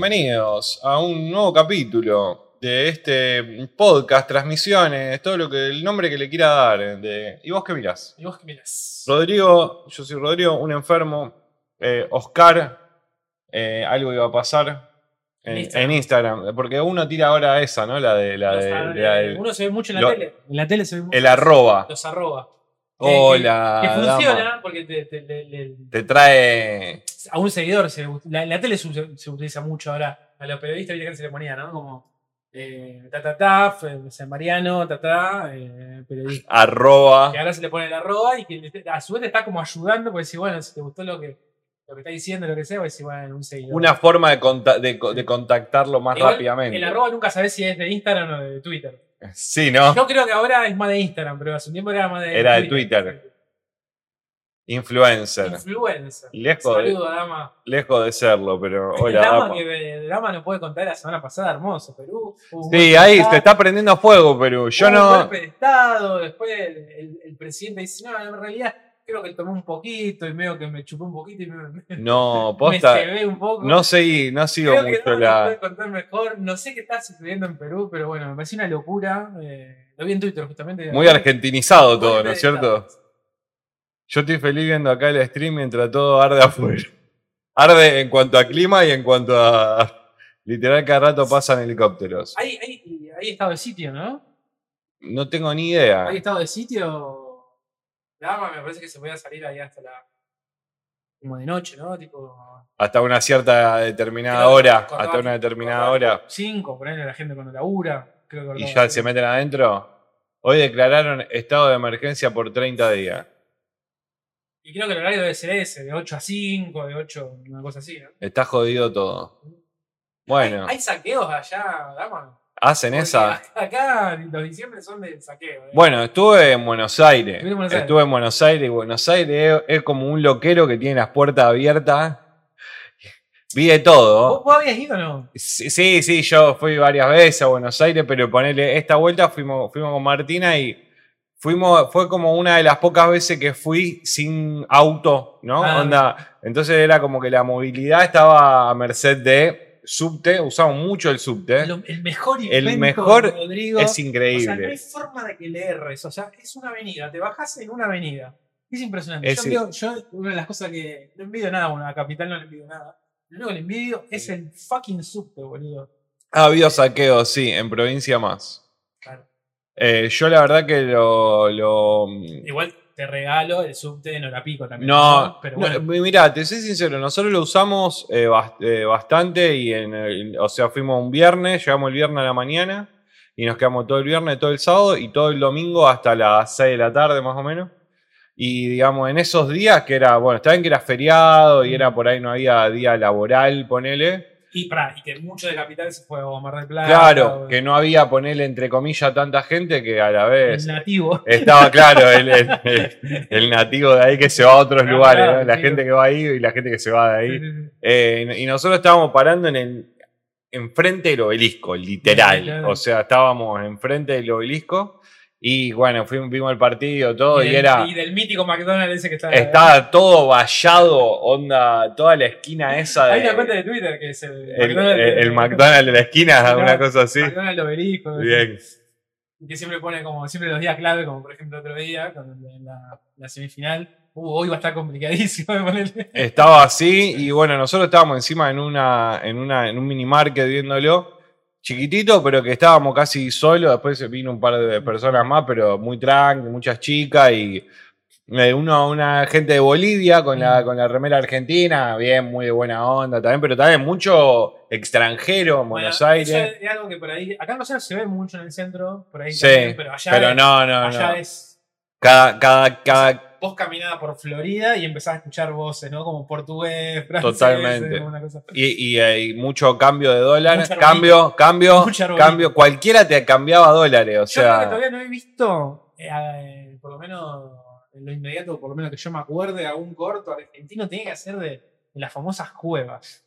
bienvenidos a un nuevo capítulo de este podcast, transmisiones, todo lo que el nombre que le quiera dar. De, ¿Y vos qué mirás? ¿Y vos qué mirás? Rodrigo, yo soy Rodrigo, un enfermo. Eh, Oscar, eh, algo iba a pasar en, En en Instagram. Porque uno tira ahora esa, ¿no? La de la de, la Uno se ve mucho en la lo- tele. En la tele se ve mucho. el arroba. Los arroba. Hola, Que, que funciona dama. porque te- te- le- le- Te trae a un seguidor se, la, la tele se, se utiliza mucho ahora. A los periodistas viste que se le ponía, ¿no? Como eh, ta ta ta, sea, Mariano, ta ta, eh, periodista. arroba. Que ahora se le pone el arroba y que a su vez te está como ayudando, porque si bueno, si te gustó lo que, lo que está diciendo, lo que sea, pues si bueno, un seguidor. Una forma de, conta- de, co- de contactarlo más Igual, rápidamente. El arroba nunca sabes si es de Instagram o de Twitter. Sí, ¿no? Yo creo que ahora es más de Instagram, pero hace un tiempo era más de Era de Twitter. Influencer. Influencer. Lejos de- Saludo a Dama. Lejos de serlo, pero hola. Dama Dama. que Dama nos puede contar la semana pasada, hermoso. Perú. Sí, ahí de se está prendiendo fuego, Perú. Yo un no. golpe de Estado, después el, el- el presidente dice, no, en realidad creo que tomé un poquito y medio que me chupé un poquito y me, me, No, me posta. cebé un poco. No seguí, no sigo creo que mucho la. puede contar mejor. No sé qué está sucediendo en Perú, pero bueno, me pareció una locura. eh, lo vi en Twitter justamente. Muy argentinizado todo, ¿no es cierto? Yo estoy feliz viendo acá el stream mientras todo arde afuera. Arde en cuanto a clima y en cuanto a. Literal, cada rato pasan helicópteros. Ahí, ahí, ahí estado de sitio, ¿no? No tengo ni idea. Ahí estado de sitio. Dama me parece que se podía salir ahí hasta la. Como de noche, ¿no? Tipo. Hasta una cierta determinada Creo hora. Hasta una determinada hora. Cinco, por ahí la gente cuando labura. Creo que Y ya se meten adentro. Hoy declararon estado de emergencia por 30 días. Y creo que el horario debe ser ese, de 8 a 5, de 8, una cosa así, ¿no? Está jodido todo. Bueno, ¿Hay, hay saqueos allá, Dama? Hacen Porque esa. Acá, los diciembre son de saqueo. ¿eh? Bueno, estuve en Buenos Aires. Estuviste en Buenos Aires. Estuve en Buenos Aires y Buenos Aires es, es como un loquero que tiene las puertas abiertas. Vi de ¿Vos, todo. vos habías ido o no? Sí, sí, sí, yo fui varias veces a Buenos Aires, pero ponele, esta vuelta fuimos, fuimos con Martina y fuimos, fue como una de las pocas veces que fui sin auto, ¿no? Ah. Onda, entonces era como que la movilidad estaba a merced de subte, usamos mucho el subte. Lo- el mejor El invento mejor de Rodrigo. es O sea, no increíble. hay forma de que le erres. O sea, es una avenida. Te bajás en una avenida. Es impresionante. Es- yo, envidio- yo, una de las cosas que no envidio nada, bueno, a Capital no le envidio nada. Lo único que le envidio es el fucking subte, boludo. Ha habido saqueos, sí, en provincia más. Claro. Eh, yo la verdad que lo... lo- Igual te regalo el subte en hora pico también. no, Pero no, bueno. mira, te soy sincero, nosotros lo usamos eh, eh, bastante y en el- o sea, fuimos un viernes, llegamos el viernes a la mañana y nos quedamos todo el viernes, todo el sábado y todo el domingo hasta las 6 de la tarde más o menos. Y digamos, en esos días que era, bueno, está bien que era feriado y era por ahí no había día laboral, ponele. Y, que mucho de Capital se fue a Mar del Plata. Claro, o- que no había, ponele entre comillas, tanta gente que a la vez el nativo. Estaba claro, el, el- el- el nativo de ahí que se va a otros Claro, lugares, claro, ¿no? la gente que va ahí y la gente que se va de ahí. Sí, sí, sí. Eh, y nosotros estábamos parando en el enfrente del obelisco, literal. Claro. O sea, estábamos enfrente del obelisco y bueno, fuimos, vimos el partido, todo, y, del, era. y del mítico McDonald's ese que está. Estaba todo vallado, onda, toda la esquina esa de. Hay una cuenta de Twitter que es el, el, el- el McDonald's de la esquina, Claro, una cosa así. McDonald's Obelisco. Bien. Y que siempre pone como siempre los días clave, como por ejemplo otro día, con la, la semifinal. Uh, hoy va a estar complicadísimo de ponerle. Estaba así y bueno, nosotros estábamos encima en una en una en un mini market viéndolo chiquitito, pero que estábamos casi solos, después vino un par de personas más, pero muy tranqui, muchas chicas y eh, uno una gente de Bolivia con la con la remera argentina, bien, muy de buena onda también, pero también mucho extranjero en Buenos Bueno, Aires. Es algo que por ahí. Acá en Rosario se ve mucho en el centro, por ahí Sí, también, pero allá, pero es, no, no, allá no. es. Cada cada cada Vos caminabas por Florida y empezás a escuchar voces, ¿no? Como portugués, francés, Totalmente. como una cosa. y, y hay mucho cambio de dólar, cambio, cambio, cambio, cualquiera te cambiaba dólares, o Yo creo que sea, todavía no he visto, eh, eh, por lo menos en lo inmediato, por lo menos que yo me acuerde, algún corto argentino tiene que hacer de, de las famosas cuevas.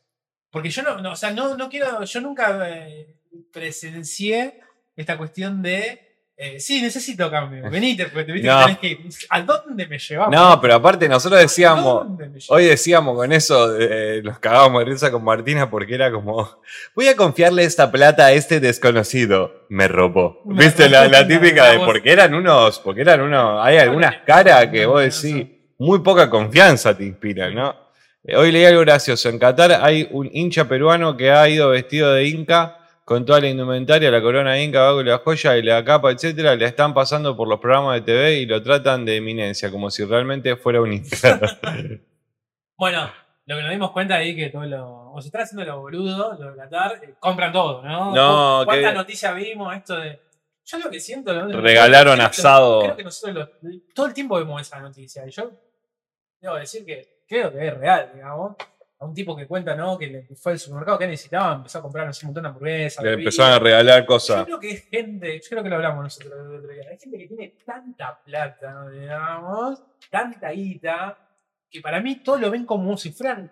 Porque yo no, no, o sea, no, no quiero, yo nunca eh, presencié esta cuestión de eh, sí, necesito cambio. Venite, porque te viste No. que tenés que ir. ¿A dónde me llevamos? No, pero aparte nosotros ¿A decíamos, hoy decíamos con eso, eh, nos cagábamos de risa con Martina porque era como, voy a confiarle esta plata a este desconocido. Me robó. Me ¿Viste la, típica de porque eran unos, porque eran unos, hay algunas caras que vos decís, muy poca confianza te inspiran, ¿no? Eh, Hoy leí algo gracioso. En Qatar hay un hincha peruano que ha ido vestido de inca con toda la indumentaria, la corona inca, abajo la joya y la capa, etcétera. Le están pasando por los programas de TV y lo tratan de eminencia, como si realmente fuera un inca. Bueno, lo que nos dimos cuenta ahí que todo lo. O se está haciendo lo boludo, lo de Qatar, eh, compran todo, ¿no? No, ¿Cuántas que- noticias vimos esto de.? Yo lo que siento. ¿no? Regalaron Creo que- asado. Creo que nosotros lo- todo el tiempo vemos esa noticia. Y yo debo decir que creo que es real, digamos. A un tipo que cuenta, ¿no? Que fue al supermercado que necesitaba, empezó a comprar un montón de hamburguesas. Le bebidas. empezaron a regalar Yo cosas. creo que es gente, yo creo que lo hablamos nosotros el otro día, hay gente que tiene tanta plata, ¿no? digamos, tanta guita, que para mí todo lo ven como si fueran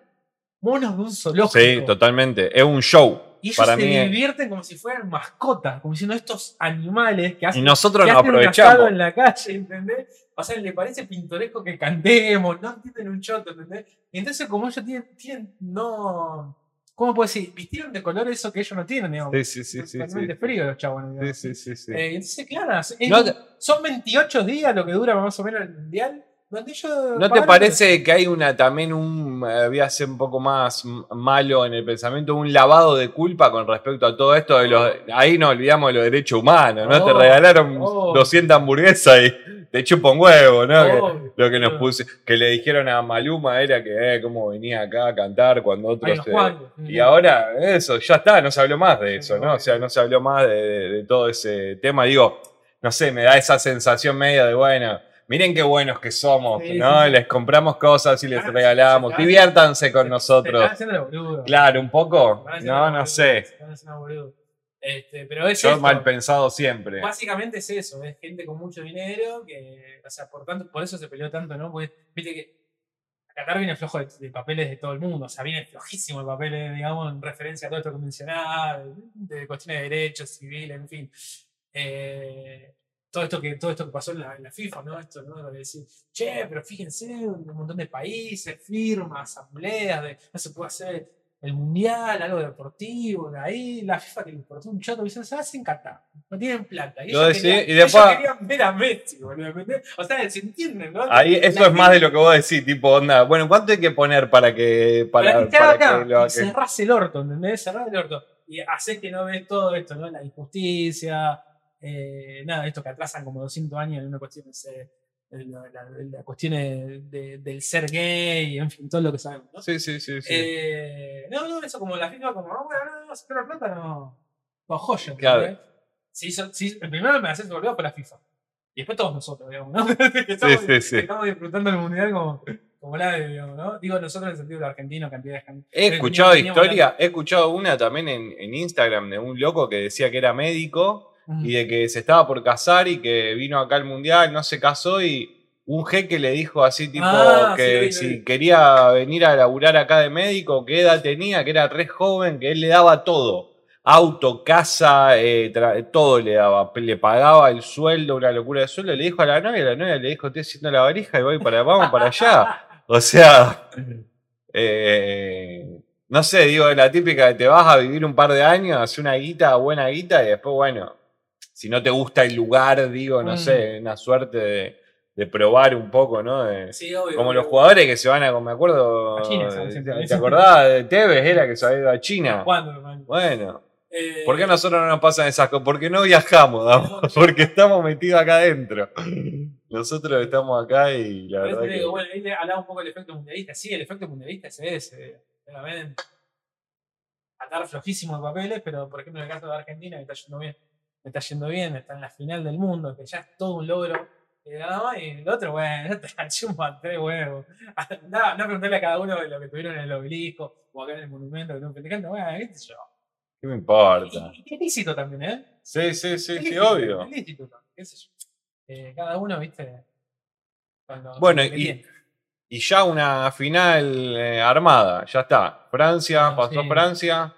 monos de un zoológico. Sí, totalmente. Es un show. Y ellos Para se mí es- divierten como si fueran mascotas, como diciendo estos animales que Y hacen, nosotros que nos hacen un asado aprovechamos. en la calle, ¿entendés? O sea, le parece pintoresco que cantemos, no entienden un choto, ¿entendés? Y entonces como ellos tienen, tienen no... ¿Cómo puedo decir? Vistieron de color eso que ellos no tienen, digamos. Sí, sí, sí, sí. sí. Totalmente frío los chabones, Sí, digamos. sí, sí, sí. Eh, entonces, claro, es- ¿No te- son 28 días lo que dura más o menos el mundial. ¿No te parece que hay una también un había ser un poco más malo en el pensamiento, un lavado de culpa con respecto a todo esto de los ahí nos olvidamos de los derechos humanos, ¿no? te Oh, regalaron oh. 200 hamburguesas y te chupa un huevo, ¿no? Que- Oh, lo que nos puse, que le dijeron a Maluma era que eh, cómo venía acá a cantar cuando otros cuantos. y ahora eso, ya está, no se habló más de eso, ¿no? O sea, no se habló más de, de- de todo ese tema. Digo, no sé, me da esa sensación media de, bueno, miren qué buenos que somos, Sí, ¿no? sí. Les compramos cosas y les Ah, regalamos. Diviértanse con nosotros. boludos. Claro, un poco. No, no sé. Este, pero es Yo esto. mal pensado siempre. Básicamente es eso, es gente con mucho dinero que, o sea, por tanto, por eso se peleó tanto, ¿no? Porque, viste que Qatar viene flojo de, de papeles de todo el mundo, o sea, viene flojísimo de papeles, digamos, en referencia a todo esto que mencionaba, de cuestiones de derechos civiles, en fin. Eh, todo esto que todo esto que pasó en la, en la FIFA, ¿no? Esto, ¿no? De decir, che, pero fíjense, un montón de países, firmas, asambleas, de, no se puede hacer el mundial, algo deportivo, de ahí la FIFA que le importó un choto, dicen, se hacen Qatar, no tienen plata. Y Lo ellos, decís, querían, y después- ellos querían ver a Messi, boludo. O sea, se entienden, ¿no? Ahí, eso La es más de lo que vos decís, tipo, onda, bueno, ¿cuánto hay que poner para que, para, para que para acá, que lo cerrás el orto, ¿entendés? Cerrás el orto. Y haces que no ves todo esto, ¿no? La injusticia, eh, nada, esto que atrasan como 200 años en una cuestión, de la, la- la cuestión de- de- del ser gay, en fin, todo lo que sabemos, ¿no? Sí, sí, sí, sí. Eh, no, no, eso como la FIFA, como, no, bueno, no, no, sacar la plata, no. No, joya. Claro. Se se hizo- el primero me haces volver fue la FIFA. Y después todos nosotros, digamos, ¿no? Estamos, sí, sí. que estamos disfrutando el mundial como, como la de, digamos, ¿no? Digo nosotros en el sentido de argentino, cantidad de gente. He Veníamos- escuchado historia, he escuchado una también en, en Instagram de un loco que decía que era médico y de que se estaba por casar y que vino acá al mundial, no se casó y un jeque le dijo así tipo Ah, que si quería venir a laburar acá de médico, qué edad tenía, que era re joven, que él le daba todo. Auto, casa, eh, todo le daba, le pagaba el sueldo, una locura de sueldo, le dijo a la novia, la novia le dijo, estoy haciendo la varija y voy para, vamos para allá. O sea, eh, no sé, digo, la típica de te vas a vivir un par de años, hacer una guita, buena guita, y después, bueno, si no te gusta el lugar, digo, no Mm. sé, una suerte de, de probar un poco, ¿no? De- Sí, obvio. como obvio. los jugadores que se van a, me acuerdo, A China, eh. ¿te, acordabas de Tevez? Era que se había ido a China. ¿Cuándo, hermano? Bueno, Eh, ¿por qué a nosotros no nos pasan esas cosas? Porque no viajamos, damos, porque estamos metidos acá adentro. Nosotros estamos acá y la verdad te que... digo, bueno, ahí hablaba un poco del efecto mundialista. Sí, el efecto mundialista es ese, claramente. Atar flojísimo de papeles, pero por ejemplo en el caso de Argentina, me está yendo bien, me está yendo bien, está en la final del mundo, que ya es todo un logro. Y, y el otro, bueno, te chumba tres huevos. No, no preguntarle a cada uno de lo que tuvieron en el obelisco o acá en el monumento que estuvieron festejando, bueno, qué sé yo. ¿Qué me importa? Y, es lícito también, ¿eh? Sí, sí, sí, sí, obvio. Es lícito también, qué sé yo. Eh, cada uno, viste. cuando- Bueno, y-. Y ya una final eh, armada, ya está. Francia, Ah, pasó sí. Francia.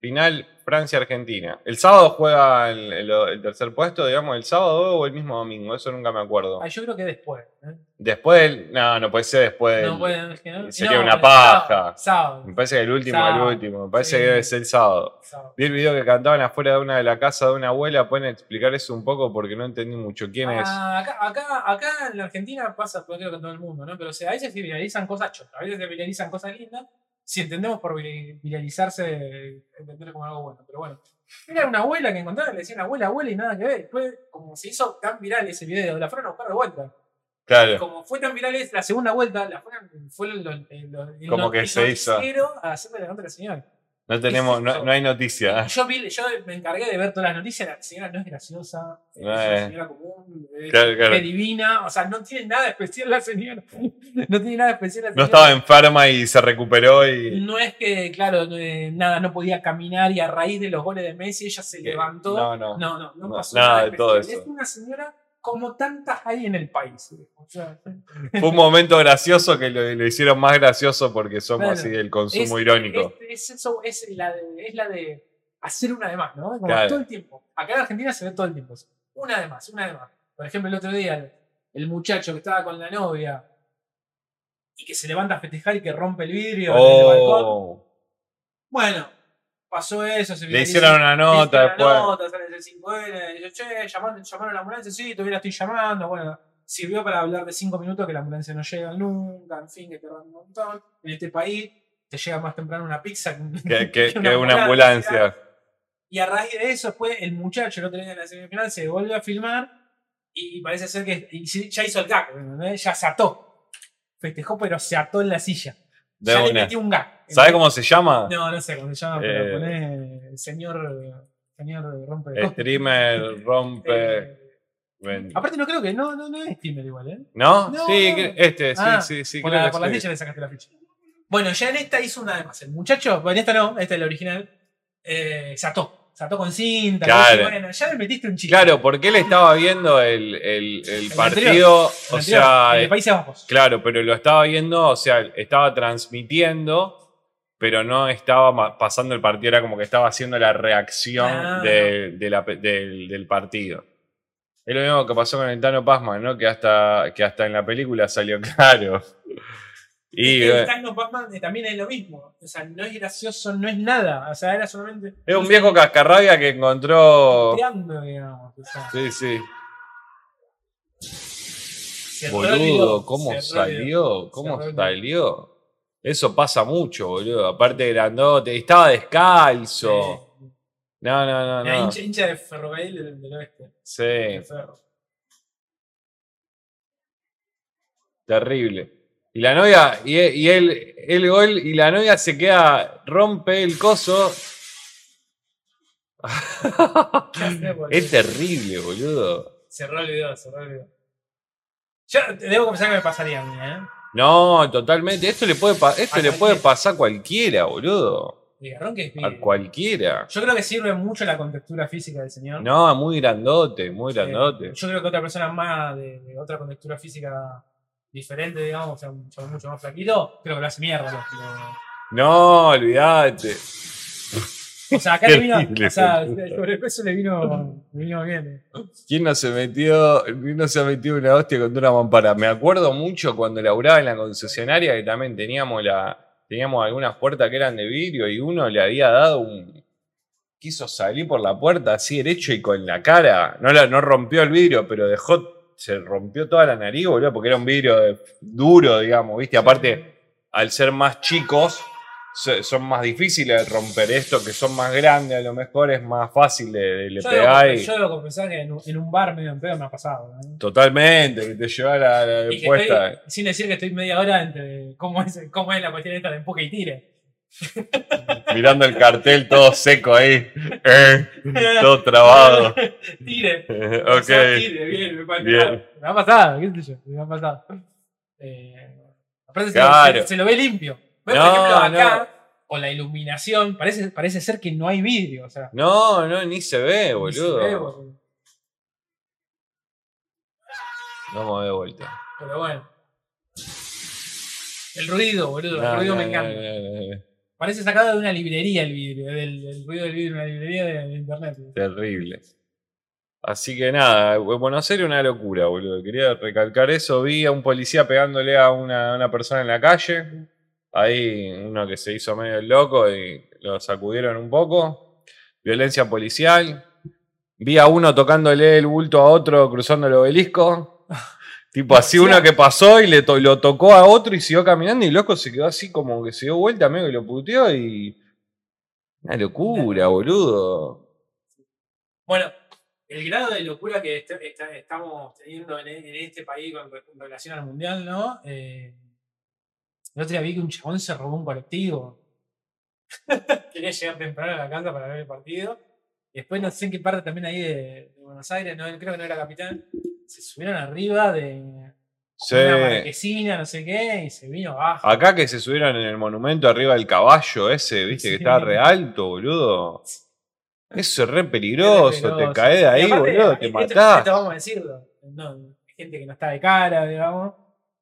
Final Francia-Argentina. ¿El sábado juega el, el- el tercer puesto, digamos, el sábado o el mismo domingo? Eso nunca me acuerdo. Ah, yo creo que después. ¿eh? Después del. No, no puede ser después del. No puede- es que no- sería no, una paja. Sábado. sábado, Me parece que el último es Sábado. el último. Me parece Sí. que debe ser el sábado. sábado. Vi el video que cantaban afuera de una de la casa de una abuela. Pueden explicar eso un poco porque no entendí mucho. ¿Quién es? Ah, acá, acá, acá en la Argentina pasa, creo que en todo el mundo, ¿no? Pero o sea, a veces se viralizan cosas chotas, a veces se viralizan cosas lindas. Si entendemos por vir- viralizarse, entender como algo bueno. Pero bueno, era una abuela que encontraba, le decían abuela, abuela y nada que ver. Después, como se hizo tan viral ese video, la fueron a buscar de vuelta. Claro. Como fue tan viral es la segunda vuelta, la fueron, fue el, el- el- Como que se hizo. a hacerle la nota a la señora. No tenemos, no, no hay noticia. Yo, vi, yo me encargué de ver todas las noticias. La señora no es graciosa, es No una es. señora común, es, Claro, claro. es divina. O sea, no tiene nada especial la señora. No tiene nada especial la No señora. estaba enferma y se recuperó y. No es que, claro, no, eh, nada, no podía caminar y a raíz de los goles de Messi ella se levantó. No, no. no, no, no No, pasó nada nada, de todo eso. Es una señora como tantas hay en el país. O sea, Fue un momento gracioso que lo, lo hicieron más gracioso porque somos Claro. así del consumo es, irónico. Es, es eso, es la, de, es la de hacer una de más, ¿no? Como Claro. todo el tiempo. Acá en Argentina se ve todo el tiempo. Una de más, una de más. Por ejemplo, el otro día, el, muchacho que estaba con la novia y que se levanta a festejar y que rompe el vidrio en el balcón. Oh. Bueno, pasó eso, se Le hicieron una Le nota hicieron después. una nota, sale el 5N, y yo, che, llamaron, llamaron a la ambulancia, sí, todavía la estoy llamando, bueno, sirvió para hablar de 5 minutos que la ambulancia no llega nunca, en fin, que tardan un montón. En este país te llega más temprano una pizza Que, que- que una ambulancia. Y a raíz de eso, después el muchacho el otro día en la semifinal se volvió a filmar y parece ser que ya hizo el gag, ya se ató. Festejó, pero se ató en la silla. De ya le metió un gag. ¿Sabes cómo se llama? No, no sé cómo se llama, Eh. pero poné señor, señor rompe. Streamer, rompe. Eh, ven- aparte no creo que, no, no, no es streamer igual, ¿eh? ¿No? No, sí, no. este, sí, Ah, sí, sí. por creo la, que por le sacaste la ficha. Bueno, ya en esta hizo una de más. El muchacho, bueno, en esta no, esta es la original, eh, se ató. Se ató con cinta. Claro. bueno, ya le metiste un chiste. Claro, porque él estaba viendo el, el- partido, anterior, o El anterior, sea, el de Países Bajos. claro, pero lo estaba viendo, o sea, estaba transmitiendo, pero no estaba pasando el partido, era como que estaba haciendo la reacción Ah. de, la del partido. Es lo mismo que pasó con el Tano Pazman, ¿no? Que hasta, que hasta en la película salió claro. Y Es que eh, el Thanos Batman también es lo mismo. O sea, no es gracioso, no es nada. O sea, era solamente. es un viejo cascarrabia que encontró... Puteando, digamos. O sea, Sí, sí. se Boludo, ¿cómo se salió? ¿Cómo salió? Eso pasa mucho, boludo. Aparte grandote. Estaba descalzo. Sí. No, no, no, Era no. hincha, hincha de ferrocarril del, oeste. Sí, de terrible. Y la novia, y, e- y él, el gol, y la novia se queda, rompe el coso. Es terrible, boludo. Cerró el video, cerró el video. Yo debo confesar que me pasaría a mí, ¿eh? No, totalmente. Esto le puede, esto A le puede pasar a cualquiera, boludo. Que A cualquiera. Yo creo que sirve mucho la contextura física del señor. No, muy grandote, muy grandote. yo creo que otra persona más de, de otra contextura física diferente, digamos, o sea, un chabón mucho más flaquito, creo que lo hace mierda. No, olvídate. O sea, acá le vino. O sea, boludo. el sobrepeso le vino, le vino bien. ¿Quién no se metió, quién no se ha metido una hostia contra una mampara? Me acuerdo mucho cuando laburaba en la concesionaria que también teníamos la teníamos algunas puertas que eran de vidrio y uno le había dado un quiso salir por la puerta así derecho y con la cara, no la, no rompió el vidrio, pero dejó se rompió toda la nariz, boludo, porque era un vidrio de- duro, digamos, ¿viste? Aparte al ser más chicos son más difíciles de romper esto, que son más grandes, a lo mejor es más fácil de, le Yo debo, pegar y- yo debo confesar que en un, en un bar medio en pedo me ha pasado. Totalmente, que te lleva la, la Y que puesta. estoy- sin decir que estoy media hora entre cómo es, cómo es la cuestión esta de empuje y tire. Mirando el cartel todo seco ahí. eh, todo trabado. tire. ok. O sea, tire, bien, me parece. Bien. Me ha pasado, qué sé yo, me ha pasado. Eh, aparte se- Claro. se, se lo ve limpio. No, por ejemplo, acá, no. con la iluminación, parece, parece ser que no hay vidrio. O sea, No, no, ni se ve, ni se boludo. ve, boludo. Vamos de vuelta. Pero bueno. El ruido, boludo. No, el ruido no, me no, encanta. Parece sacado de una librería el vidrio, del, del ruido del vidrio de una librería de, de internet. Terrible. Así que nada, Buenos Aires una locura, boludo. Quería recalcar eso. Vi a un policía pegándole a una, una persona en la calle. Ahí uno que se hizo medio loco y lo sacudieron un poco. Violencia policial. Vi a uno tocándole el bulto a otro cruzando el obelisco. Tipo así uno que pasó y le to- lo tocó a otro y siguió caminando y el loco se quedó así como que se dio vuelta, amigo, y lo puteó y... Una locura, boludo. Bueno, el grado de locura que est- est- estamos teniendo en, en este país con, re- con relación al mundial, ¿no? Eh, el otro día vi que un chabón se robó un colectivo. Quería llegar temprano a la casa para ver el partido. Después no sé en qué parte también ahí de, de Buenos Aires, no, creo que no era capitán. Se subieron arriba de Sí. una marquesina, no sé qué, y se vino abajo. Acá que se subieron en el monumento arriba del caballo ese, viste, que está re alto, boludo. Eso es re peligroso, te peligroso. caes de ahí, aparte, boludo, te esto- matás. Esto vamos a decirlo. No, gente que no está de cara, digamos.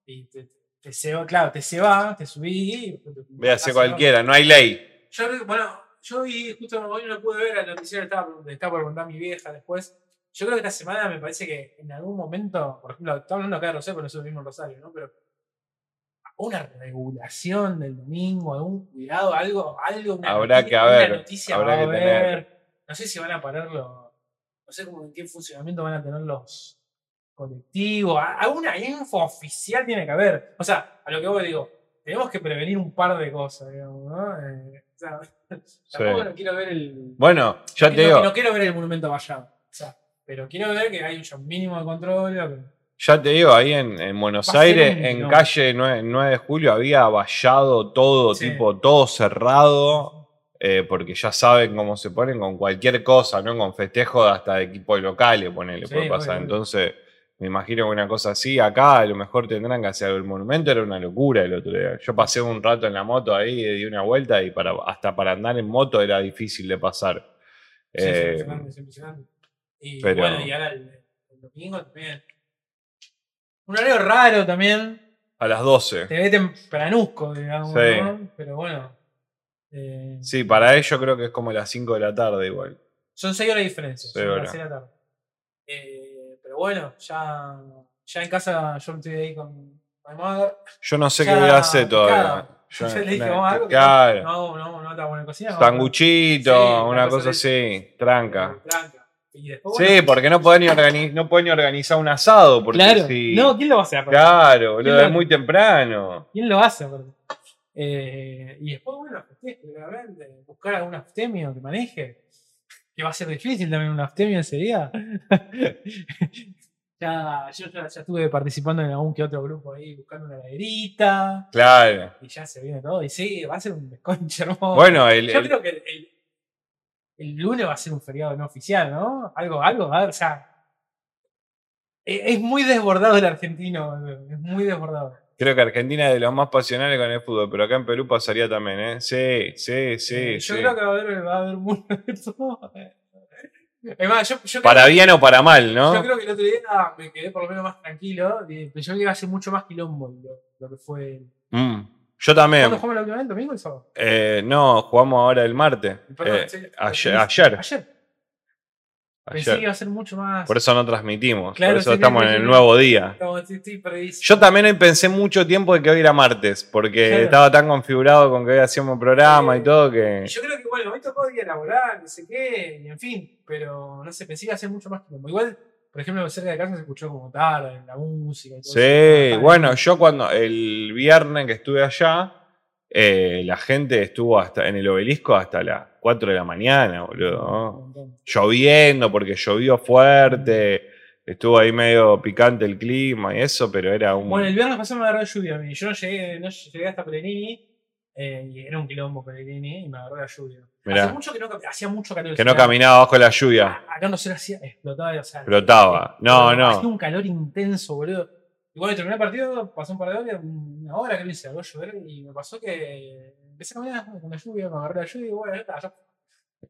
Y te, te se va, claro, te se va, te subí. y- Véase así, cualquiera, no hay ley. Yo, que, bueno, yo vi, justo hoy no pude ver al noticiero, estaba, estaba por preguntar a mi vieja después. Yo creo que esta semana me parece que en algún momento, por ejemplo, estaba hablando acá de Rosario, pero nosotros mismo en Rosario, ¿no? Pero una regulación del domingo, algún cuidado, algo, algo, una Habrá noti- que haber, noticia habrá va a que tener. haber. No sé si van a parar los, no sé cómo en qué funcionamiento van a tener los colectivos, alguna info oficial tiene que haber. O sea, a lo que vos digo, tenemos que prevenir un par de cosas, digamos, ¿no? Eh, o sea, tampoco no quiero ver el. Bueno, ya no, te digo, no quiero ver el monumento vallado. Pero quiero ver que hay un mínimo de control. ya te digo, ahí en, en Buenos Aires, en calle 9, 9 de julio, había vallado todo, Sí. tipo, todo cerrado. eh, porque ya saben cómo se ponen con cualquier cosa, ¿no? Con festejos hasta de equipos locales, ponele, Sí, puede pasar. obvio. Entonces, me imagino que una cosa así, acá a lo mejor tendrán que hacer el monumento, era una locura el otro día. Yo pasé un rato en la moto ahí, di una vuelta y para, hasta para andar en moto era difícil de pasar. Sí, es Eh, impresionante, es impresionante. Y pero- bueno, y ahora el, el domingo también. Un horario raro también. a las 12. Te ve tempranusco, digamos, Sí. ¿no? Pero bueno. eh, Sí, para ellos creo que es como las 5 de la tarde igual. Son 6 horas de diferencia. Seis son horas. las seis de la tarde. Eh, pero bueno, ya, ya en casa yo estoy ahí con my mother. Yo no sé Ya, qué voy a hacer todavía. picado. Yo- Yo le dije, una- vamos a algo claro. No, no, no te voy a cocina. vamos a- Sanguchito, Sí, una cosa así, tranca. Tranca. Y después, Sí, porque no pueden ni, organi- no pueden ni organizar un asado. Porque Claro. si- No, ¿quién lo va a hacer? Claro, ¿Quién es lo- muy temprano. ¿Quién lo hace? Eh, y después, bueno, claramente, buscar algún aftemio que maneje. Que va a ser difícil también un aftemio enseguida. ya, yo ya, ya estuve participando en algún que otro grupo ahí buscando una laderita. Claro. Y ya se viene todo. Y sí, va a ser un desconche hermoso. Bueno, el, yo el- creo que el, el- el lunes va a ser un feriado no oficial, ¿no? Algo, algo, va a haber, o sea. e- Es muy desbordado el argentino, es muy desbordado. creo que Argentina es de los más pasionales con el fútbol, pero acá en Perú pasaría también, ¿eh? Sí, sí, sí. Eh, yo sí. creo que va a haber, va a haber mucho de todo. Es más, yo, yo Para creo, bien o para mal, ¿no? yo creo que el otro día me quedé por lo menos más tranquilo. Pero yo que va a ser mucho más quilombo lo, lo que fue. Mm, Yo también. ¿Cuándo jugamos la última vez? ¿El domingo o el sábado? Eh, no, jugamos ahora el martes. Perdón, Eh, sí, ayer, ayer, Ayer. Pensé que iba a ser mucho más. Por eso no transmitimos. Claro, por eso sí, estamos sí, en sí, el sí. nuevo día. Estamos- perdidísimo. Yo también pensé mucho tiempo de que hoy era martes, porque Claro. estaba tan configurado con que hoy hacíamos programa y Sí. todo que. Yo creo que, bueno, hoy tocó día laboral, no sé qué, y en fin, pero no sé, pensé que iba a ser mucho más quilombo. Igual, por ejemplo, cerca de casa se escuchó como tarde, la música y todo Sí, eso. bueno, yo cuando el viernes que estuve allá, eh, la gente estuvo hasta en el obelisco hasta las 4 de la mañana, boludo. ¿no? Lloviendo, porque llovió fuerte, estuvo ahí medio picante el clima y eso, pero era un. Bueno, el viernes pasó me agarró lluvia a mí. Yo no llegué, no llegué hasta Pellegrini, eh, y era un quilombo Pellegrini, y me agarró la lluvia. Mirá. Hacía mucho que no, hacía mucho calor. que no caminaba bajo la lluvia, Acá no se lo hacía, explotaba, o sea, explotaba. No, explotaba. Hacía no. un calor intenso, boludo. Y bueno, terminé el partido, pasó un par de horas, una hora que lo hice, algo llover, y me pasó que empecé a caminar con la lluvia, me agarró la lluvia, y bueno, ya está, ya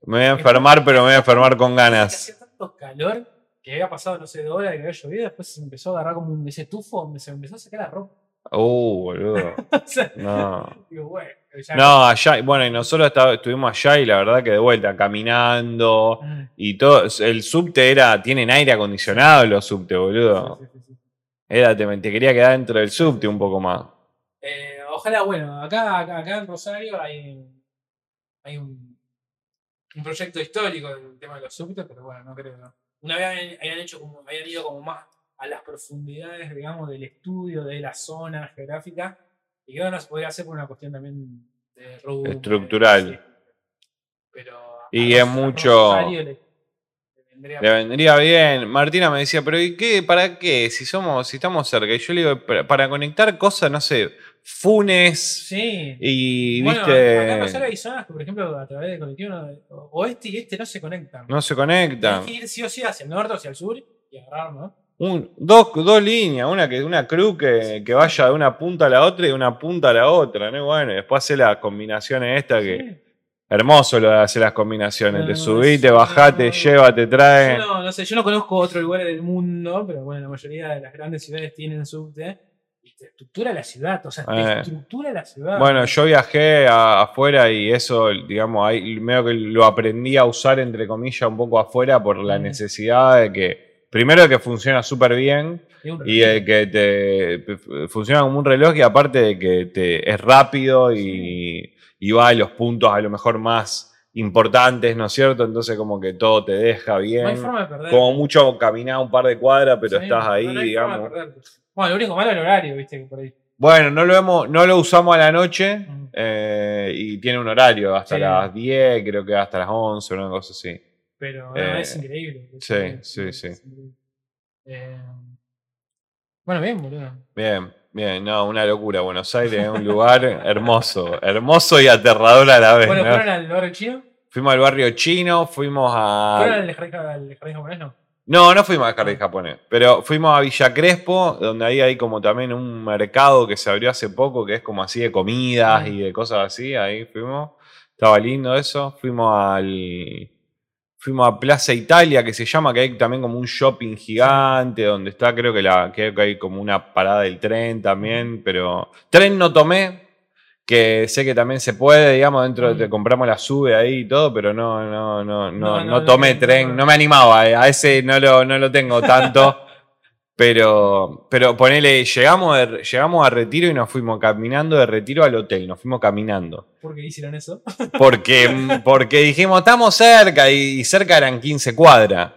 Me voy a enfermar, pero me voy a enfermar con ganas. Hacía tanto calor que había pasado, no sé, de hora, que había llovido, después se empezó a agarrar como un ese tufo, donde se me empezó a sacar la ropa. Uh, boludo. O sea, No. digo, bueno, Ya- No, allá, bueno, y nosotros estuvimos allá y la verdad que de vuelta, caminando Mm. y todo. El subte era, tienen aire acondicionado los subte, boludo. Sí, sí, sí, sí. Era, te, te quería quedar dentro del subte un poco más. Eh, ojalá, bueno, acá, acá, acá en Rosario hay, hay un, un proyecto histórico del tema de los subtes, pero bueno, no creo. ¿no? Una vez habían, habían hecho como, habían ido como más a las profundidades, digamos, del estudio de la zona geográfica, y que no se podría hacer por una cuestión también de robo, Estructural. Pero Y es mucho- le- le vendría Le vendría bien. Martina me decía, pero ¿y qué? ¿Para qué? Si somos, si estamos cerca. Y yo le digo, para, para conectar cosas, no sé, funes Sí. y Bueno, acá en viste. hay zonas que, por ejemplo, a través del colectivo, oeste y este no se conectan. No se conectan. Tienes que ir sí o sí hacia el norte o hacia el sur y agarrar, ¿no? Un, dos, dos líneas, una que una cruz que, que vaya de una punta a la otra y de una punta a la otra, ¿no? Bueno, y después hace las combinaciones estas que. Sí. Hermoso lo de hacer las combinaciones. No, te no, subís, eso te bajás, te no- lleva, te trae. Yo no, no sé, yo no conozco otros lugares del mundo, pero bueno, la mayoría de las grandes ciudades tienen subte. Y te estructura la ciudad, o sea, te Eh. estructura la ciudad. Bueno, yo viajé a- afuera y eso, digamos, ahí medio que lo aprendí a usar, entre comillas, un poco afuera por la Mm. necesidad de que, primero que funciona súper bien y de que te funciona como un reloj y aparte de que te, es rápido y, y va a los puntos a lo mejor más importantes, ¿no es cierto? Entonces como que todo te deja No hay bien. forma de perder. Como mucho caminar un par de cuadras, pero Sí, estás ahí, no hay forma de digamos. Bueno, lo único malo es el horario, viste, por ahí. Bueno, no lo, hemos, no lo usamos a la noche eh, y tiene un horario hasta Sí. las 10, creo que hasta las 11, una cosa así. Pero Eh, es increíble. es sí, increíble, sí, es sí. Eh, bueno, bien, boludo. Bien, bien, no, una locura. Buenos Aires es un lugar hermoso, hermoso y aterrador a la vez. Bueno, ¿no? ¿fueron al barrio chino? Fuimos al barrio chino, fuimos ¿Fueron a. jardín, al jardín japonés? No. No, no fuimos al jardín japonés, pero fuimos a Villa Crespo, donde ahí hay como también un mercado que se abrió hace poco, que es como así de comidas y de cosas así. Ahí fuimos, estaba lindo eso. Fuimos al. Fuimos a Plaza Italia, que se llama, que hay también como un shopping gigante, donde está, creo que, la, creo que hay como una parada del tren también, pero tren no tomé, que sé que también se puede, digamos, dentro de Mm. compramos la sube ahí y todo, pero no, no, no, no, No, no, tomé no, tren, no. me animaba, a ese no lo, no lo tengo tanto. Pero, pero ponele, llegamos, de- llegamos a Retiro y nos fuimos caminando de Retiro al hotel, nos fuimos caminando. ¿Por qué hicieron eso? Porque, porque dijimos, estamos cerca y, y cerca eran 15 cuadras.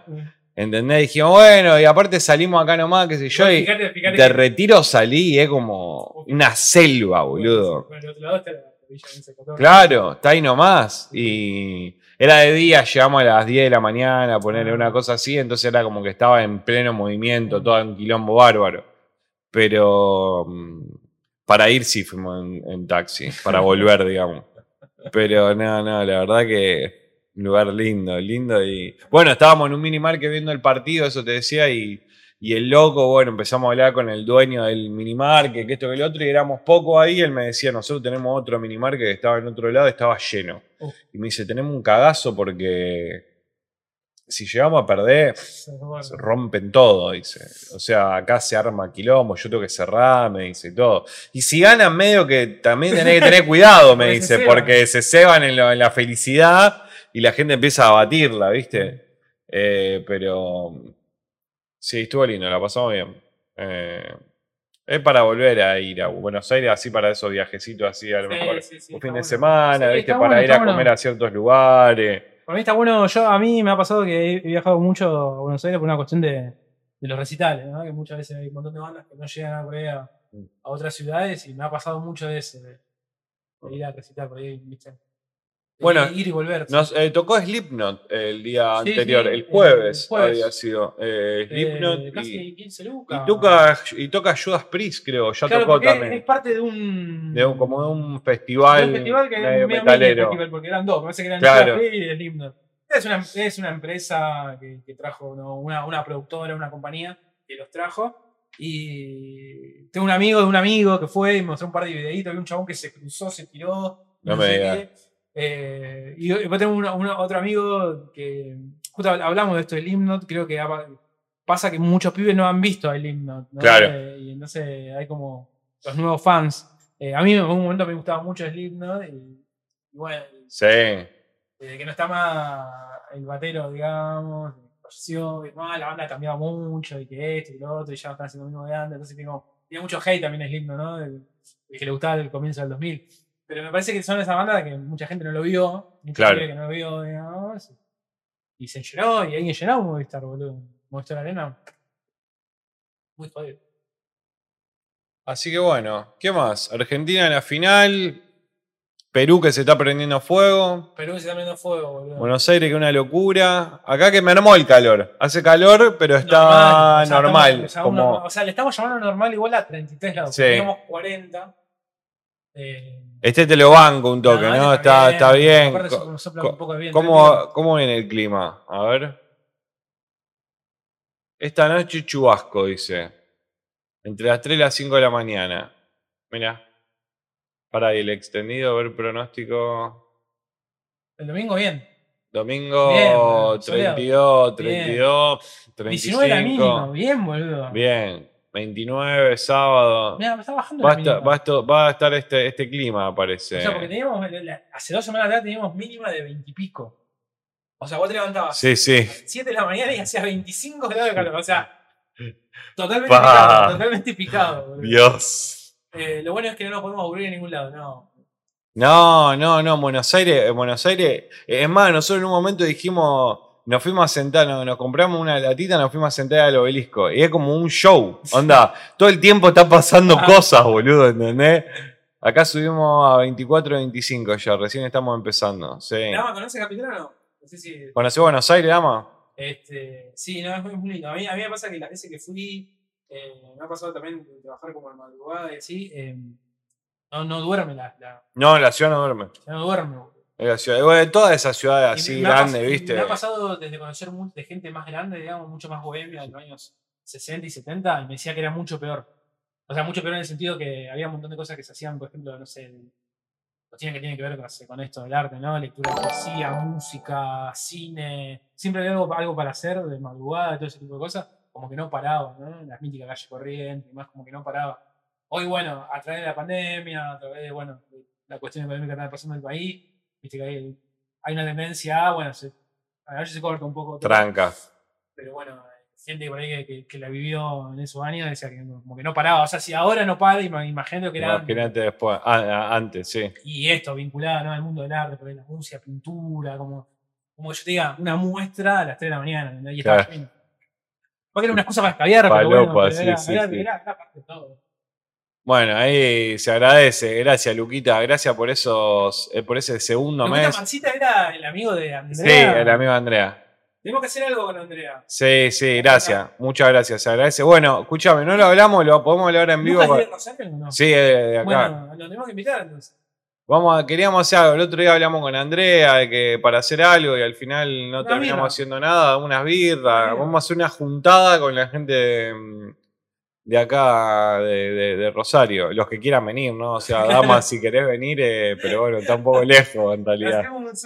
¿Entendés? Dijimos, bueno, y aparte salimos acá nomás, qué sé yo, y Fíjate, fíjate de que- Retiro salí y es como una selva, boludo. Por el otro lado está la Villa. Claro, está ahí nomás. Y era de día, llegamos a las 10 de la mañana, ponerle una cosa así, entonces era como que estaba en pleno movimiento, todo en quilombo bárbaro. Pero mm, para ir sí fuimos en, en taxi, para volver, digamos. Pero no, no, la verdad que un lugar lindo, lindo. Y bueno, estábamos en un minimarket viendo el partido, eso te decía, y, y el loco, bueno, empezamos a hablar con el dueño del minimarket, que esto que el otro, y éramos poco ahí. Él me decía, nosotros tenemos otro minimarket que estaba en otro lado, estaba lleno. Y me dice, tenemos un cagazo porque si llegamos a perder, se rompen todo, dice. O sea, acá se arma quilombo, yo tengo que cerrar, me dice y todo. Y si ganan, medio que también tenés que tener cuidado, me se dice, porque se ceban en, lo- en la felicidad y la gente empieza a batirla, ¿viste? Eh, pero sí, estuvo lindo, la pasamos bien. Eh, es para volver a ir a Buenos Aires, así para esos viajecitos así, a lo Sí, mejor. sí, sí, un fin de bueno. semana, Sí, ¿viste? Para bueno, ir a bueno. comer a ciertos lugares. Para mí está bueno, yo a mí me ha pasado que he viajado mucho a Buenos Aires por una cuestión de, de los recitales, ¿no? que muchas veces hay un montón de bandas que no llegan a por ahí a, a otras ciudades y me ha pasado mucho de eso, de, de ir a recitar por ahí, ¿viste? Bueno, ir, y volver. Nos eh, tocó Slipknot el día Sí, anterior, sí, el el jueves, jueves. había sido. Eh, Eh, Slipknot casi y, 15 lucas. y toca, y toca Judas Priest, creo, ya Claro, tocó también. Es parte de un. de un- como de un de festival, un festival que medio metalero. festival, porque eran dos, me parece que eran Claro. Judas Priest y Slipknot. Es una, es una empresa que, que trajo, ¿no? una, una productora, una compañía que los trajo. Y tengo un amigo de un amigo que fue y me mostró un par de videitos. Vi un chabón que se cruzó, se tiró. No me sé digas. Eh, y después tengo una- una- otro amigo que. Justo hablamos de esto del Limnot. Creo que pasa que muchos pibes no han visto el Limnot. ¿no? Claro. Eh, y entonces hay como los nuevos fans. Eh, a mí en un momento me gustaba mucho Slipknot y, y bueno, Sí. desde que no está más el batero, digamos, falleció, y más, la banda ha cambiado mucho, y que esto y lo otro, y ya no están haciendo lo mismo de antes, entonces tengo, tiene mucho hate también Slipknot, ¿no? El, el que le gustaba el comienzo del 2000. Pero me parece que son esas bandas que mucha gente no lo vio, mucha Claro. gente que no lo vio, digamos, y se llenó, y alguien llenó un Movistar, boludo. Movistar Arena. Muy jodido. Así que bueno, ¿qué más? Argentina en la final. Perú que se está prendiendo fuego. Perú se está poniendo fuego, boludo. Buenos Aires que es una locura. Acá que me armó el calor. Hace calor, pero está Normal, o sea, normal. estamos- o sea, como... uno- o sea, le estamos llamando normal igual a 33 grados. Sí. Teníamos 40. Eh, Este te lo banco un toque, ¿no? Está, está bien. Un poco de. ¿Cómo, ¿Cómo viene el clima? A ver. Esta noche chubasco, dice. Entre las 3 y las 5 de la mañana. Mira. Para ahí el extendido, a ver pronóstico. El domingo bien. Domingo Bien, soleado. 32, Bien. 32, 19 la mínima. 35. Bien, boludo. Bien. 29, sábado. Mira, me está bajando Va la mínima. va a esto- va a estar este, este clima, parece. O sea, porque teníamos, hace dos semanas atrás teníamos mínima de 20 y pico. O sea, vos te levantabas Sí, sí. 7 de la mañana y hacía 25 grados de calor. O sea, totalmente picado. Totalmente picado. Dios. Eh, lo bueno es que no nos podemos aburrir en ningún lado, no. No, no, no, Buenos Aires, en Buenos Aires, es más, nosotros en un momento dijimos, nos fuimos a sentar, nos, nos compramos una latita, nos fuimos a sentar al obelisco, y es como un show, onda, todo el tiempo está pasando Ah. cosas, boludo, ¿entendés? Acá subimos a 24, 25 ya, recién estamos empezando, sí. ¿Dama conoce Capital o no? No sé si. ¿Conoces Buenos Aires, Dama? Este, sí, no, es muy, lindo. A mí, a mí me pasa que las veces que fui, eh, me ha pasado también de trabajar como en madrugada y así, eh, no, no duerme la, la, No, la ciudad no duerme, no duerme. Es la ciudad, bueno, todas esas ciudades así grandes, pas- ¿viste? Me ha pasado desde conocer de gente más grande, digamos, mucho más bohemia, en los años 60 y 70, y me decía que era mucho peor. O sea, mucho peor en el sentido que había un montón de cosas que se hacían, por ejemplo, no sé, cuestiones que tienen que ver con, con esto del arte, ¿no? Lectura de poesía, música, cine. Siempre había algo, algo para hacer de madrugada, todo ese tipo de cosas. Como que no paraba, ¿no? Las míticas calle corriente y más, como que no paraba. Hoy, bueno, a través de la pandemia, a través de, bueno, de la cuestión económica que está pasando en el país, viste que hay, hay una tendencia a, bueno, se, a veces se corta un poco. todo, Tranca. Pero bueno, gente por ahí que, que- que la vivió en esos años decía que como que no paraba. O sea, si ahora no para, ima- imagínate que era. antes. Imagínate después, ah, ah, antes, sí. Y esto vinculado ¿no? al mundo del arte, por ahí la música, pintura, como, como yo te diga, una muestra a las 3 de la mañana. Y estaba Claro. lleno. Porque era una excusa para escabiar, pero bueno, pero sí, era, sí, era- sí. era- era parte de todo. Bueno, ahí se agradece. Gracias, Luquita. Gracias por esos, eh, por ese segundo Luquita mes. Mancita era el amigo de Andrea. Sí, el amigo Andrea. Tenemos que hacer algo con Andrea. Sí, sí, gracias. Muchas gracias. Se agradece. Bueno, escúchame, no lo hablamos, lo podemos hablar en vivo. ¿Lucas es de Rosario o no? Sí, de, de acá. Bueno, lo tenemos que invitar entonces. Vamos a, queríamos hacer algo. El otro día hablamos con Andrea de que para hacer algo y al final no Una terminamos birra. haciendo nada, unas birras. birra. Vamos a hacer una juntada con la gente de, mm, de acá, de, de- de Rosario. Los que quieran venir, ¿no? O sea, damas, si querés venir, eh, pero bueno, está un poco lejos en realidad. Vamos.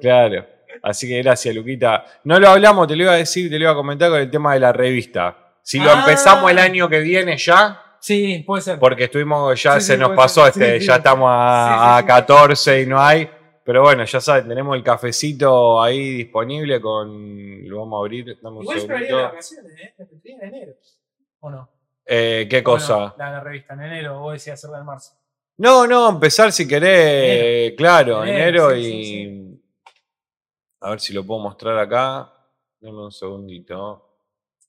Claro. Así que gracias, Luquita. No lo hablamos, te lo iba a decir, te lo iba a comentar con el tema de la revista. Si lo Ah. empezamos el año que viene ya, Sí, puede ser. porque estuvimos, ya Sí, se sí, nos pasó, ser. Este, sí. ya estamos a, a sí. 14 y no hay. Pero bueno, ya saben, tenemos el cafecito ahí disponible con. Lo vamos a abrir. Igual yo vacaciones, ¿eh? La tendría en enero. ¿O no? Eh, ¿Qué cosa? La, la revista, en enero. Vos decías hacerla en marzo. No, no, empezar si querés, claro, Enero, enero, sí, y. sí, A ver si lo puedo mostrar acá. Dame un segundito.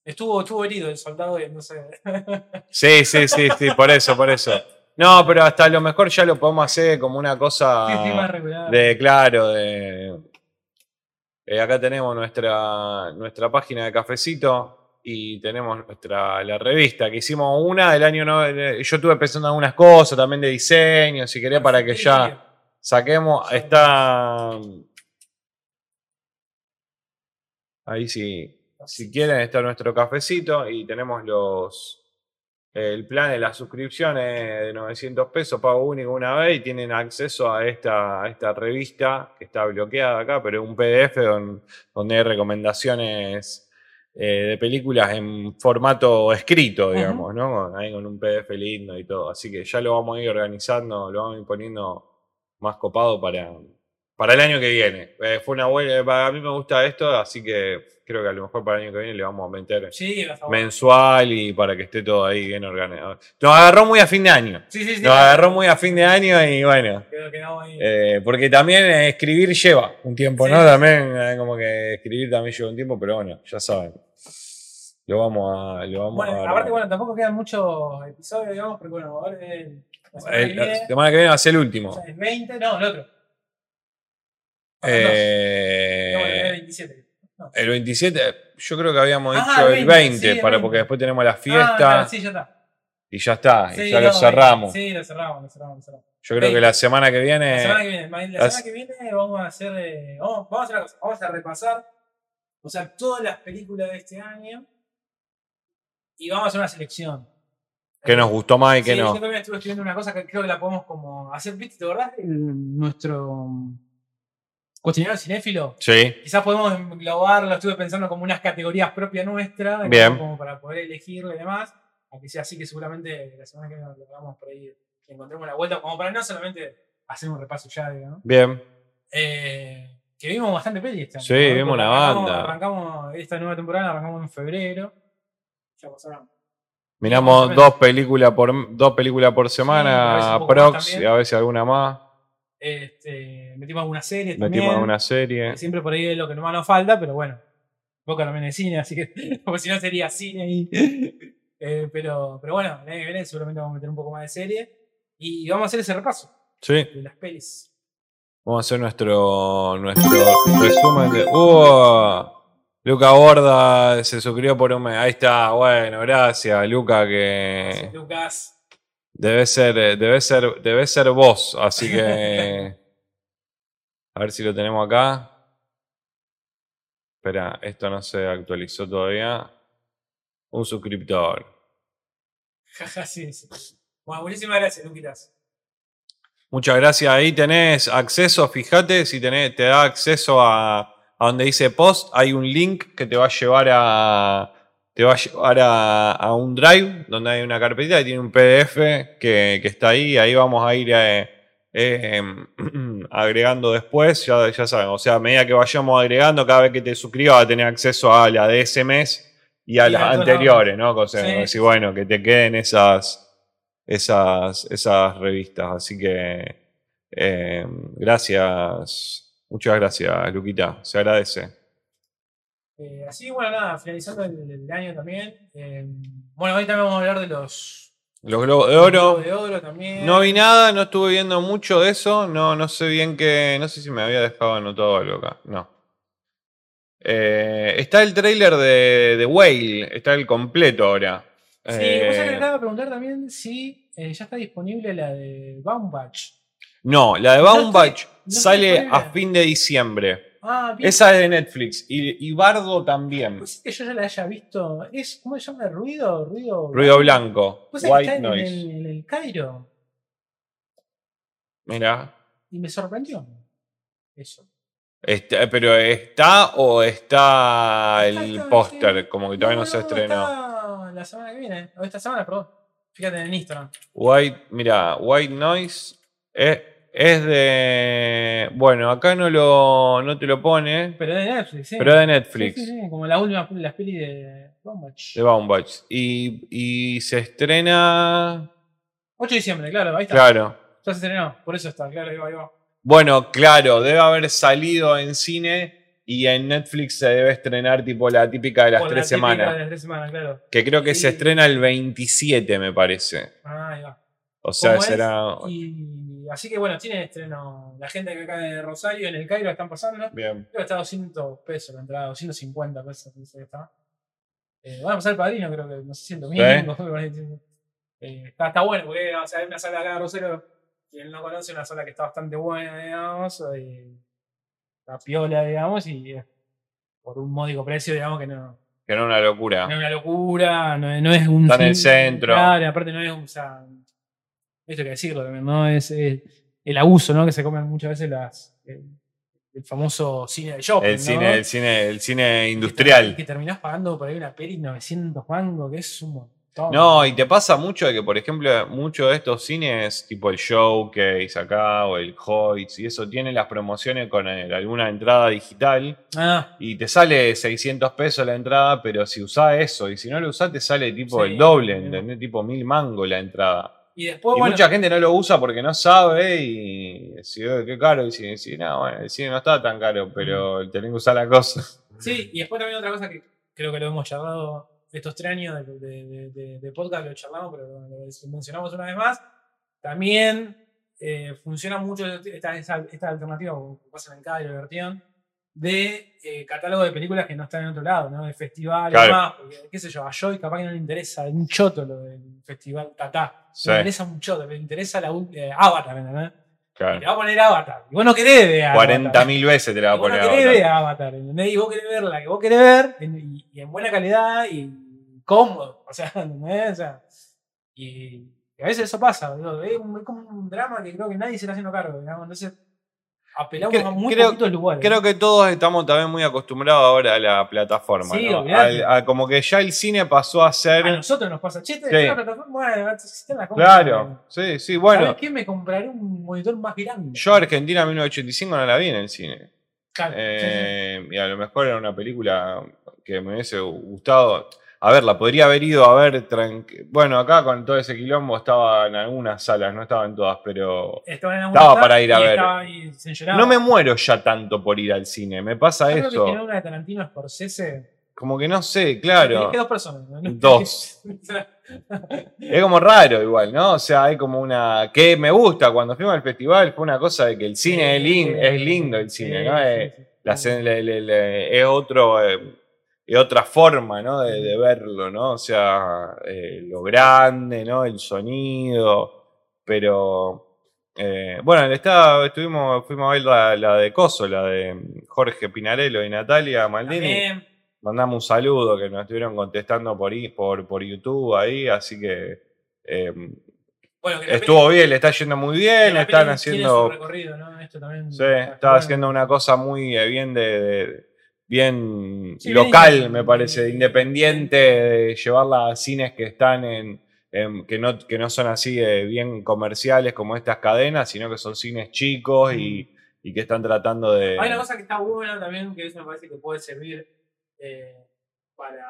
Estuvo, estuvo herido el soldado y no sé. Sí, sí, sí, sí, por eso, por eso. No, pero hasta lo mejor ya lo podemos hacer como una cosa de, claro, de... eh, acá tenemos nuestra, nuestra página de cafecito y tenemos nuestra la revista que hicimos una del año no, yo estuve pensando en algunas cosas también de diseño si quería para que ya saquemos está ahí sí si quieren está nuestro cafecito y tenemos los el plan de las suscripciones de 900 pesos, pago único una vez y tienen acceso a esta, a esta revista que está bloqueada acá, pero es un PDF don- donde hay recomendaciones eh, de películas en formato escrito, digamos, ¿no? Ahí con un PDF lindo y todo. Así que ya lo vamos a ir organizando, lo vamos a ir poniendo más copado para, para el año que viene. Eh, fue una buena, para mí me gusta esto, así que creo que a lo mejor para el año que viene le vamos a meter Sí, mensual y para que esté todo ahí bien organizado. Nos agarró muy a fin de año. Sí, sí, sí. Nos agarró muy a fin de año y bueno. Quedó- quedamos ahí. eh, porque también escribir lleva un tiempo, ¿no? También eh, como que escribir también lleva un tiempo, pero bueno, ya saben. Lo vamos a. Lo vamos bueno, a aparte, bueno, tampoco quedan muchos episodios, digamos, porque bueno, ahora la semana que el, la viene, semana que viene va a ser el o último. sea, es 20, no, el otro. Eh, No, bueno, es 27. El 27, yo creo que habíamos Ah, dicho el el 20, 20, sí, el para, 20. porque después tenemos la Ah, fiesta claro, sí, ya está. y ya está, y ya no, lo cerramos. Sí, lo cerramos, lo cerramos, lo cerramos. Yo creo que 20. la semana que viene. La semana que viene, la las- semana que viene vamos a hacer, eh, vamos, vamos a hacer una cosa, vamos a repasar, o sea, todas las películas de este año y vamos a hacer una selección. que nos gustó más y que Sí, no. Yo también estuve escribiendo una cosa que creo que la podemos como hacer, ¿viste? ¿Te acordás de nuestro cuestionario cinéfilo? Sí, Quizás podemos englobarlo, estuve pensando como unas categorías propias nuestras, Bien. como para poder elegirlo y demás, aunque sea así que seguramente la semana que viene lo hagamos por ahí, que encontremos la vuelta, como para no solamente hacer un repaso ya, digamos. bien. Eh, que vimos bastante peli año. Sí, ¿no? vimos una banda. Arrancamos esta nueva temporada, arrancamos en febrero. Ya pasaron. Miramos dos películas por dos películas por semana, más prox, y a veces alguna más. Este, metimos algunas series Metimos también. alguna serie. siempre por ahí es lo que más nos falta, pero bueno. Boca también es cine, así que. Porque si no sería cine ahí. Eh, pero, pero bueno, el año que viene seguramente vamos a meter un poco más de serie. Y vamos a hacer ese repaso Sí, de las pelis. vamos a hacer nuestro, nuestro resumen de. ¡Uh! Luca Borda se suscribió por un mes. Ahí está, bueno, gracias, Luca, que Lucas. Debe ser, debe ser, debe ser vos, así que. A ver si lo tenemos acá. Espera, esto no se actualizó todavía. Un suscriptor. Jaja, sí, sí. Bueno, muchísimas gracias, Luquitas. Muchas gracias. Ahí tenés acceso, fíjate, si tenés, te da acceso a, a donde dice post, hay un link que te va a llevar a. Te va a llevar a, a un drive donde hay una carpetita y tiene un PDF que, que está ahí. Ahí vamos a ir eh, eh, agregando después. Ya, ya saben, o sea, a medida que vayamos agregando, cada vez que te suscribas, vas a tener acceso a la de ese mes y a Y las anteriores, ¿no? O sea, Sí. decir, bueno, que te queden esas, esas, esas revistas. Así que eh, gracias, muchas gracias, Luquita, se agradece. Eh, así, bueno, nada, finalizando el, el año también. eh, bueno, hoy también vamos a hablar de los. Los Globos de Oro. Globos de Oro también. No vi nada, no estuve viendo mucho de eso, no, no sé bien qué, no sé si me había dejado anotado algo acá, no. Eh, está el trailer de, de Whale, está el completo ahora. Sí, vos sabés que le acabo de preguntar también si ya está disponible la de Baumbach. no, la de Baumbach no sale a fin de diciembre. Ah, bien. Esa es de Netflix. Y, y Bardo también. Pues es que yo ya la haya visto. Es, ¿Cómo se llama? ¿Ruido? Ruido, Ruido blanco. ¿Vos sabés que White está en, noise. el, en el Cairo? Mira. Y me sorprendió. Eso. Está- pero está o está Está, el póster, como que todavía no, se estrenó. la semana que viene. O esta semana, perdón. Fíjate en el Instagram. White, mira, White Noise es, es de. Bueno, acá no lo no te lo pone, Pero es de Netflix, sí. pero es de Netflix, sí, sí, Como la última las pelis de Baumbach. de Baumbach. Y, y se estrena. 8 de diciembre, claro, ahí está. Claro. Ya se estrenó, por eso está, claro, ahí va, ahí va. Bueno, claro, debe haber salido en cine y en Netflix se debe estrenar tipo la típica de las Por la tres típica semanas. De las tres semanas, claro. Que creo que se estrena el 27, me parece. Ah, ahí va. O sea, será. Y así que bueno, tiene estreno. La gente que acá de Rosario, en el Cairo, están pasando. Bien. Creo que está a 200 pesos la entrada, 250 pesos, dice que está. Eh, van a pasar el padrino, creo que, no sé, 105. Eh, está, está bueno, porque o sea, hay una sala acá de Rosario, quien no conoce, una sala que está bastante buena, digamos, está piola, digamos, y por un módico precio, digamos, que no, Que no es una locura. no es una locura, no, es- no es un. Está en el centro. Claro, aparte no es un. O sea, esto hay que decirlo también, ¿no? Es, eh, el abuso, ¿no? Que se comen muchas veces las. el famoso cine de shopping. El ¿no? cine, el cine, el cine industrial. Que terminás pagando por ahí una peli 900 mangos, que es un montón. No, y te pasa mucho de que, por ejemplo, muchos de estos cines, tipo el Showcase acá o el Hoyts y eso, tienen las promociones con eh, alguna entrada digital Ah, y te sale 600 pesos la entrada, pero si usás eso y si no lo usás te sale tipo Sí, el doble. ¿entendés? Tipo mil mangos la entrada. Y después, y bueno, mucha gente no lo usa porque no sabe y si qué caro. Y si, si, no, bueno, el cine no está tan caro, pero tenés que usar la cosa. Sí, y después también otra cosa que creo que lo hemos charlado estos tres años de, de- de- de- de podcast, lo charlamos, pero lo, mencionamos una vez más. También eh, funciona mucho esta, esta, esta alternativa, como pasa en el y de eh, catálogo de películas que no están en otro lado, ¿no? De festivales y Claro. demás. Porque, qué sé yo, a Joy capaz que no le interesa un choto lo del festival Tatá. Sí. Le interesa un choto, le interesa la eh, Avatar, ¿entendés? Y Claro. te va a poner Avatar. Y vos no querés ver Avatar. 40.000 veces te la va a Y vos no poner. querés ver Avatar, ¿entendés? Y vos querés ver la que vos querés ver en- y, y en buena calidad y cómodo. O sea, ¿entendés? O sea, y, y a veces eso pasa, es, un- es como un drama que creo que nadie se está haciendo cargo, digamos. Entonces, apelamos a muy creo- poquitos lugares. Creo que todos estamos también muy acostumbrados ahora a la plataforma. Sí, ¿no? olvidate. Al- a- como que ya el cine pasó a ser. a nosotros nos pasa, che, Sí. una plataforma, bueno, la Claro, sí, sí, bueno. ¿Sabes qué? Me compraré un monitor más grande. Yo Argentina 1985 no la vi en el cine. Claro, sí, sí. Eh, Y a lo mejor era una película que me hubiese gustado. A ver, la podría haber ido a ver. Bueno, acá con todo ese quilombo estaba en algunas salas, no estaba en todas, pero. Estaba, en Estaba para ir a ver. No me muero ya tanto por ir al cine. Me pasa Yo creo que una de Tarantino Scorsese. Como que no sé, claro. Que dos personas. ¿no? Dos. Es como raro igual, ¿no? O sea, hay como una... Que me gusta, cuando fuimos al festival fue una cosa de que el cine es, lin- es lindo, el cine, Sí, ¿no? sí, Es, la es otro... eh, es otra forma, ¿no? De, de verlo, ¿no? O sea, eh, lo grande, ¿no? El sonido, pero... eh, bueno, estuvimos, fuimos a ver la, la de Coso, la de Jorge Pinarello y Natalia Maldini. También, Mandamos un saludo que nos estuvieron contestando por, por, por YouTube ahí, así que eh, bueno, que estuvo bien, le está yendo muy bien, están haciendo, recorrido, ¿no? Esto también sí, está bueno. haciendo una cosa muy bien de, de- bien Sí, local, me parece, de independiente, de llevarla a cines que están en, en- que no, que no son así eh, bien comerciales como estas cadenas, sino que son cines chicos y, y que están tratando de. Hay una cosa que está buena también, que eso me parece que puede servir eh, para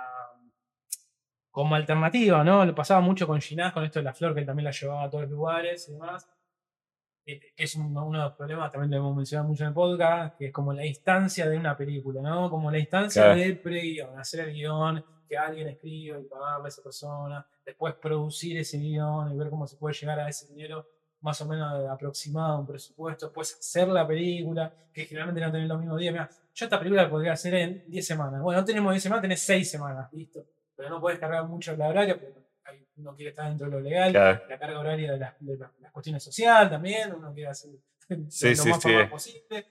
como alternativa, ¿no? Lo pasaba mucho con Ginás, con esto de la flor, que él también la llevaba a todos los lugares y demás. Eh, Es uno, de los problemas, también lo hemos mencionado mucho en el podcast, que es como la instancia de una película, ¿no? Como la instancia Claro. del pre-guión, hacer el guion, que alguien escriba y pagarle a esa persona, después producir ese guion y ver cómo se puede llegar a ese dinero más o menos aproximado, un presupuesto, después hacer la película, que generalmente no tenés los mismos días. Mirá, yo esta película la podría hacer en 10 semanas. Bueno, no tenemos 10 semanas, tenés 6 semanas, listo. Pero no puedes cargar mucho la porque hay- uno quiere estar dentro de lo legal. Claro. La carga horaria de las, de las- las cuestiones sociales también, uno quiere hacer Sí, lo sí, más sí. posible.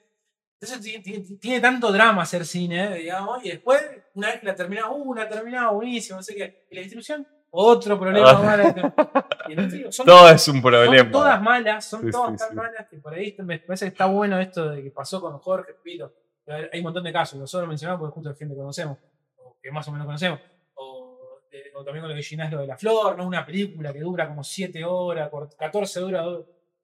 Entonces tiene, tiene- tiene tanto drama hacer cine, digamos, y después, una vez que la terminás, uh, la terminaba buenísimo, no sé qué. Y la distribución, otro problema Ah. más. Son Todo es un problema. son todas malas, son Sí, todas sí, tan sí. malas que por ahí me parece que está bueno esto de que pasó con Jorge, Pito. Hay un montón de casos, nosotros lo mencionamos porque justo es gente que conocemos, o que más o menos conocemos. O, de- o también con lo de Ginás, lo de la flor, ¿no? Una película que dura como 7 horas, cor- 14 dura,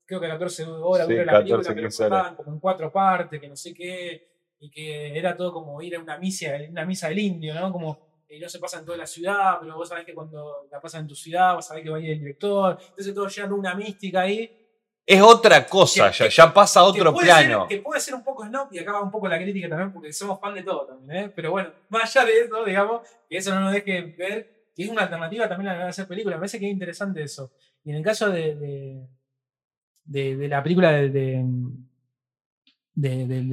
creo que 14 horas Sí, dura la 14, película, pero 15 horas. cortaban como en cuatro partes, que no sé qué, y que era todo como ir a una misa, una misa del indio, ¿no? Como y no se pasa en toda la ciudad, pero vos sabés que cuando la pasan en tu ciudad, vas a saber que va a ir el director. Entonces todo llegando una mística ahí. Es otra cosa, Que- ya, que- ya pasa a que otro plano. Ser, que puede ser un poco snob, y acá va un poco la crítica también, porque somos fan de todo también, ¿eh? Pero bueno, más allá de eso, digamos, que eso no nos deje ver que es una alternativa también a hacer películas. Me parece que es interesante eso. Y en el caso de, de, de- de la película de,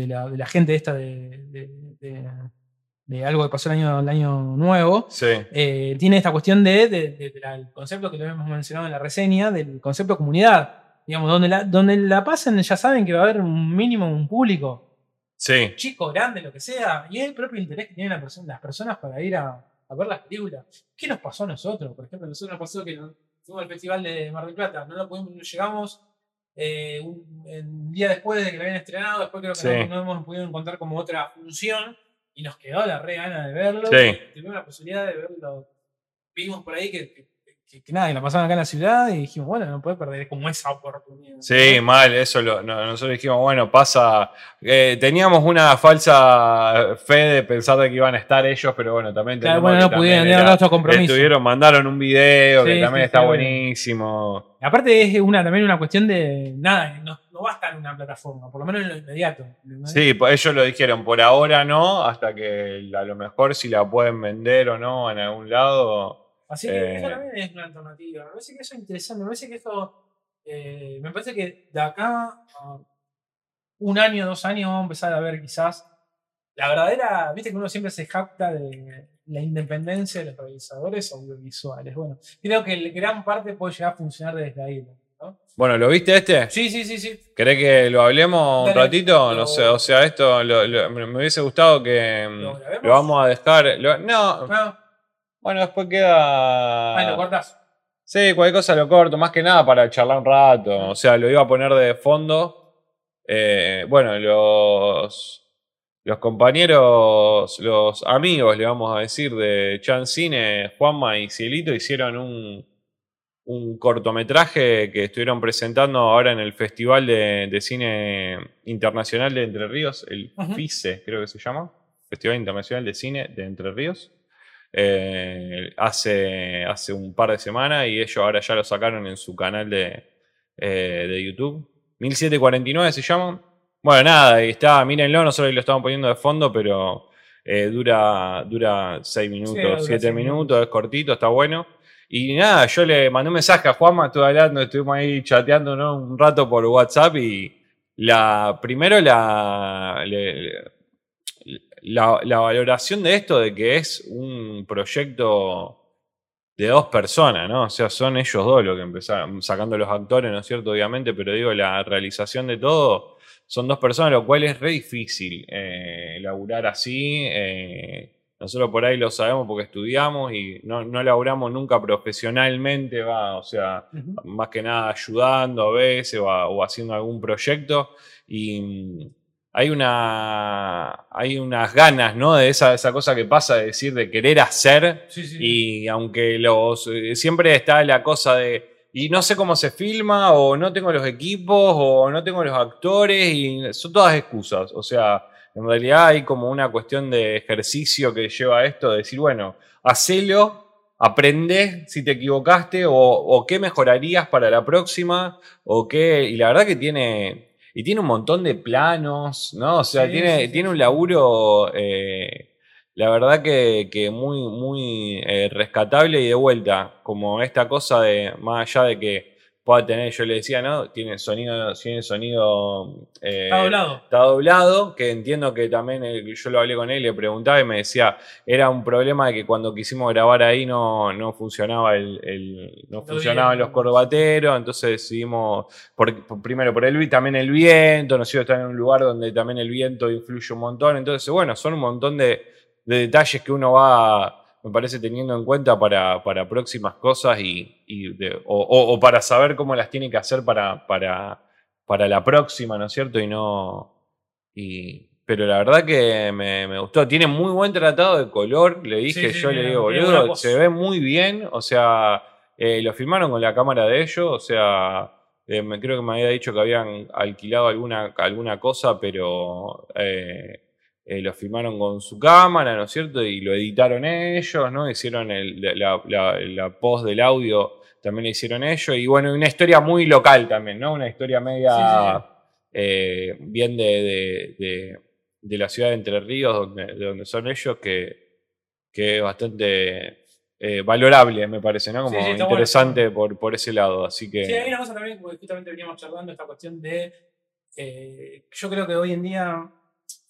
la, de la gente esta de, de- algo que pasó el año, el año nuevo, Sí, eh, tiene esta cuestión de, de- de- de la- el concepto que lo hemos mencionado en la reseña, del concepto comunidad. Digamos, donde la, donde la pasen ya saben que va a haber un mínimo, un público, sí. chico, grande, lo que sea, y es el propio interés que tienen la perso- las personas para ir a, a ver las películas. ¿Qué nos pasó a nosotros? Por ejemplo, a nosotros nos pasó que fuimos al Festival de Mar del Plata, no, lo pudimos- no llegamos eh, un, un día después de que lo habían estrenado, después creo que Sí. no, no hemos podido encontrar como otra función y nos quedó la re gana de verlo. Sí. Tuvimos la posibilidad de verlo. Vimos por ahí que, que, que- que nada, que la pasaban acá en la ciudad y dijimos, bueno, no puede perder como esa oportunidad. Sí, mal, eso lo- no- nosotros dijimos, bueno, pasa. eh, teníamos una falsa fe de pensar de que iban a estar ellos, pero bueno, también Claro, bueno, no pudieron, era otro compromiso. Estuvieron, mandaron un video que también sí, está sí, buenísimo. Aparte es una, también una cuestión de nada, no, no va a estar en una plataforma, por lo menos en lo inmediato. Sí, pues ellos lo dijeron, por ahora no, hasta que a lo mejor si la pueden vender o no en algún lado. Así que Eh. eso también es una alternativa. Me parece que eso es interesante. Me parece que esto. eh, me parece que de acá a un año, dos años, vamos a empezar a ver quizás la verdadera. Viste que uno siempre se jacta de la independencia de los realizadores audiovisuales. Bueno, creo que el- gran parte puede llegar a funcionar desde ahí. ¿no? Bueno, ¿lo viste este? Sí, sí, sí, sí. ¿Querés que lo hablemos un ratito? lo- No sé, o sea, esto lo- lo- me hubiese gustado que ¿Lo lo vamos a dejar. no, No, bueno, después queda. ahí lo cortás. Sí, cualquier cosa lo corto, más que nada para charlar un rato. O sea, lo iba a poner de fondo. Eh, bueno, los, los compañeros, los amigos, le vamos a decir, de Chan Cine, Juanma y Cielito, hicieron un, un cortometraje que estuvieron presentando ahora en el Festival de, de Cine Internacional de Entre Ríos, el. FICE, creo que se llama, Festival Internacional de Cine de Entre Ríos eh, hace, hace un par de semanas y ellos ahora ya lo sacaron en su canal de, eh, de YouTube. 1749 se llama. Bueno, nada, y está, mírenlo, nosotros lo estamos poniendo de fondo, pero eh, dura, dura 6 dura minutos, 7 seis minutos, es cortito, está bueno. Y nada, yo le mandé un mensaje a Juanma, estuve hablando, estuvimos ahí chateando ¿no? un rato por WhatsApp y la primero la, le- la, la valoración de esto de que es un proyecto de dos personas, ¿no? O sea, son ellos dos los que empezaron, sacando los actores, ¿no es cierto? Obviamente, pero digo, la realización de todo son dos personas, lo cual es re difícil eh, laburar así. eh, nosotros por ahí lo sabemos porque estudiamos y no, no laburamos nunca profesionalmente, va, o sea, más que nada ayudando a veces o, a- o haciendo algún proyecto. Y hay una. hay unas ganas, ¿no? De esa, esa cosa que pasa de decir, de querer hacer. Sí, sí. Y aunque los. eh, siempre está la cosa de. Y no sé cómo se filma, o no tengo los equipos, o no tengo los actores, y son todas excusas. O sea, en realidad hay como una cuestión de ejercicio que lleva a esto, de decir, bueno, hacelo, aprende si te equivocaste, o, o qué mejorarías para la próxima, o qué. Y la verdad que tiene. Y tiene un montón de planos, ¿no? O sea, Sí, tiene, sí, sí, tiene un laburo. eh, la verdad que, que muy, muy eh, rescatable y de vuelta, como esta cosa de, más allá de que pueda tener, yo le decía, ¿no? Tiene sonido, tiene sonido... eh, Está doblado. Está doblado, que entiendo que también eh, yo lo hablé con él, le preguntaba y me decía, era un problema de que cuando quisimos grabar ahí no, no funcionaba el, el- no funcionaban los corbateros, entonces decidimos, por, por- primero por el también el viento, nosotros estamos en un lugar donde también el viento influye un montón, entonces bueno, son un montón de, de detalles que uno va, me parece, teniendo en cuenta para, para próximas cosas y, y de- o, o- o para saber cómo las tiene que hacer para, para, para la próxima, ¿no es cierto? Y no. Y, pero la verdad que me, me gustó. Tiene muy buen tratado de color. Le dije, Sí, sí, yo le digo, boludo, se ve muy bien. O sea, eh, lo filmaron con la cámara de ellos. O sea, eh, me, creo que me había dicho que habían alquilado alguna, alguna cosa, pero eh, eh, lo filmaron con su cámara, ¿no es cierto? Y lo editaron ellos, ¿no? Hicieron el- la, la- la post del audio, también la hicieron ellos. Y bueno, una historia muy local también, ¿no? Una historia media Sí, sí, sí. eh, bien de, de- de- de la ciudad de Entre Ríos, donde, de donde son ellos, que, que es bastante eh, valorable, me parece, ¿no? Como Sí, sí, está bueno, interesante por, por ese lado. Así que. Sí, hay una cosa también, porque justamente veníamos charlando esta cuestión de. eh, yo creo que hoy en día.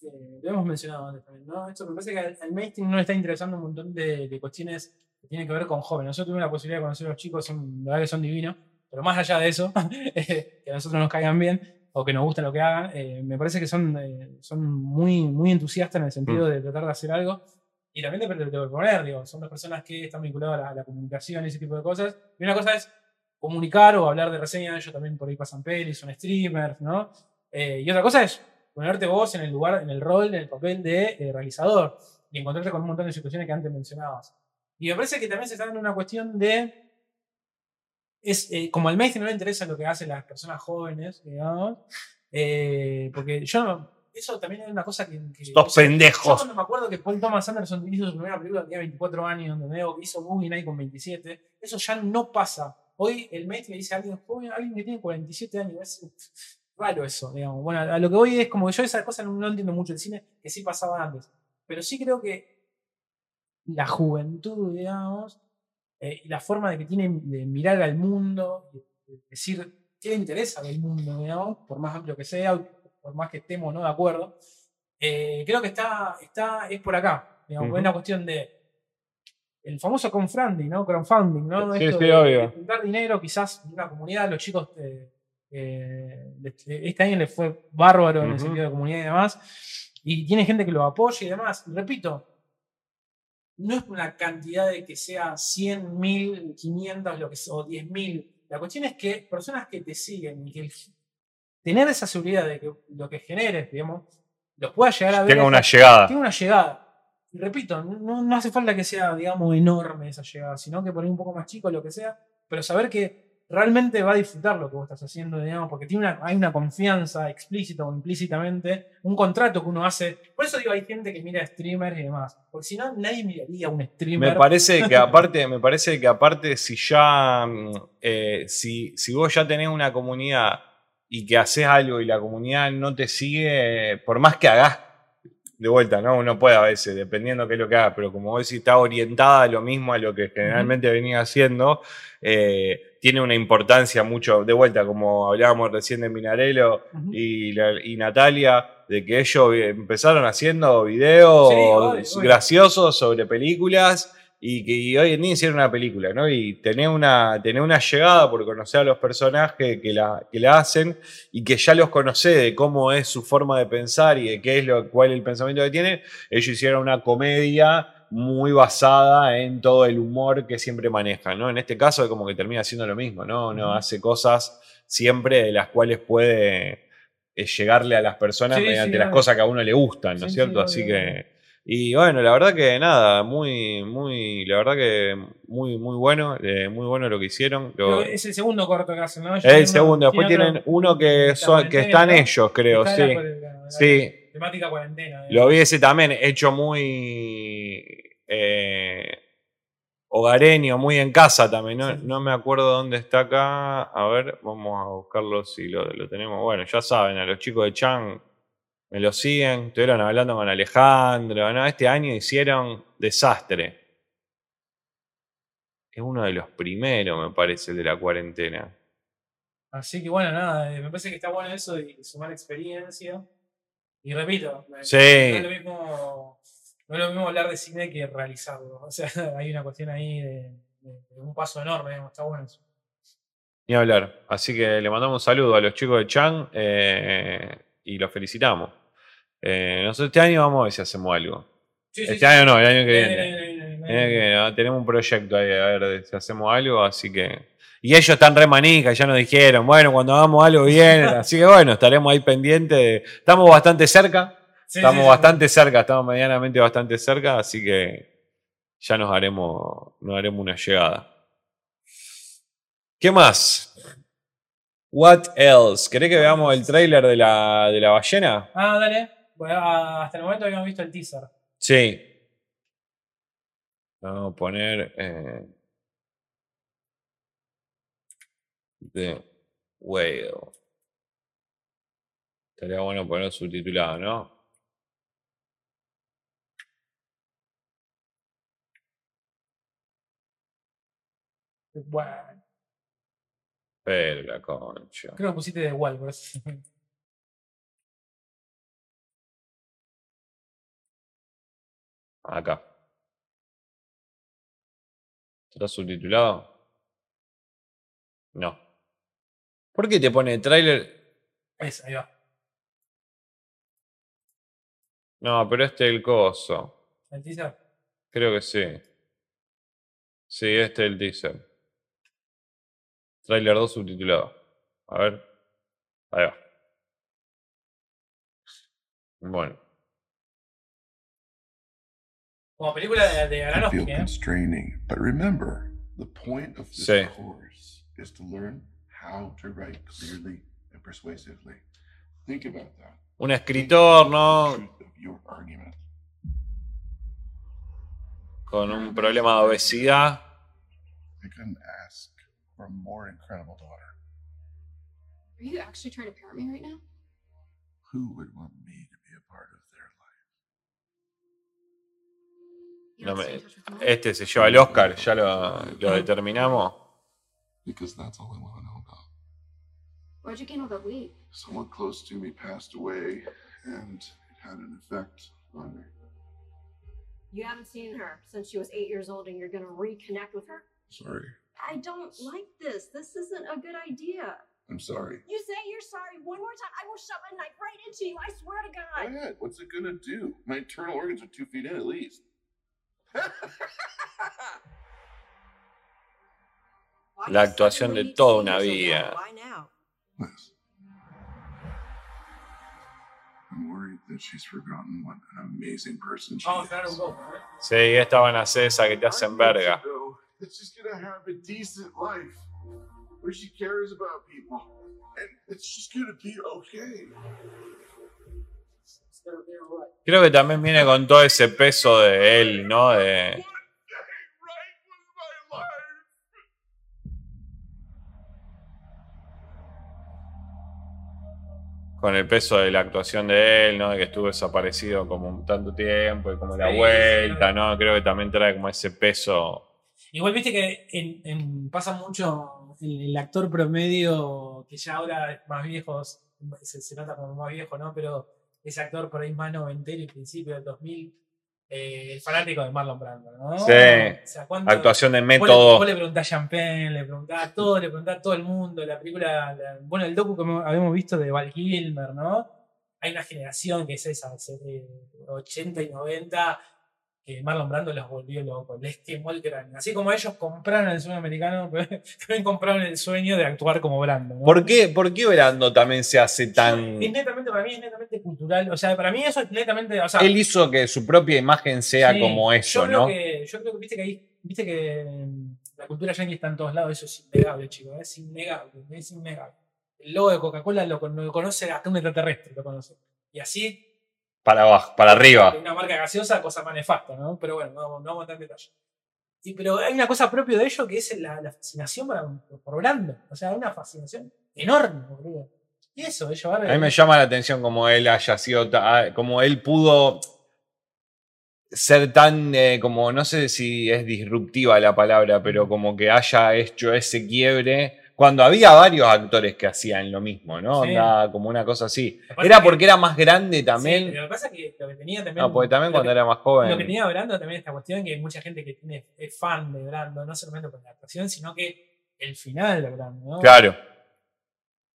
Eh, lo hemos mencionado antes también, ¿no? Esto me parece que al, al mainstream no le está interesando un montón de, de cuestiones que tienen que ver con jóvenes. Nosotros tuvimos la posibilidad de conocer a los chicos, son, la verdad que son divinos, pero más allá de eso, eh, que a nosotros nos caigan bien o que nos gusta lo que hagan, eh, me parece que son, eh, son muy, muy entusiastas en el sentido de tratar de hacer algo y también de, de proponer, digo, son dos personas que están vinculadas a la, a la comunicación y ese tipo de cosas. Y una cosa es comunicar o hablar de reseñas, ellos también por ahí pasan pelis, son streamers, ¿no? Eh, y otra cosa es ponerte vos en el lugar, en el rol, en el papel de eh, realizador y encontrarte con un montón de situaciones que antes mencionabas. Y me parece que también se está dando una cuestión de. Es, eh, como al mainstream no le interesa lo que hacen las personas jóvenes, digamos, eh, porque yo no, Eso también es una cosa que. que Estos o sea, Yo pendejos. cuando me acuerdo que Paul Thomas Anderson hizo su primera película, tenía 24 años, donde hizo Boogie Night con 27, eso ya no pasa. Hoy el mainstream le dice a alguien joven, alguien que tiene 47 años, es raro eso, digamos. Bueno, a lo que voy es como que yo esas cosas no, no entiendo mucho del cine, que sí pasaba antes. Pero sí creo que la juventud, digamos, eh, y la forma de que tienen de mirar al mundo, de de decir qué le interesa del mundo, digamos, por más amplio que sea, por más que estemos no de acuerdo, eh, creo que está, está, es por acá. Digamos. Es una cuestión de el famoso crowdfunding, ¿no? Crowdfunding, ¿no? Sí, Esto sí, de- obvio. de juntar dinero, quizás de una comunidad, los chicos eh, eh, de- este año les fue bárbaro en el sentido de comunidad y demás, y tiene gente que lo apoya y demás. Repito, no es una cantidad de que sea 100, 1000, 500 lo que sea, o 10.000. La cuestión es que personas que te siguen y que el- tener esa seguridad de que lo que generes, digamos, los pueda llegar a ver. Tenga una llegada. tenga una llegada. Y repito, no, no hace falta que sea, digamos, enorme esa llegada, sino que por ahí un poco más chico, lo que sea, pero saber que realmente va a disfrutar lo que vos estás haciendo, digamos, porque tiene hay una confianza explícita o implícitamente, un contrato que uno hace. Por eso digo, hay gente que mira streamers y demás, porque si no, nadie miraría un streamer. Me parece que aparte, me parece que aparte, si ya, mm, eh, si, si vos ya tenés una comunidad y que haces algo y la comunidad no te sigue, por más que hagas de vuelta, ¿no? Uno puede a veces, dependiendo qué es lo que haga, pero como vos decís, está orientada a lo mismo a lo que generalmente venía haciendo, eh, tiene una importancia mucho, de vuelta, como hablábamos recién de Minarello y, la- y Natalia, de que ellos vi- empezaron haciendo videos Sí, graciosos sobre películas y que y hoy en día hicieron una película, ¿no? Y tener una, tener una llegada por conocer a los personajes que la, que la hacen y que ya los conoce de cómo es su forma de pensar y de qué es lo, cuál es el pensamiento que tienen, ellos hicieron una comedia muy basada en todo el humor que siempre manejan, ¿no? En este caso es como que termina haciendo lo mismo, ¿no? No hace cosas siempre de las cuales puede eh, llegarle a las personas Sí, mediante sí, las cosas que a uno le gustan, ¿no es Sí, cierto? sí, Así que... Y bueno, la verdad que nada, muy, muy, la verdad que muy, muy bueno, eh, muy bueno lo que hicieron. Lo- es el segundo corto que hacen, ¿no? Es el segundo, después tienen uno que, son, que están ¿no? ellos, creo, Está sí. la- la- la- Sí. Temática cuarentena. Lo digamos. vi ese también, hecho muy eh, hogareño, muy en casa también. No, Sí. no me acuerdo dónde está acá. A ver, vamos a buscarlo si lo, lo tenemos. Bueno, ya saben, a los chicos de Chan me lo siguen. Estuvieron hablando con Alejandro. ¿no? Este año hicieron desastre. Es uno de los primeros, me parece, el de la cuarentena. Así que bueno, nada, eh, me parece que está bueno eso de sumar experiencia. Y repito, Sí. no, es lo mismo, no es lo mismo hablar de cine que realizarlo. O sea, hay una cuestión ahí de, de- de un paso enorme, digamos, está bueno eso. Ni hablar. Así que le mandamos un saludo a los chicos de Chan eh, y los felicitamos. Eh, nosotros este año vamos a ver si hacemos algo. Sí, Este sí. año no, el año que viene. Tenemos un proyecto ahí, a ver si hacemos algo, así que. Y ellos están re manica, ya nos dijeron, bueno, cuando hagamos algo bien. así que bueno, estaremos ahí pendientes. Estamos bastante cerca, estamos bastante cerca, estamos medianamente bastante cerca, así que ya nos haremos, nos haremos una llegada. ¿Qué más? What else? ¿Querés que veamos el tráiler de la, de la ballena? Ah, dale. Bueno, hasta el momento habíamos visto el teaser. Sí. Vamos a poner eh, The Whale. Estaría bueno poner subtitulado, ¿no? Bueno, Pero la concha. creo que pusiste de igual, por eso. Acá. ¿Está subtitulado? No. ¿Por qué te pone tráiler? Es, ahí va. No, pero este es el coso. El teaser. Creo que sí. Sí, este es el teaser. Trailer 2 subtitulado. A ver. Ahí va. Bueno. Como película de, de Aronofsky, ¿eh? constraining, but remember, the point of this Sí. course is to learn how to write clearly and persuasively. Think about that. Un escritor, ¿no? Con un problema de obesidad. I couldn't ask for a more incredible daughter. Are you actually trying to parent me right now? Who would want me to be a part of their life? You No don't stay me- in touch with mom? Este se lleva el Oscar, ya lo, lo determinamos. Because that's all I want to know about. Why'd you gain all that weight? Someone close to me passed away, and it had an effect on me. You haven't seen her since she was eight years old, and you're gonna reconnect with her? Sorry. I don't like this. This isn't a good idea. I'm sorry. You say you're sorry one more time, I will shove a knife right into you. I swear to God. Go God. ahead. What's it gonna do? My internal organs are two feet in at least. La actuación de toda una vida. Why now? Liz. I'm worried that she's forgotten what an amazing person she Vamos a esperar un is. poco. Sí, esta van a hacer esa que te hacen verga. That she's gonna have a decent life where she cares about people, and it's just gonna be okay. Creo que también viene con todo ese peso de él, ¿no? De, What ain't right with my life? con el peso de la actuación de él, ¿no? De que estuvo desaparecido como un tanto tiempo y como la vuelta. ¿no? Creo que también trae como ese peso. Igual viste que en, en- pasa mucho el, el actor promedio que ya ahora es más viejo, se, se nota como más viejo, ¿no? Pero ese actor por ahí más noventero y principio del 2000, eh, el fanático de Marlon Brando, ¿no? Sí. O sea, ¿cuánto- Actuación de Vos le, método. vos le preguntás a Champagne, le preguntás a todo, le preguntás a todo el mundo, la película, la- bueno, el docu que habíamos visto de Val Kilmer, ¿no? Hay una generación que es esa, de 80 y 90, que Marlon Brando los volvió locos, les quemó el cráneo. Así como ellos compraron el sueño americano, también compraron el sueño de actuar como Brando. ¿no? ¿Por qué, ¿Por qué Brando también se hace tan... Es netamente, para mí es netamente cultural, o sea, para mí eso es netamente, o sea, Él hizo que su propia imagen sea Sí, como yo eso, creo ¿no? Que, yo creo que viste que ahí, viste que mm, la cultura yankee está en todos lados, eso es innegable, chicos, es innegable, es innegable. El logo de Coca-Cola lo, lo conoce hasta un extraterrestre, lo conoce. Y así, Para abajo, para arriba. una marca gaseosa, cosa más nefasta, ¿no? Pero bueno, no, vamos- no vamos a entrar en detalle. Y, pero hay una cosa propia de ellos que es la, la fascinación por, por Brando. O sea, hay una fascinación enorme, boludo. Y eso, ellos A mí me llama la atención como él haya sido, ah, como él pudo ser tan, eh, como no sé si es disruptiva la palabra, pero como que haya hecho ese quiebre, cuando había varios actores que hacían lo mismo, ¿no? Sí. Onda, como una cosa así. Era porque era más grande Sí, también. pero lo que pasa es que lo que tenía también. no, porque también cuando que- era más Lo que joven. tenía Brando también esta cuestión que hay mucha gente que tiene, es fan de Brando, no solamente por la actuación, sino que el final de Brando, ¿no? Claro.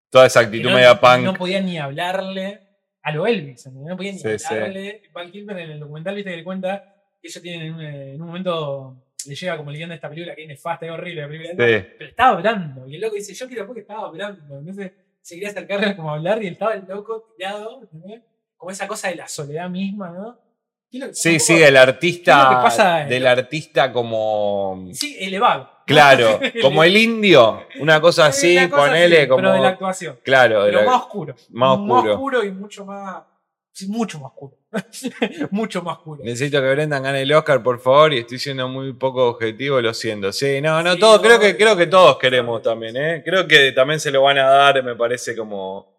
Toda esa actitud no, media punk. no podía ni hablarle a lo Elvis, ¿entendés? no podía ni Sí, sí. hablarle. Val Kilmer en el documental, viste que le cuenta que ellos tienen en un, en un momento, le llega como el guion de esta película que es nefasta, es horrible la película, Sí. pero estaba hablando. Y el loco dice, yo quiero porque estaba hablando. Entonces se quería acercarle como a hablar y él estaba el loco tirado, como esa cosa de la soledad misma, ¿no? Sí, sí, del artista. ¿qué es lo que pasa en- del artista como. Sí, elevado. Claro, como el indio. Una cosa así, Una cosa ponele así, como. Pero de la actuación. Claro, de Pero la- más oscuro. más oscuro. y mucho más. Mucho más oscuro. mucho más oscuro. Necesito que Brendan gane el Oscar, por favor, y estoy siendo muy poco objetivo, lo siento. Sí, no, no, Sí, todos, creo que, creo que todos queremos también, ¿eh? Creo que también se lo van a dar, me parece como.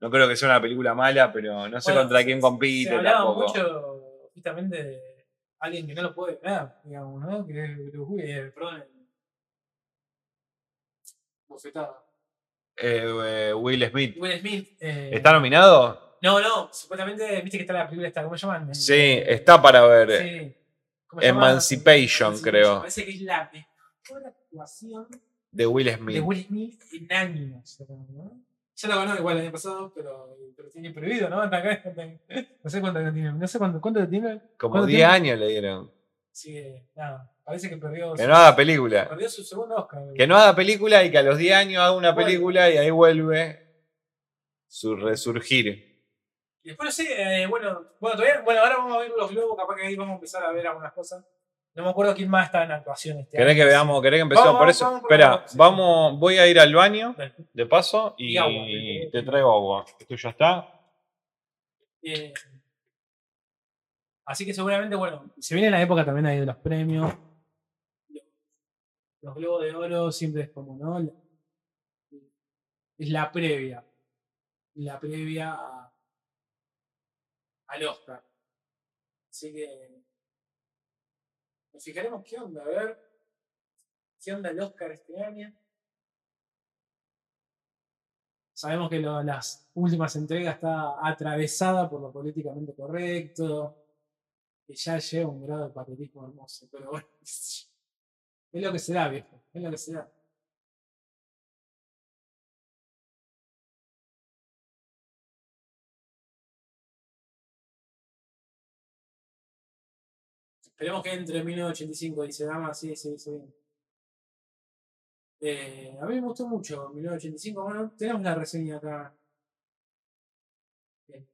No creo que sea una película mala, pero no sé Bueno, contra se- quién Se compite hablaba tampoco. mucho justamente de alguien que no lo puede ganar, digamos, ¿no? Que es eh, perdón. Bofetada. Eh, eh, Will Smith. Will Smith. eh, ¿Está nominado? No, no, supuestamente, viste que está la película esta, ¿cómo se llaman? Sí, está para ver. Sí. ¿Cómo se llama? Emancipation, creo. Parece que es la mejor actuación De Will Smith. de Will Smith en años. ¿no? Ya lo ganó igual el año pasado, pero, pero tiene prohibido, ¿no? Acá, no sé cuánto tiene. No sé cuánto, cuánto tiene. Como ¿cuánto 10 tiene? años le dieron. Que, nada. Parece que perdió, Que su, no haga película. perdió su segundo Oscar. Que no haga película y que a los 10 años haga una película y ahí vuelve su resurgir. Y después no sé, eh, bueno, bueno, todavía, bueno, ahora vamos a ver los globos, capaz que ahí vamos a empezar a ver algunas cosas. No me acuerdo quién más está en actuación este ¿Querés año. que veamos? ¿Querés que empecemos por eso? vamos Espera, vamos, voy a ir al baño de paso y, Y agua, te- te traigo agua. Esto ya está. Eh, así que seguramente, bueno, se viene la época también ahí de los premios. Los globos de oro siempre es como, ¿no? Es la previa. La previa a- al Oscar. Así que nos fijaremos qué onda, a ver qué onda el Oscar este año. Sabemos que las últimas entregas está atravesada por lo políticamente correcto, que ya lleva un grado de patriotismo hermoso, pero bueno, es lo que será, viejo, es lo que será. Esperemos que entre 1985 dice Dama, sí, sí, sí. Eh, a mí me gustó mucho 1985. Bueno, tenemos la reseña acá. Bien.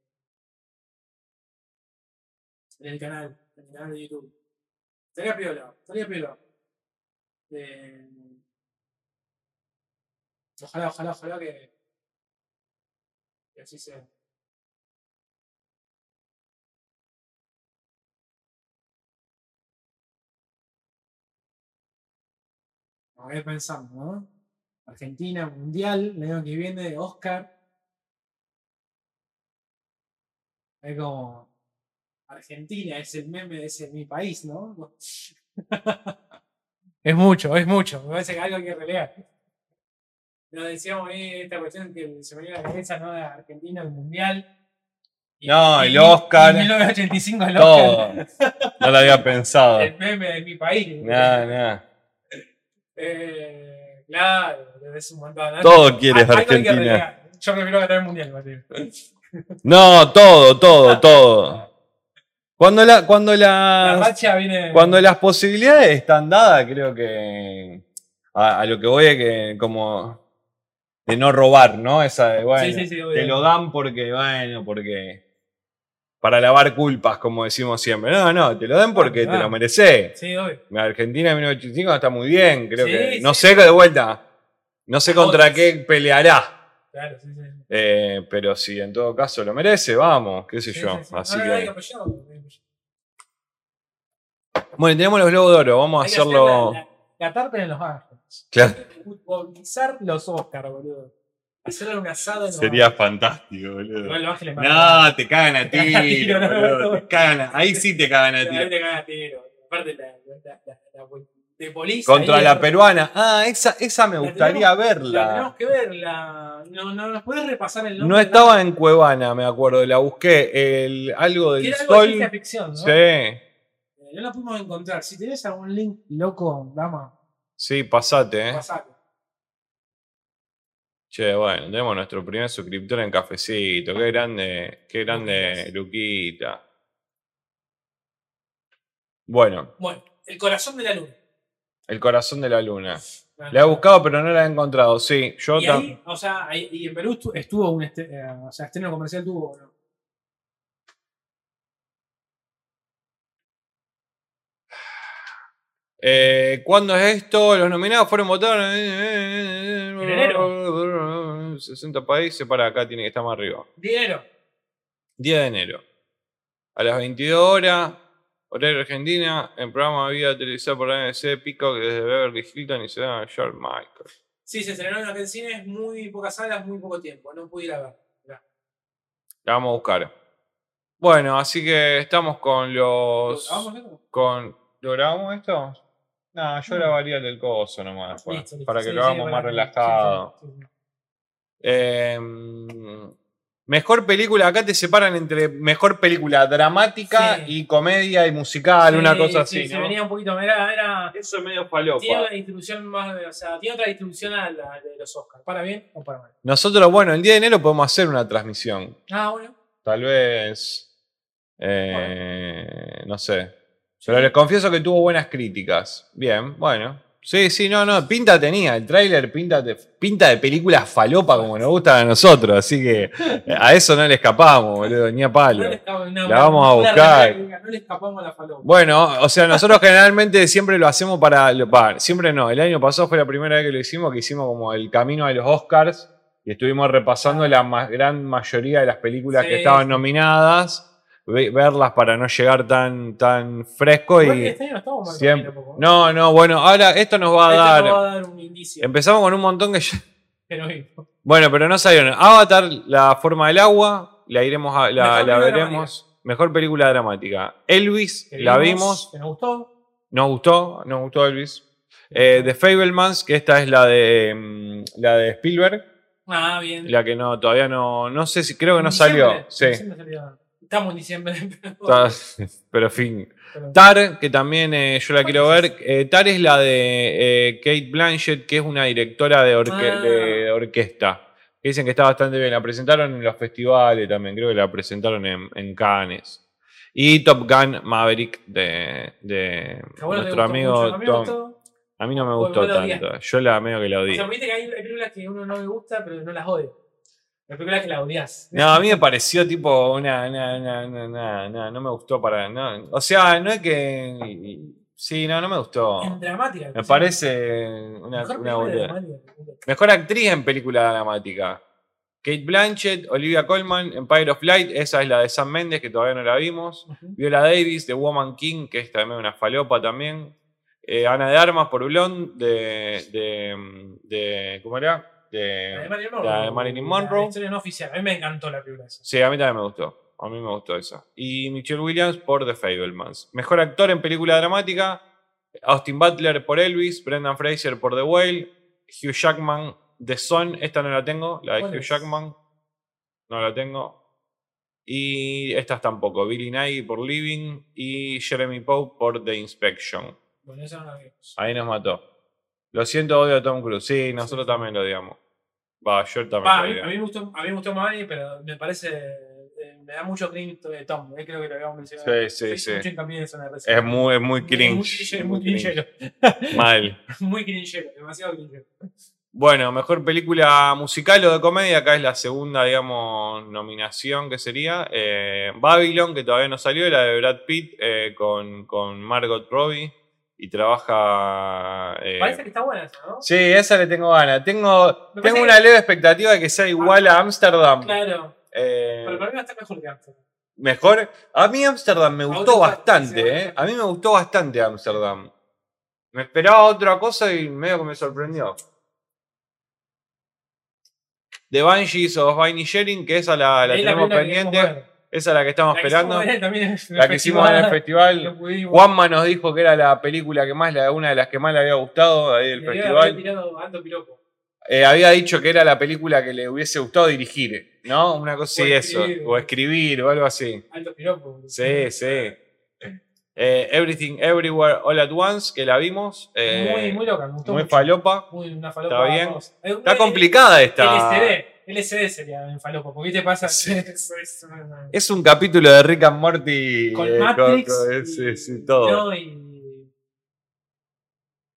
En el canal, en el canal de YouTube. Estaría piola, estaría piola. Eh, ojalá, ojalá, ojalá que, que así sea. Ir pensando, ¿no? Argentina, Mundial, el año que viene, Oscar. Es como. Argentina es el meme, ese es mi país, ¿no? es mucho, es mucho. Me parece que algo hay que relear. Nos decíamos ahí esta cuestión que se me venía a la cabeza, ¿no? De Argentina, el Mundial. Y- No, y- el Oscar. y 1985 el Todo. Oscar. No lo había pensado. el meme de mi país. Nah, nah. Eh, claro, es un montón. Todo quieres hay que Argentina. Yo prefiero ganar el mundial, Mateo. No, todo, todo, todo. Cuando la, cuando La las, viene. cuando las posibilidades están dadas, creo que a, a lo que voy es que como de no robar, ¿no? Esa bueno, Sí, sí, sí, te lo dan porque, bueno, porque para lavar culpas, como decimos siempre. No, no, te lo dan porque te lo mereces. Sí, obvio. Argentina en 1985 está muy bien, creo Sí, que. sí, No sí. sé de vuelta. No sé contra qué peleará. Claro, sí, sí. eh, pero si en todo caso lo merece, vamos, qué sé yo. sí, sí. Así que. Bueno, tenemos los globos de oro, vamos a Hay hacerlo. hacer La, la, la tarta en Los Ángeles. Claro. Futbolizar los Oscars, boludo. Hacerle un asado en Los Sería fantástico, boludo. Igual Los Ángeles No, te cagan a cagan no. Te cagan a- Ahí sí te cagan a Ahí tiro. te cagas a tiro. Aparte, la, la, la, la, de policía. Contra ahí, la peruana. Ah, esa, esa me La gustaría tenemos- La tenemos verla. que verla. No, no, ¿Nos podés repasar el nombre? No estaba en Cuevana, me acuerdo, la busqué. El, algo del era algo de sol. ciencia ficción, ¿no? Sí, Eh, No la pudimos encontrar. Si tenés algún link loco, dama, sí, pasate, eh. pasate. Che, bueno, tenemos nuestro primer suscriptor en cafecito. Qué grande, qué grande, Luquita. Bueno, Bueno, el corazón de la luna. el corazón de la luna. La he buscado, pero no la he encontrado. Sí, yo Y ahí, o sea, ahí- y en Perú estu- estuvo un este, eh, o sea, estreno comercial tuvo, ¿no? Eh, ¿Cuándo es esto? Los nominados fueron votados En en 60 países. Para acá tiene que estar más arriba. Dinero. 10 de enero. A las 22 horas, horario Argentina, en programa de vida televisado por ABC Peacock desde Beverly Hilton y se llama George Michael. Sí, se estrenó en el cine, muy pocas salas, muy poco tiempo. No pude ir a ver. Mirá. La vamos a buscar. Bueno, así que estamos con los. ¿Vamos esto? con ¿Lo grabamos esto? No, yo No. grabaría el del coso nomás. Listo, listo. para que Sí, lo hagamos más relajado. sí, sí, sí. Eh, mejor película, acá te separan entre mejor película dramática Sí. y comedia y musical, una cosa sí, así, se ¿no? venía un poquito, era, era- Eso es medio falopa. tiene una distribución más, o sea, tiene otra distribución a la de los Oscars. ¿Para bien o para mal? Nosotros, bueno, el día de enero podemos hacer una transmisión. Ah, bueno. Tal vez. eh, No sé. Pero les confieso que tuvo buenas críticas. Bien, bueno. Sí, sí, no, no, pinta tenía. El tráiler pinta, de- pinta de película falopa como nos gusta a nosotros. Así que a eso no le escapamos, boludo, ni a palo. No le escapamos- no, La vamos a buscar. No le escapamos a la falopa. Bueno, o sea, nosotros generalmente siempre lo hacemos para. va, siempre no. El año pasado fue la primera vez que lo hicimos, que hicimos como el camino a los Oscars y estuvimos repasando la ma- gran mayoría de las películas Sí, que estaban nominadas, ve- verlas para no llegar tan, tan fresco Igual que y. este año no estamos mal Siempre. tampoco. No, no, bueno, ahora esto nos va a Este dar. nos va a dar un indicio. Empezamos con un montón que ya- Pero. Bueno, pero no salieron. Avatar, La forma del agua, la iremos a, la, veremos. Mejor película dramática. Elvis, que la vimos. Que nos gustó. Nos gustó, nos gustó Elvis. Eh, The Fablemans, que esta es la de mm, la de Spielberg, Ah, bien. la que no todavía no no sé si creo que no salió, sí. salió. Estamos en diciembre. Está- pero fin. Pero- Tar, que también eh, yo la quiero ver. Eh, Tar es la de eh, Kate Blanchett, que es una directora de, orque- Ah. de orquesta. Que dicen que está bastante bien. La presentaron en los festivales también. Creo que la presentaron en, en Cannes. Y Top Gun Maverick de, nuestro amigo mucho. Tom. gustó. A mí no me gustó tanto. Yo la medio que la O odié. sea, viste que hay, hay películas que uno no le gusta, pero no las odia. Hay películas que las odias. No, a mí me pareció tipo una. una- no me gustó para. No, o sea, no es que. Sí, no, no me gustó. En dramática. Me sí. parece una, Mejor una película. Mejor actriz en película dramática. Kate Blanchett, Olivia Colman, Empire of Light, esa es la de Sam Mendes, que todavía no la vimos. Viola Davis, de Woman King, que es también una falopa también. Eh, Ana de Armas por Blonde, de, de, de- ¿Cómo era? La de De, Marilyn de Monroe. La historia no oficial. A mí me encantó la película esa. Sí, a mí también me gustó. A mí me gustó esa. Y Michelle Williams por The Fablemans. Mejor actor en película dramática. Austin Butler por Elvis. Brendan Fraser por The Whale. Hugh Jackman, The Son. Esta no la tengo. La de ¿Cuál Hugh es? Jackman. No la tengo. Y estas tampoco. Billy Nye por Living. Y Jeremy Pope por The Inspection. Bueno, esa no la vimos. Ahí nos mató. Lo siento, odio a Tom Cruise. Sí, nosotros también lo odiamos. Va, yo también Va, a, lo mí, a mí me gustó, a mí me gustó Maverick, pero me parece. eh, me da mucho cringe de Tom. eh, creo que lo habíamos mencionado. Sí, sí, sí. Mucho hincapié en eso. Es muy, es muy Es cringe. Muy cringe, muy Muy cringe. Mal. Muy cringe, demasiado cringe. Bueno, mejor película musical o de comedia, acá es la segunda, digamos, nominación que sería. Eh, Babylon, que todavía no salió, la de Brad Pitt eh, con, con Margot Robbie y trabaja... eh, Parece que está buena esa, ¿no? Sí, esa le tengo ganas. Tengo, Me tengo una leve expectativa de que sea igual a Amsterdam. Claro. Eh, Pero para mí va a estar mejor que antes. mejor. A mí Amsterdam me gustó bastante, ¿eh? A mí me gustó bastante Amsterdam. Me esperaba otra cosa y medio que me sorprendió. The Banshees of Viney Sharing, que esa la, la tenemos pendiente. Esa es la que estamos La esperando. también La que hicimos en el festival. Juanma nos dijo que era la película que más, la, una de las que más le había gustado ahí del Le festival. tirado alto piropo. Eh, había dicho que era la película que le hubiese gustado dirigir, ¿no? Una cosa así, eso. O escribir o algo así. Alto piropo. Sí, sí. Eh, Everything Everywhere All at Once, que la vimos. eh, muy, muy loca, me gustó muy mucho. falopa. Muy una falopa. Está bien. vamos. Está complicada esta. LSD sería en falopa. Porque te pasa. Sí. Eso es un capítulo de Rick and Morty. Con eh, Matrix. con- y- sí, sí, todo. no, y-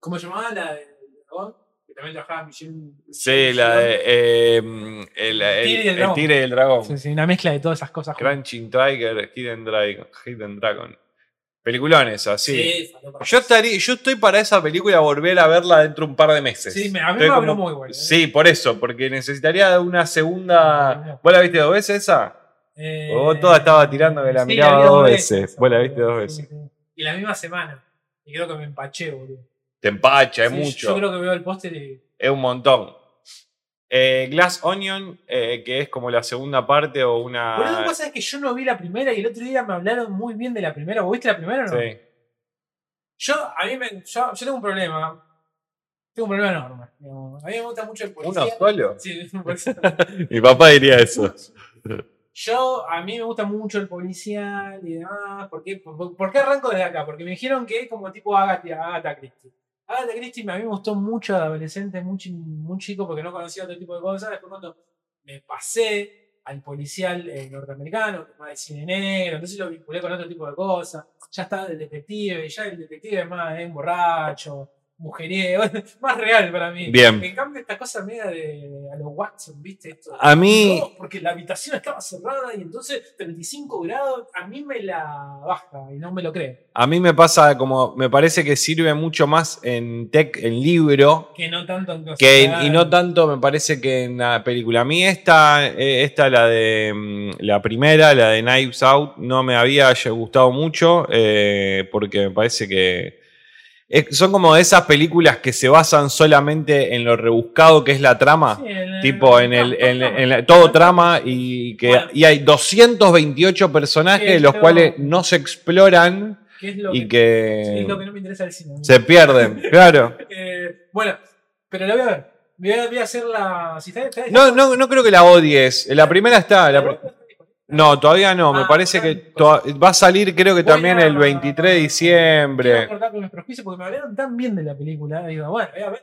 ¿Cómo llamaba la de dragón? Que también trabajaba Michelle. Sí, la de. eh, el, el- el el dragón. Tigre y el Dragón. Sí, sí, una mezcla de todas esas cosas. Crunching Tiger, Hidden Dragon. Hidden Dragon. Peliculones así. Sí. Yo, estaría, yo estoy para esa película volver a verla dentro de un par de meses. Sí, me- a mí me habló como- muy bueno, ¿eh? Sí, por eso, porque necesitaría una segunda. ¿Vos la viste dos veces esa? Eh, Vos toda estaba tirando que la sí, miraba dos veces. Vos la viste dos veces. Y la misma semana. Y creo que me empaché, boludo. Te empacha, es Sí, mucho. Yo creo que veo el póster y. Es un montón. Eh, Glass Onion, eh, que es como la segunda parte o una. Boludo, vos sabés que yo no vi la primera y el otro día me hablaron muy bien de la primera. ¿Vos viste la primera o no? Sí. Yo, a mí me, yo, yo tengo un problema. Tengo un problema enorme. A mí me gusta mucho el policía. ¿Uno solo? Sí. Mi papá diría eso. Yo, a mí me gusta mucho el policial y demás. ¿Por qué, por, por qué arranco desde acá? Porque me dijeron que es como tipo Agatha, Agatha Christie. Agatha Christie a mí me gustó mucho de adolescente, muy, muy chico, porque no conocía otro tipo de cosas. Después cuando me pasé al policial eh, norteamericano, más de cine negro, entonces lo vinculé con otro tipo de cosas. Ya está el detective, ya el detective es más es un borracho, mujeriego, más real para mí. Bien. En cambio, esta cosa media de a los Watson, ¿viste? Esto, A mí, no, porque la habitación estaba cerrada y entonces 35 grados, a mí me la baja y no me lo cree. a mí me pasa como, me parece que sirve mucho más en tech, en libro, Que no tanto en que, y no tanto me parece que en la película. A mí esta, eh, esta la de mm, la primera, la de Knives Out, no me había gustado mucho eh, porque me parece que es- son como esas películas que se basan solamente en lo rebuscado que es la trama. Sí, en- Tipo en el, todo en, trama. en la- todo trama y que Bueno. y hay 228 personajes Sí, los cuales no se exploran es lo y que, que, es lo que no me interesa del cine. se pierden. Claro. Eh, bueno, pero la voy a ver. Voy a, voy a hacer la. Si está, está- No, no, no creo que la odies. La primera está. la no, todavía no. Me Ah, parece que toa- va a salir, creo que también el 23 de diciembre. cortar con prejuicios porque me hablaron tan bien de la película. Digo, bueno, voy a ver.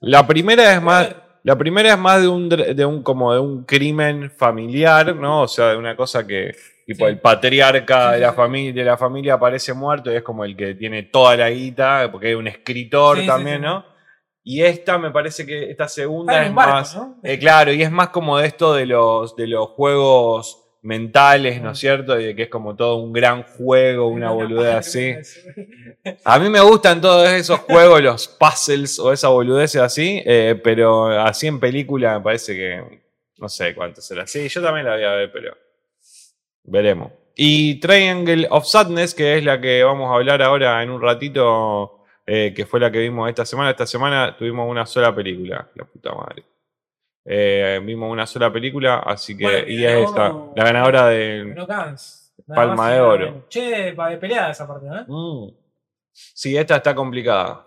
La primera es más. La primera es más de un, de un como de un crimen familiar, ¿no? O sea, de una cosa que tipo Sí. el patriarca de la familia de la familia aparece muerto y es como el que tiene toda la guita, porque es un escritor Sí, también, sí. ¿no? Y esta me parece que esta segunda es barco, más ¿no? eh, claro, y es más como de esto de los de los juegos mentales, ¿no es cierto? Y de que es como todo un gran juego, una boludez así. así. A mí me gustan todos esos juegos, los puzzles o esa boludez así, eh, pero así en película me parece que no sé cuánto será. Sí, yo también la voy a ver, pero veremos. Y Triangle of Sadness, que es la que vamos a hablar ahora en un ratito, eh, que fue la que vimos esta semana. Esta semana tuvimos una sola película, la puta madre. Eh, vimos una sola película, así que. Bueno, y es esta, la ganadora de. Palma de oro. Che, peleada esa parte, ¿no? Mm. Sí, esta está complicada.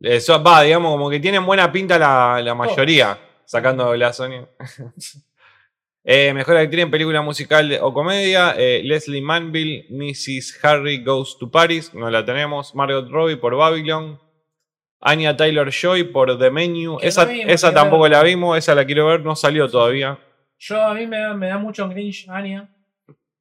Eso, va, digamos, como que tienen buena pinta la, la mayoría, sacando la Sony. Eh, mejor actriz en película musical o comedia, eh, Leslie Manville, Mrs. Harry Goes to Paris, no la tenemos. Margot Robbie por Babylon. Anya Taylor Joy por The Menu. Que no Esa, vimos, esa tampoco la vimos, esa la quiero ver, no salió todavía. Yo a mí me da, me da mucho cringe Anya.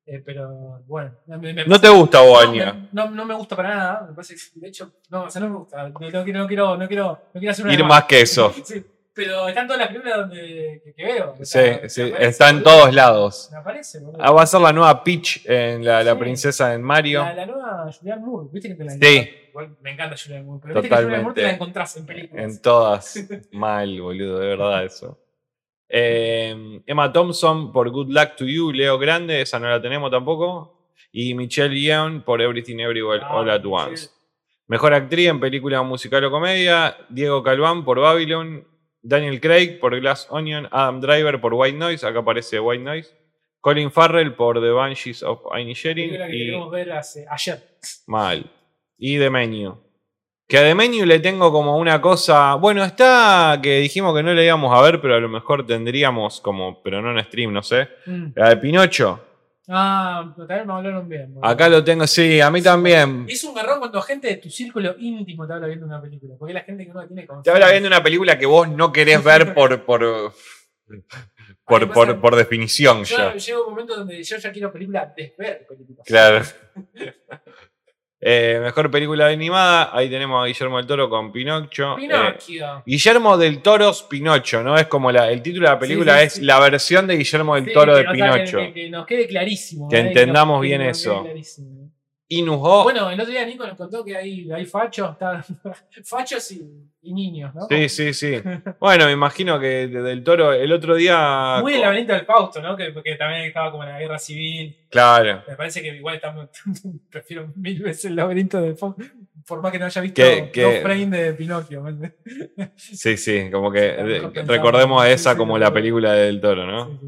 eh, pero bueno. me- me- ¿No te gusta vos, no, Anya? No, no me gusta para nada. Me parece de hecho, no, o sea, no me gusta. No, quiero, no, quiero, no, quiero, no quiero hacer una Ir más que eso. Sí, pero están todas las películas donde, que, que veo. o Sí, sea, sí, aparece, está en todos lados. Me aparece, boludo. Ah, va a ser la nueva Peach en la, la Sí. princesa en Mario. La, la nueva Julianne Moore, viste que te la Sí. Igual me encanta Julianne Moore, pero viste que Julianne Moore te la encontrás en películas. En todas. Mal, boludo, de verdad eso. Eh, Emma Thompson por Good Luck to You, Leo Grande, esa no la tenemos tampoco. Y Michelle Yeoh por Everything Everywhere Ah, All at. Once. Mejor actriz en película musical o comedia, Diego Calván por Babylon, Daniel Craig por Glass Onion, Adam Driver por White Noise, acá aparece White Noise, Colin Farrell por The Banshees of Inisherin que y queremos ver hace, ayer. Mal. Y The Menu. Que a The Menu le tengo como una cosa. Bueno, está que dijimos que no le íbamos a ver, pero a lo mejor tendríamos como, pero no en stream, no sé. Mm. La de Pinocho. Ah, pero también me hablaron bien. boludo. Acá lo tengo, sí, a mí también. Es un error cuando gente de tu círculo íntimo te habla viendo una película. Porque es la gente que uno tiene Te confianza. habla viendo una película que vos no querés ver por. por por, pasa- por, por definición Yo ya. llego a un momento donde yo ya quiero películas desver películas. Claro. Eh, mejor película animada. Ahí tenemos a Guillermo del Toro con Pinocho. Eh, Pinocchio. Guillermo del Toro's Pinocho, ¿no? Es como la, el título de la película Sí, sí, es sí. la versión de Guillermo del Toro de Pinocho. Que, que nos quede clarísimo. Que ¿eh? entendamos que bien nos quede eso. Inuho. Bueno, el otro día Nico nos contó que hay, hay fachos, está- fachos y, y niños, ¿no? Sí, sí, sí. Bueno, me imagino que de- del Toro el otro día. Muy el laberinto del Fausto, ¿no? Que, que también estaba como en la guerra civil. Claro. Me parece que igual estamos, prefiero mil veces el laberinto del Fausto, por más que no haya visto Que- que- dos frames de Pinocchio. ¿me Sí, sí. Como que recordemos Sí, esa sí, como la película del Toro, ¿no?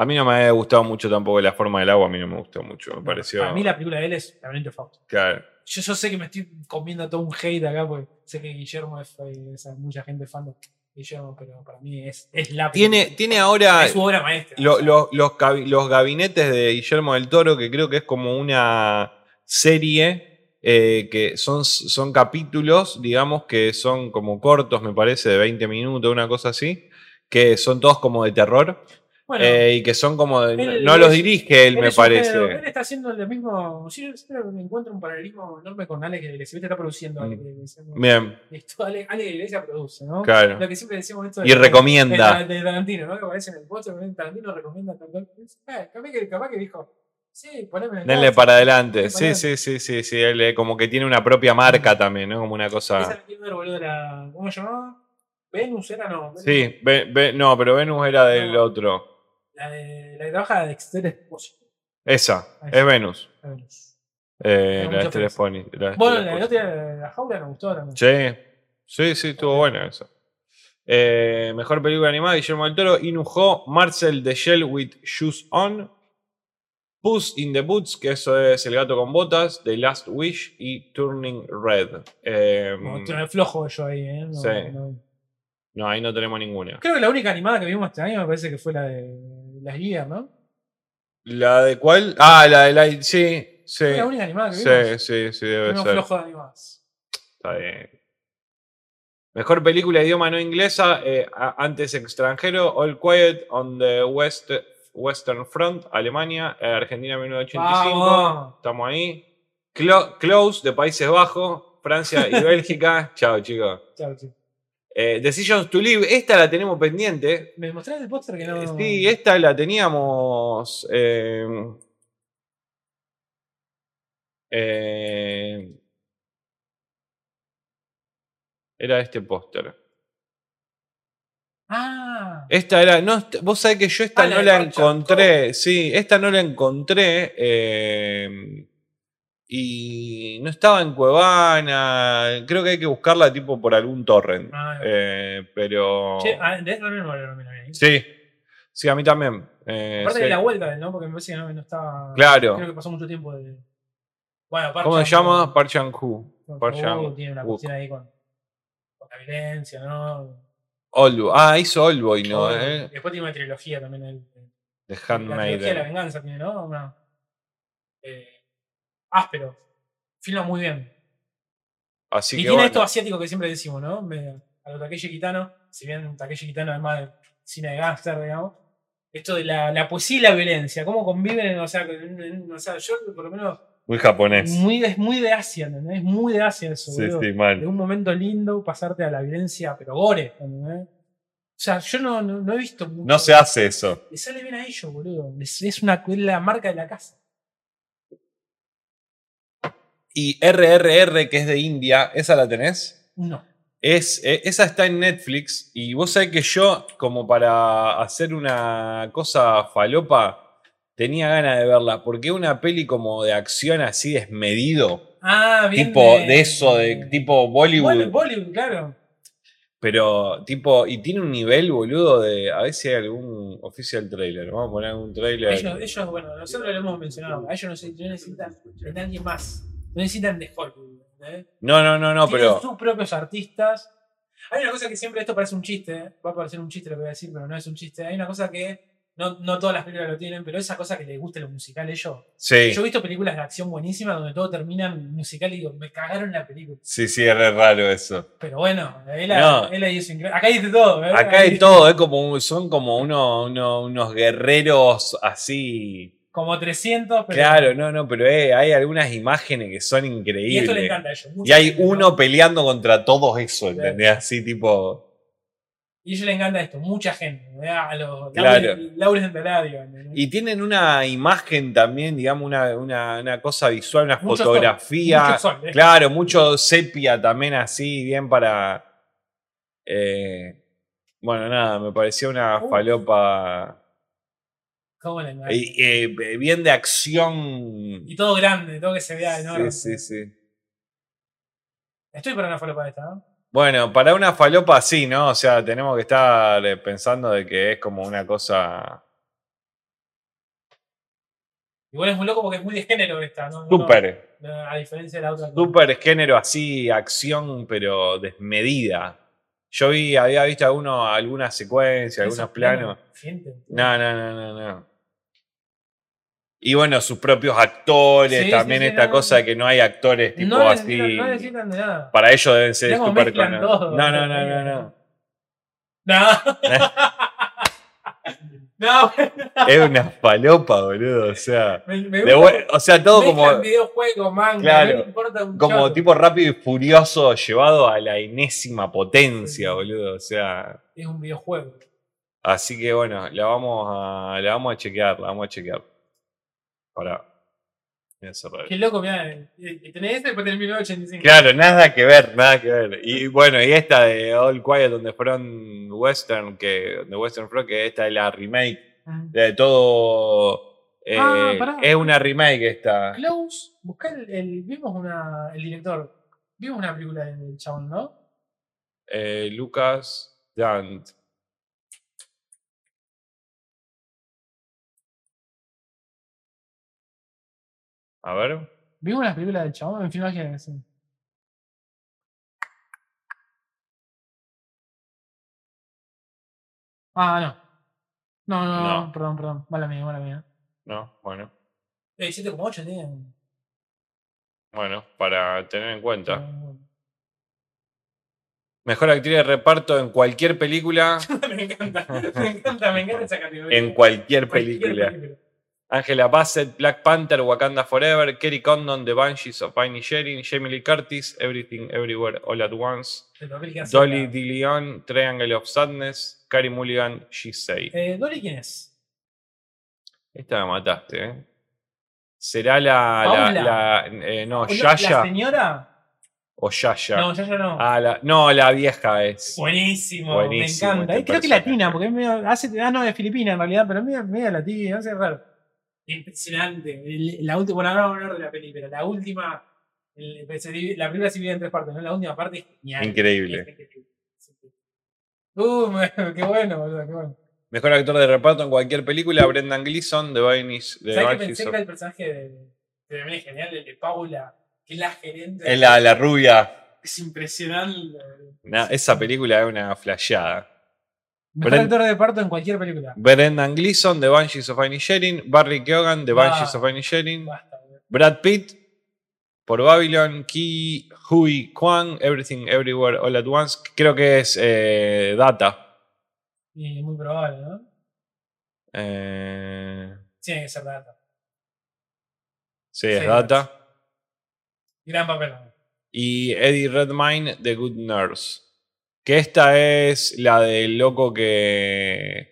A mí no me ha gustado mucho tampoco la forma del agua, a mí no me gustó mucho. Me pareció. Para mí la película de él es laberinto Fausto. Claro. Yo, yo sé que me estoy comiendo todo un hate acá porque sé que Guillermo es, es- mucha gente fan de Guillermo, pero para mí es, es la Tiene, película. tiene ahora. es su obra maestra. lo- o sea. lo- los, los gabinetes de Guillermo del Toro, que creo que es como una serie eh, que son, son capítulos, digamos, que son como cortos, me parece, de 20 minutos, una cosa así, que son todos como de terror. Bueno, eh, y que son como. de- él no los dirige él, me parece. género- él está haciendo lo mismo. Sí, me encuentro un paralelismo enorme con Ale que la Iglesia. Está produciendo Ale que la Iglesia. Bien, Esto, Ale, Ale que la Iglesia produce, ¿no? claro. Lo que siempre decimos esto Y recomienda. De, de Tarantino, ¿no? Que aparece en el ¿no? Tarantino recomienda cual. Eh, capaz que, capaz que dijo, sí, poneme. Denle para adelante. Para Sí, sí, sí, sí, sí. Él eh, como que tiene una propia marca también, ¿no? Como una cosa. boludo, la. ¿Cómo se llamaba? Venus era, no. Venus. Sí, Ve- Ve- no, pero Venus era del No. otro. La, de, la que trabaja de Dexter Esposito. Esa, Ahí es. Venus. La Venus. Eh, la de Telefoni- la de Bueno, la, jaula me gustó también. Sí, sí, sí, estuvo buena esa. Eh, mejor película animada, Guillermo del Toro, Inujo, Marcel the Shell with Shoes On, Puss in the Boots, que eso es El gato con botas, The Last Wish y Turning Red. Eh, Otro flojo yo ahí, ¿eh? No, Sí. no. no, ahí no tenemos ninguna. Creo que la única animada que vimos este año me parece que fue la de las guías, ¿no? ¿La de cuál? Ah, la de la. Sí, sí. Fue la única animada que vimos. Sí, sí, sí, debe Vimos ser. flojo de animadas. Está bien. Mejor película de idioma no inglesa, eh, antes extranjero, All Quiet on the West, Western Front, Alemania, eh, Argentina 1985. Vamos. Estamos ahí. Clo- Close de Países Bajos, Francia y Bélgica. Chao, chicos. Chao, chicos. Eh, Decisions to Live, esta la tenemos pendiente. Me mostraste el póster que no. Sí, esta la teníamos. eh, eh, era este póster. Ah. Esta era. No, vos sabés que yo esta Ah, no la encontré. Sí, esta no la encontré. Y no estaba en Cuevana. Creo que hay que buscarla tipo por algún torrent. Ah, eh, pero. Che, ah, de eso también me mira bien. Sí. Sí, a mí también. eh, Aparte sí. de la vuelta, ¿no? Porque me parece que no, no estaba. Claro. Creo que pasó mucho tiempo de. Bueno, Park ¿Cómo se llama? Park Chan-wook Chan-wook. Tiene una cuestión ahí con, con la violencia, ¿no? Oldboy. Ah, hizo Oldboy, ¿no? Eh? Después tiene una trilogía también. El, The la trilogía de la Handmaiden. venganza tiene, ¿no? Una, eh, áspero. Filma muy bien. Así y que tiene bueno. esto asiático que siempre decimos, ¿no? Me- a lo Takeshi Kitano, si bien Takeshi Kitano además de cine de gángster, digamos, esto de la, la poesía y la violencia, cómo conviven, o sea, en- en- o sea, yo por lo menos, Muy japonés. muy de, es muy de Asia, ¿entendés? Es muy de Asia eso, Sí, sí, De mal. un momento lindo pasarte a la violencia, pero gore, ¿entendés? O sea, yo no, no, no he visto mucho. No se hace eso. Le sale bien a ellos, boludo. Es, es una, es la marca de la casa. Y RRR, que es de India, ¿esa la tenés? No. Es, eh, esa está en Netflix. Y vos sabés que yo, como para hacer una cosa falopa, tenía ganas de verla. Porque una peli como de acción así desmedido. Ah, bien. Tipo de eso, de tipo Bollywood. Bollywood, Bollywood, claro. Pero, tipo, y tiene un nivel, boludo, de. A ver si hay algún official trailer. Vamos a poner algún trailer. Ellos, ellos, bueno, nosotros lo hemos mencionado. A ellos no, se- no necesitan de nadie más. No necesitan de Hollywood. ¿eh? No, no, no, no, Tienen pero. sus propios artistas. Hay una cosa que siempre esto parece un chiste. ¿eh? Va a parecer un chiste lo que voy a decir, pero no es un chiste. Hay una cosa que no, no todas las películas lo tienen, pero esa cosa que les gusta lo musical a ellos. Sí, Yo he visto películas de acción buenísimas donde todo termina en musical y digo, me cagaron la película. sí, sí, es re raro eso. Pero bueno, él, No. él ahí hizo increíble. Acá dice todo. ¿eh? Acá hay todo, es como, son como uno, uno- unos guerreros así. Como 300, pero. Claro, no, no, pero eh, hay algunas imágenes que son Y esto le increíbles. encanta a ellos. Y hay uno peleando contra todos eso, Claro. ¿entendés? Así tipo. Y a ellos les encanta esto, mucha gente. ¿eh? A los Claro. Y tienen una imagen también, digamos, una, una, una cosa visual, una Mucho fotografía. sol, mucho sol, ¿eh? Claro, mucho sepia también así, bien para. eh, bueno, nada, me pareció una Uh. falopa. ¿Cómo le eh, eh, bien de acción. Y todo grande, todo que se vea enorme. Sí, sí, sí. Estoy para una falopa de esta, ¿no? Bueno, para una falopa sí, ¿no? O sea, tenemos que estar eh, pensando de que es como una cosa Igual es muy loco porque es muy de género esta, ¿no? Súper, a diferencia de la otra. súper género así, acción, pero desmedida. Yo vi, había visto alguno, algunas secuencias, Esos algunos planos. No, no, no, no, no. Y bueno, sus propios actores, Sí, también sí, esta no. cosa de que no hay actores tipo no, así. no necesitan de nada. Para ellos deben ser conocidos. todo, No, no, no, no, no. No. No, Es una falopa, boludo. O sea, me, gusta o sea todo como, videojuegos, manga, Claro, no importa un como tipo rápido y furioso llevado a la enésima potencia, boludo. O sea, Es un videojuego. así que bueno, la vamos a, la vamos a chequear, la vamos a chequear. Para. Voy a cerrar. Qué loco, mirá. eh, eh, Tenés este y después tenés 1985. Claro, nada que ver, nada que ver. Y bueno, y esta de All Quiet donde fueron Western, que donde Western Front, que esta es la remake de todo. eh, Ah, pará. es una remake esta. Close, buscá el, el- Vimos una. El director. Vimos una película del chabón, ¿no? Eh, Lucas Dant. A ver. Vimos una película del chabón en filmaje. Sí. Ah, no. No, no, no, No. perdón, perdón. Mala mía, mala mía. No, bueno. Eh, 7,8 tienen. Bueno, para tener en cuenta. Mejor actriz de reparto en cualquier película. me encanta, me encanta, me encanta esa categoría. en cualquier Cualquier película. Angela Bassett, Black Panther, Wakanda Forever, Kerry Condon, The Banshees of Sharing, Jamie Lee Curtis, Everything Everywhere All at Once, que Dolly la- DeLeon, Triangle of Sadness, Carrie Mulligan, She Say. Eh, ¿Dolly quién es? Esta me mataste, ¿eh? ¿Será la. la, la- eh, no, ¿O ¿La Yaya señora? o Yaya? No, Yaya no. Ah, la- no, la vieja es. Buenísimo, Buenísimo me encanta. este Eh, Creo que personaje. latina, porque es medio. Hace, ah, no, de Filipina en realidad, pero es medio, medio latina, no sé, raro. Impresionante. El- la última, bueno, ahora vamos a hablar de la pero la última. el- la primera se divide en tres partes, ¿no? La última parte es genial. Increíble. Uh, qué bueno, boludo, qué bueno. Mejor actor de reparto en cualquier película, Brendan Gleeson, The Banshees de ¿Sabes Banshees pensé que el personaje de. que también es genial, el de Paula, que es la gerente. Es la, la rubia. Es impresionante. Na- esa película es una flasheada. Mejor Brent- actor de reparto en cualquier película. Brendan Gleeson, The Banshees of Inisherin, Barry Keoghan, The Ah. Banshees of Inisherin. Brad Pitt, por Babylon, Ki Hui Kwan, Everything Everywhere All at Once, creo que es eh, Data. Y muy probable, ¿no? Eh, Tiene que ser data. sí, es Sí, Data. Gran papel. Y Eddie Redmayne, The Good Nurse. Que esta es la del loco que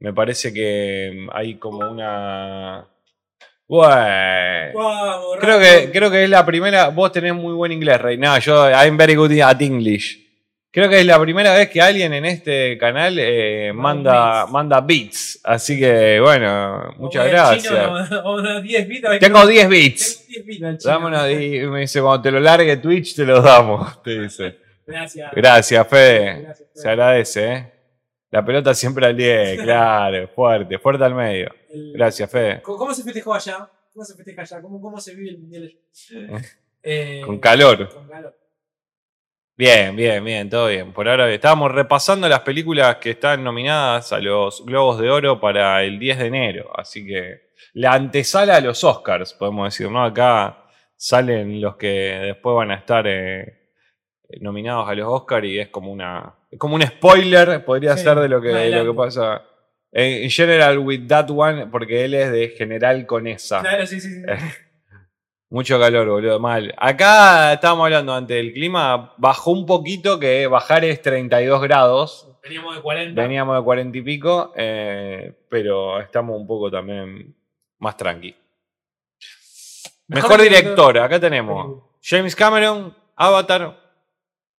me parece que hay como una... Bueno. Creo que, creo que es la primera. Vos tenés muy buen inglés, Rey. No, yo, I'm very good at English. Creo que es la primera vez que alguien en este canal eh, manda, beats. manda beats. Así que, bueno, muchas gracias. Unos 10 bits. a ver Tengo qué- 10 bits. Tengo 10 bits al chino. Dame unos di- me dice, cuando te lo largue Twitch, te los damos. Te dice. Gracias. Gracias, Fede. Gracias, Fede. Se agradece, ¿eh? La pelota siempre al 10, claro, fuerte, fuerte al medio. El- Gracias, Fede. ¿Cómo se festejó allá? ¿Cómo se festeja allá? ¿Cómo, cómo se vive el mundial allá? Eh, Con calor. Con calor. Bien, bien, bien, todo bien. Por ahora estábamos repasando las películas que están nominadas a los Globos de Oro para el 10 de enero. Así que la antesala a los Oscars, podemos decir, ¿no? Acá salen los que después van a estar eh, nominados a los Oscars y es como una. es como un spoiler, podría Sí, ser de lo que, de lo que pasa. En en general, with that one, porque él es de general con esa. Claro, sí, sí, sí. Mucho calor, boludo, mal. Acá estábamos hablando antes del clima, bajó un poquito, que bajar es 32 grados. Veníamos de 40. Veníamos de 40 y pico, eh, pero estamos un poco también más tranqui. Mejor, director, acá tenemos James Cameron, Avatar,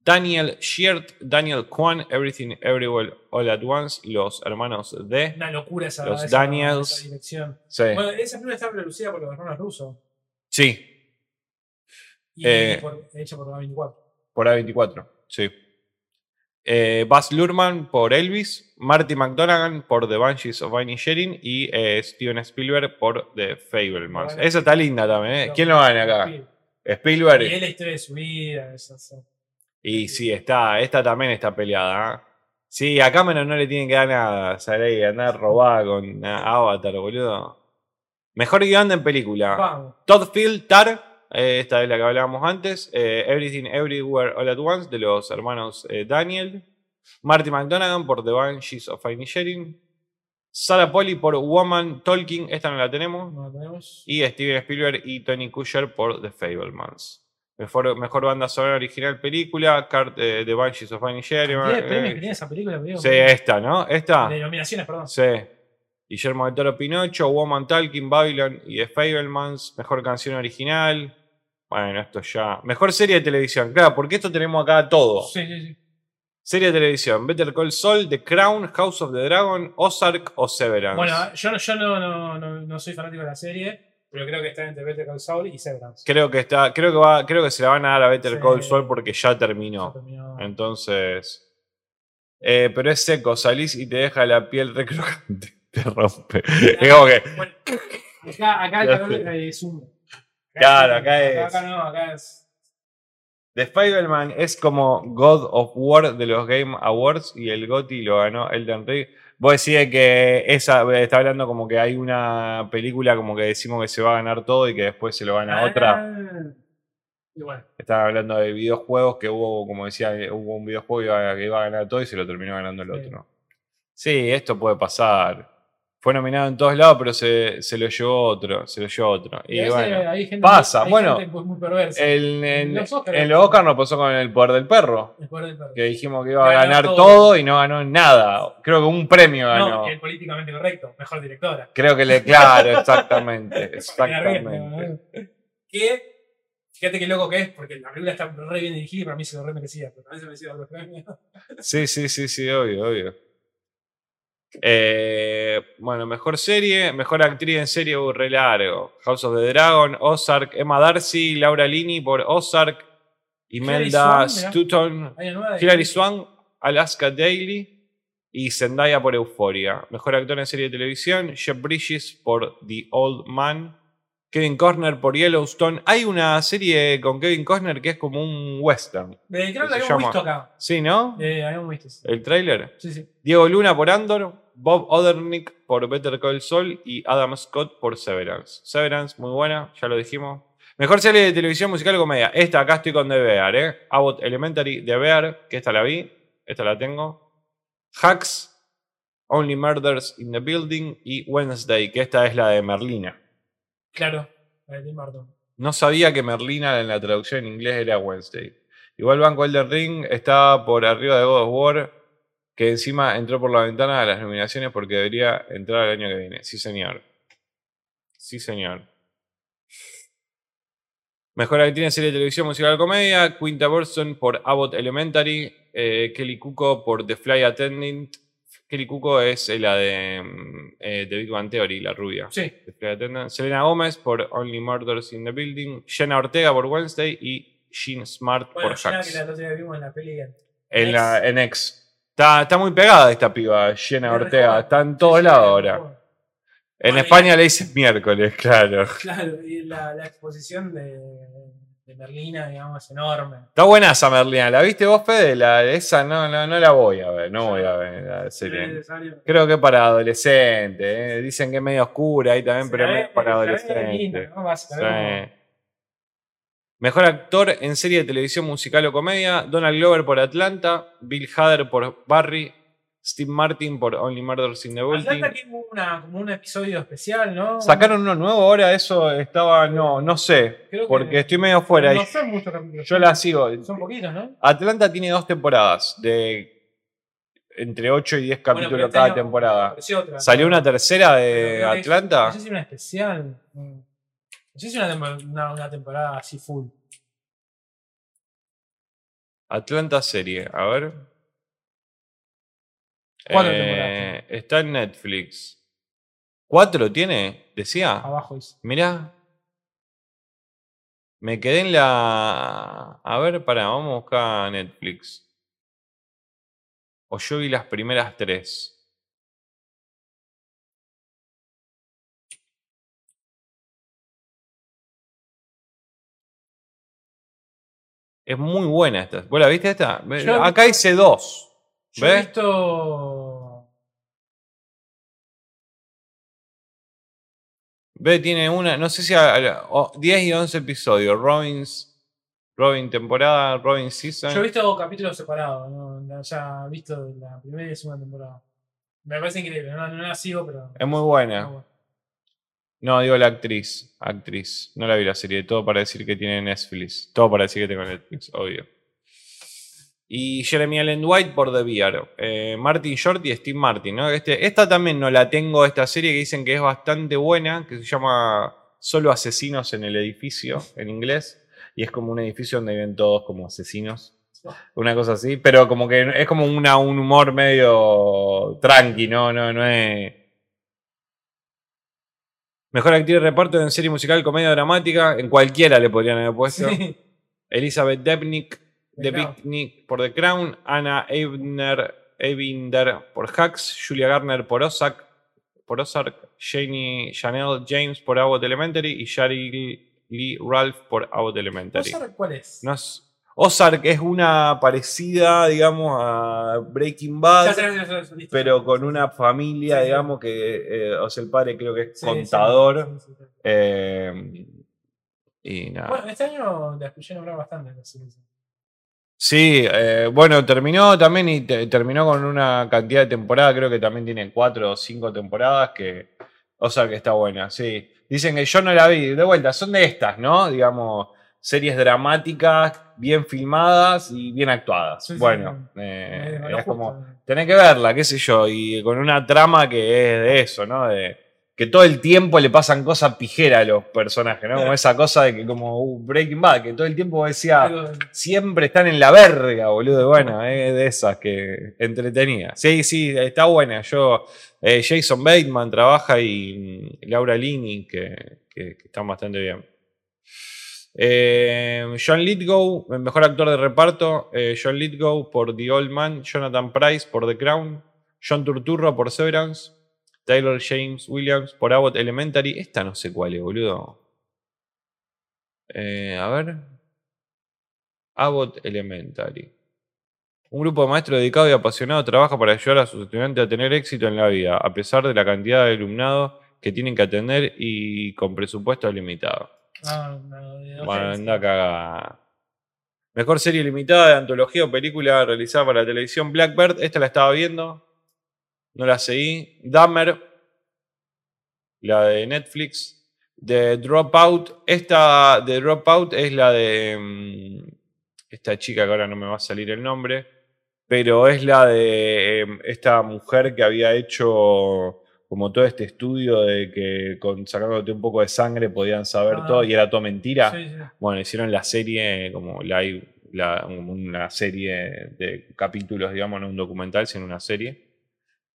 Daniel Sheard, Daniel Kwan, Everything Everywhere All at Once, los hermanos de. Una locura esa, Los esa- Daniels. esa dirección. Sí, Bueno, esa película está producida por los hermanos rusos. sí Y Eh. por- hecha por A24. por A24, sí. Eh, Baz Luhrmann por Elvis, Marty McDonaghan por The Banshees of Inisherin y eh, Steven Spielberg por The Fablemans. Esa está linda también, ¿eh? ¿Quién lo gana acá? Y Spielberg. es la historia de su vida. Eso. Y sí, está, esta también está peleada. ¿ah? Sí, a Cameron no le tienen que dar nada. Salir andar robada con Avatar, boludo. Mejor guion en película. Vamos. Todd Field, Tar, eh, esta es la que hablábamos antes. eh, Everything Everywhere All at Once de los hermanos eh, Daniel. Marty McDonaghan por The Banshees of Inisherin. Sarah Polly por Woman Talking, esta no la tenemos. No lo tenemos. Y Steven Spielberg y Tony Kushner por The Fablemans. Mejor, mejor banda sonora original película, Cart, eh, The Banshees of Inisherin. ¿Tiene premios que tiene esa película? Sí, esta, ¿no? Esta. De nominaciones, perdón. Sí. Guillermo del Toro Pinocho, Woman Talking, Babylon y The Fablemans. Mejor canción original. Bueno, esto ya. Mejor serie de televisión. Claro, porque esto tenemos acá todo. Sí, sí, sí. Serie de televisión. Better Call Saul, The Crown, House of the Dragon, Ozark o Severance. Bueno, yo, yo no, no, no, no soy fanático de la serie, pero creo que está entre Better Call Saul y Severance. creo que está. Creo que va. Creo que se la van a dar a Better Sí. Call Saul porque ya Ya terminó. Entonces. eh, pero es seco, salís y te deja la piel recrujante. Te rompe. Es como que. Bueno, acá, acá el calor es humo. Claro, acá es- Acá no, acá es. The Fableman es como God of War de los Game Awards y el GOTY lo ganó Elden Ring. Vos decís que esa está hablando como que hay una película como que decimos que se va a ganar todo y que después se lo gana otra. Ah. Y bueno, Estaba hablando de videojuegos que hubo, como decía, hubo un videojuego que iba, que iba a ganar todo y se lo terminó ganando el Sí. otro. Sí, esto puede pasar. Fue nominado en todos lados, pero se, se lo llevó otro. Se lo llevó otro. y Y a veces bueno, hay gente, pasa, hay bueno, gente, muy perversa. en, en, los Oscar en los Oscar nos pasó con el poder del perro. El poder del perro. Que dijimos que iba a Ganó ganar todo. todo. y no ganó nada. Creo que un premio ganó. No, que el políticamente correcto, mejor directora. Creo que le. Claro, exactamente. Exactamente. Que, fíjate qué loco que es, porque la película está re bien dirigida y para mí se lo re merecía, pero también se merecía otros premios. Sí, sí, sí, sí, obvio, obvio. Eh, bueno, mejor serie, mejor actriz en serie, uh, re largo. House of the Dragon, Ozark, Emma Darcy, Laura Linney por Ozark, Imelda de- Hilary Swan, Alaska Daily y Zendaya por Euphoria. Mejor actor en serie de televisión, Jeff Bridges por The Old Man, Kevin Costner por Yellowstone. Hay una serie con Kevin Costner que es como un western. Eh, creo que la habíamos llama- visto acá. ¿Sí, no? Eh, habíamos visto. sí. El tráiler. Sí, sí. Diego Luna por Andor, Bob Odernick por Better Call Saul y Adam Scott por Severance. Severance, muy buena, ya lo dijimos. Mejor serie de televisión musical o comedia. Esta acá estoy con The Bear, ¿eh? Abbott Elementary, The Bear, que esta la vi, esta la tengo. Hacks, Only Murders in the Building y Wednesday, que esta es la de Merlina. Claro, la de. No sabía que Merlina en la traducción en inglés era Wednesday. Igual Banco Elden Ring está por arriba de God of War, que encima entró por la ventana a las nominaciones porque debería entrar el año que viene. Sí, señor. Sí, señor. Mejor actriz en serie de televisión musical comedia, Quinta Burson por Abbott Elementary, eh, Kelly Cuco por The Fly Attendant. Kelly Cuco es eh, la de mm, eh, The Big Bang Theory, la rubia. Sí. Selena Gómez por Only Murders in the Building. Jenna Ortega por Wednesday y Jean Smart bueno, por que Hacks. la otra día vimos en la peli. En, En, la, en X. Está, está muy pegada esta piba, Jenna Ortega. Está en lados es ahora. En España la- le dicen miércoles, claro. Claro, y la, la exposición de Merlina, digamos, es enorme. Está buena esa Merlina. ¿La viste vos, Fede? La, esa no, no, no la voy a ver. No voy a ver la serie. Creo que para adolescentes. ¿eh? Dicen que es medio oscura ahí también, Se pero es para adolescentes. Mejor actor en serie de televisión musical o comedia: Donald Glover por Atlanta, Bill Hader por Barry, Steve Martin por Only Murders in the Building. Atlanta tiene una, como un episodio especial, ¿no? Sacaron uno nuevo ahora, eso estaba, no, no sé, Creo que- porque estoy medio fuera. No son muchos capítulos. yo la sigo. Son poquitos, ¿no? Atlanta tiene dos temporadas, de entre 8 y 10 Bueno, capítulos este cada temporada. otra. ¿Salió una tercera de Atlanta? No sé si una especial. No sé si una, una temporada así full. Atlanta serie, a ver. Cuatro Eh, temporadas está en Netflix. ¿Cuatro tiene? Decía. Abajo dice. Mirá. Me quedé en la. A ver, pará, vamos a buscar Netflix. O yo vi las primeras tres. Es muy buena esta. ¿Vos la viste esta? Yo Acá hice dos. Yo he visto. Ve, tiene una, no sé si a- a- o- 10 y 11 episodios. Robin's, Robin temporada, Robin season. Yo he visto capítulos separados, ¿no? Sea, he visto la primera y la segunda temporada. Me parece increíble. No, no la sigo, pero. Es muy buena. bueno. No, digo la actriz. Actriz. No la vi la serie. Todo para decir que tiene Netflix. Todo para decir que tengo Netflix, obvio. Y Jeremy Allen White por The Bear. Eh, Martin Short y Steve Martin, ¿no? Este, esta también no la tengo, esta serie que dicen que es bastante buena, que se llama Solo Asesinos en el Edificio, en inglés. Y es como un edificio donde viven todos como asesinos. Una cosa así, pero como que es como una, un humor medio tranqui, ¿no? No, no es. Mejor actriz de reparto en serie musical, comedia dramática. En cualquiera le podrían haber puesto. Sí. Elizabeth Debnick, The The Crown. Picnic por The Crown. Anna Eibner, Eibinder por Hacks. Julia Garner por Ozark. Por Ozark. Janie Chanel James por Abbott Elementary. Y Shari Lee Ralph por Abbott Elementary. ¿Ozark cuál es? No es- Ozark es una parecida, digamos, a Breaking Bad sé, sé, sé, pero con una familia, Sí, sí. digamos, que, eh, o sea, el padre creo que es Sí, contador. eh, y nada. Bueno, este año la escuché nombrar bastante. la serie. Sí, eh, bueno, terminó también y te- terminó con una cantidad de temporadas, creo que también tiene cuatro o cinco temporadas, que, o sea, que está buena, sí. Dicen que yo no la vi, de vuelta, son de estas, ¿no? Digamos, series dramáticas, bien filmadas y bien actuadas. Sí, bueno, sí. eh, es como, tenés que verla, qué sé yo, y con una trama que es de eso, ¿no? De que todo el tiempo le pasan cosas pijeras a los personajes, ¿no? Como esa cosa de que como uh, Breaking Bad, que todo el tiempo decía, siempre están en la verga, boludo. Bueno, es de esas que entretenía. Sí, sí, está buena. Yo, eh, Jason Bateman trabaja y mm, Laura Linney, que, que- que están bastante bien. Eh, John Lithgow, el mejor actor de reparto. eh, John Lithgow por The Old Man. Jonathan Price por The Crown. John Turturro por Severance. Taylor James Williams por Abbott Elementary. Esta no sé cuál es, boludo. Eh, a ver. Abbott Elementary. Un grupo de maestros dedicado y apasionado trabaja para ayudar a sus estudiantes a tener éxito en la vida, a pesar de la cantidad de alumnado que tienen que atender y con presupuesto limitado. Ah, no, Bueno, anda cagada. Mejor serie limitada de antología o película realizada para la televisión Blackbird. Esta la estaba viendo. No la seguí. Dahmer. La de Netflix. The Dropout. Esta de Dropout es la de mm, esta chica que ahora no me va a salir el nombre. Pero es la de em, esta mujer que había hecho como todo este estudio de que con sacándote un poco de sangre podían saber Ah. todo y era todo mentira. Sí, sí. Bueno, hicieron la serie como la- como una serie de capítulos, digamos, no un documental, sino una serie.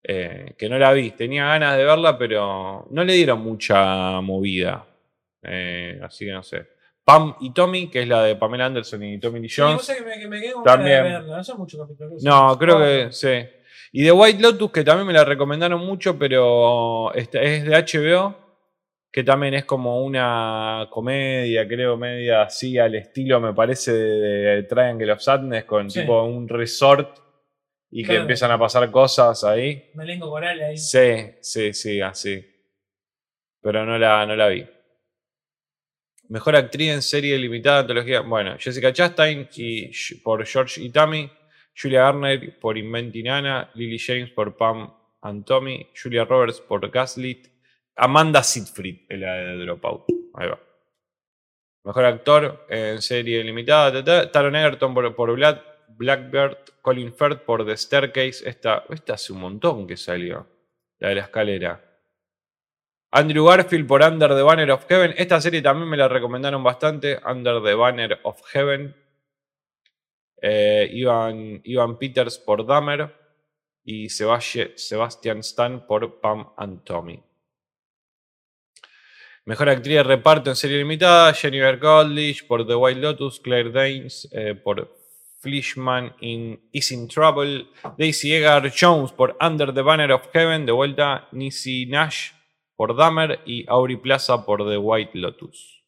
Eh, que no la vi, tenía ganas de verla, pero no le dieron mucha movida. Eh, así que no sé. Pam y Tommy, que es la de Pamela Anderson y Tommy Lee Jones. sabés que me, que me quedé con También. de verla. No creo que sí. Y The White Lotus, que también me la recomendaron mucho, pero esta- es de HBO, que también es como una comedia, creo, media así al estilo, me parece, de Triangle of Sadness, con Sí. tipo un resort y que empiezan a pasar cosas ahí. Un elenco coral ahí. Sí, sí, sí, así. Pero no la, no la vi. Mejor actriz en serie limitada antología. Bueno, Jessica Chastain y por George y Tammy. Julia Garner por Inventing Anna. Lily James por Pam and Tommy. Julia Roberts por Gaslit. Amanda Seyfried en la de Dropout. Ahí va. Mejor actor en serie limitada. ta, ta. Taron Egerton por, por Black, Blackbird. Colin Firth por The Staircase. Esta, esta hace un montón que salió. La de la escalera. Andrew Garfield por Under the Banner of Heaven. Esta serie también me la recomendaron bastante. Under the Banner of Heaven. Eh, Ivan, Peters por Dahmer. Y Sebasti- Sebastian Stan por Pam and Tommy. Mejor actriz de reparto en serie limitada. Jennifer Goldlich por The White Lotus. Claire Danes eh, por Fleischman in Is in Trouble. Daisy Edgar Jones por Under the Banner of Heaven. De vuelta, Nisi Nash por Dahmer y Aubrey Plaza por The White Lotus.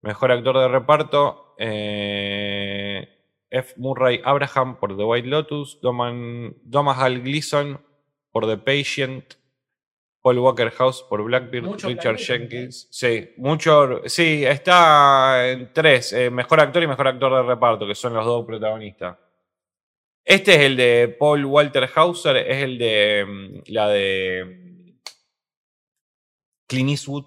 Mejor actor de reparto, eh, F. Murray Abraham por The White Lotus, Domahal Gleeson por The Patient, Paul Walker House por Blackbeard, Mucho Richard Blackbeard, Jenkins. Sí, mucho. Sí, está en tres: eh, mejor actor y mejor actor de reparto, que son los dos protagonistas. Este es el de Paul Walter Hauser, es el de mm, la de mm, Clint Eastwood,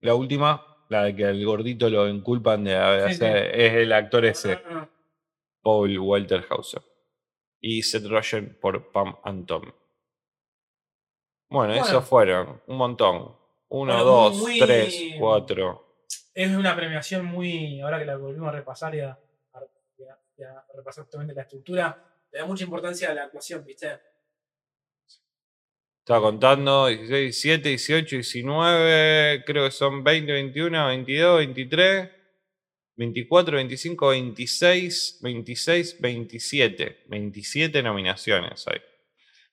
la última, la de que al gordito lo inculpan de Sí, sí. es el actor ese. Paul Walter Hauser. Y Seth Rogen por Pam and Tom. Bueno, Bueno. esos fueron, un montón. Uno, Bueno, dos, muy- tres, cuatro. Es una premiación muy. Ahora que la volvimos a repasar y a, a- y a- repasar justamente la estructura, le da mucha importancia a la actuación, ¿viste? Estaba contando 16, 17, 18, 19, creo que son 20, 21, 22, 23, 24, 25, 26, 26, 27. 27 nominaciones hay.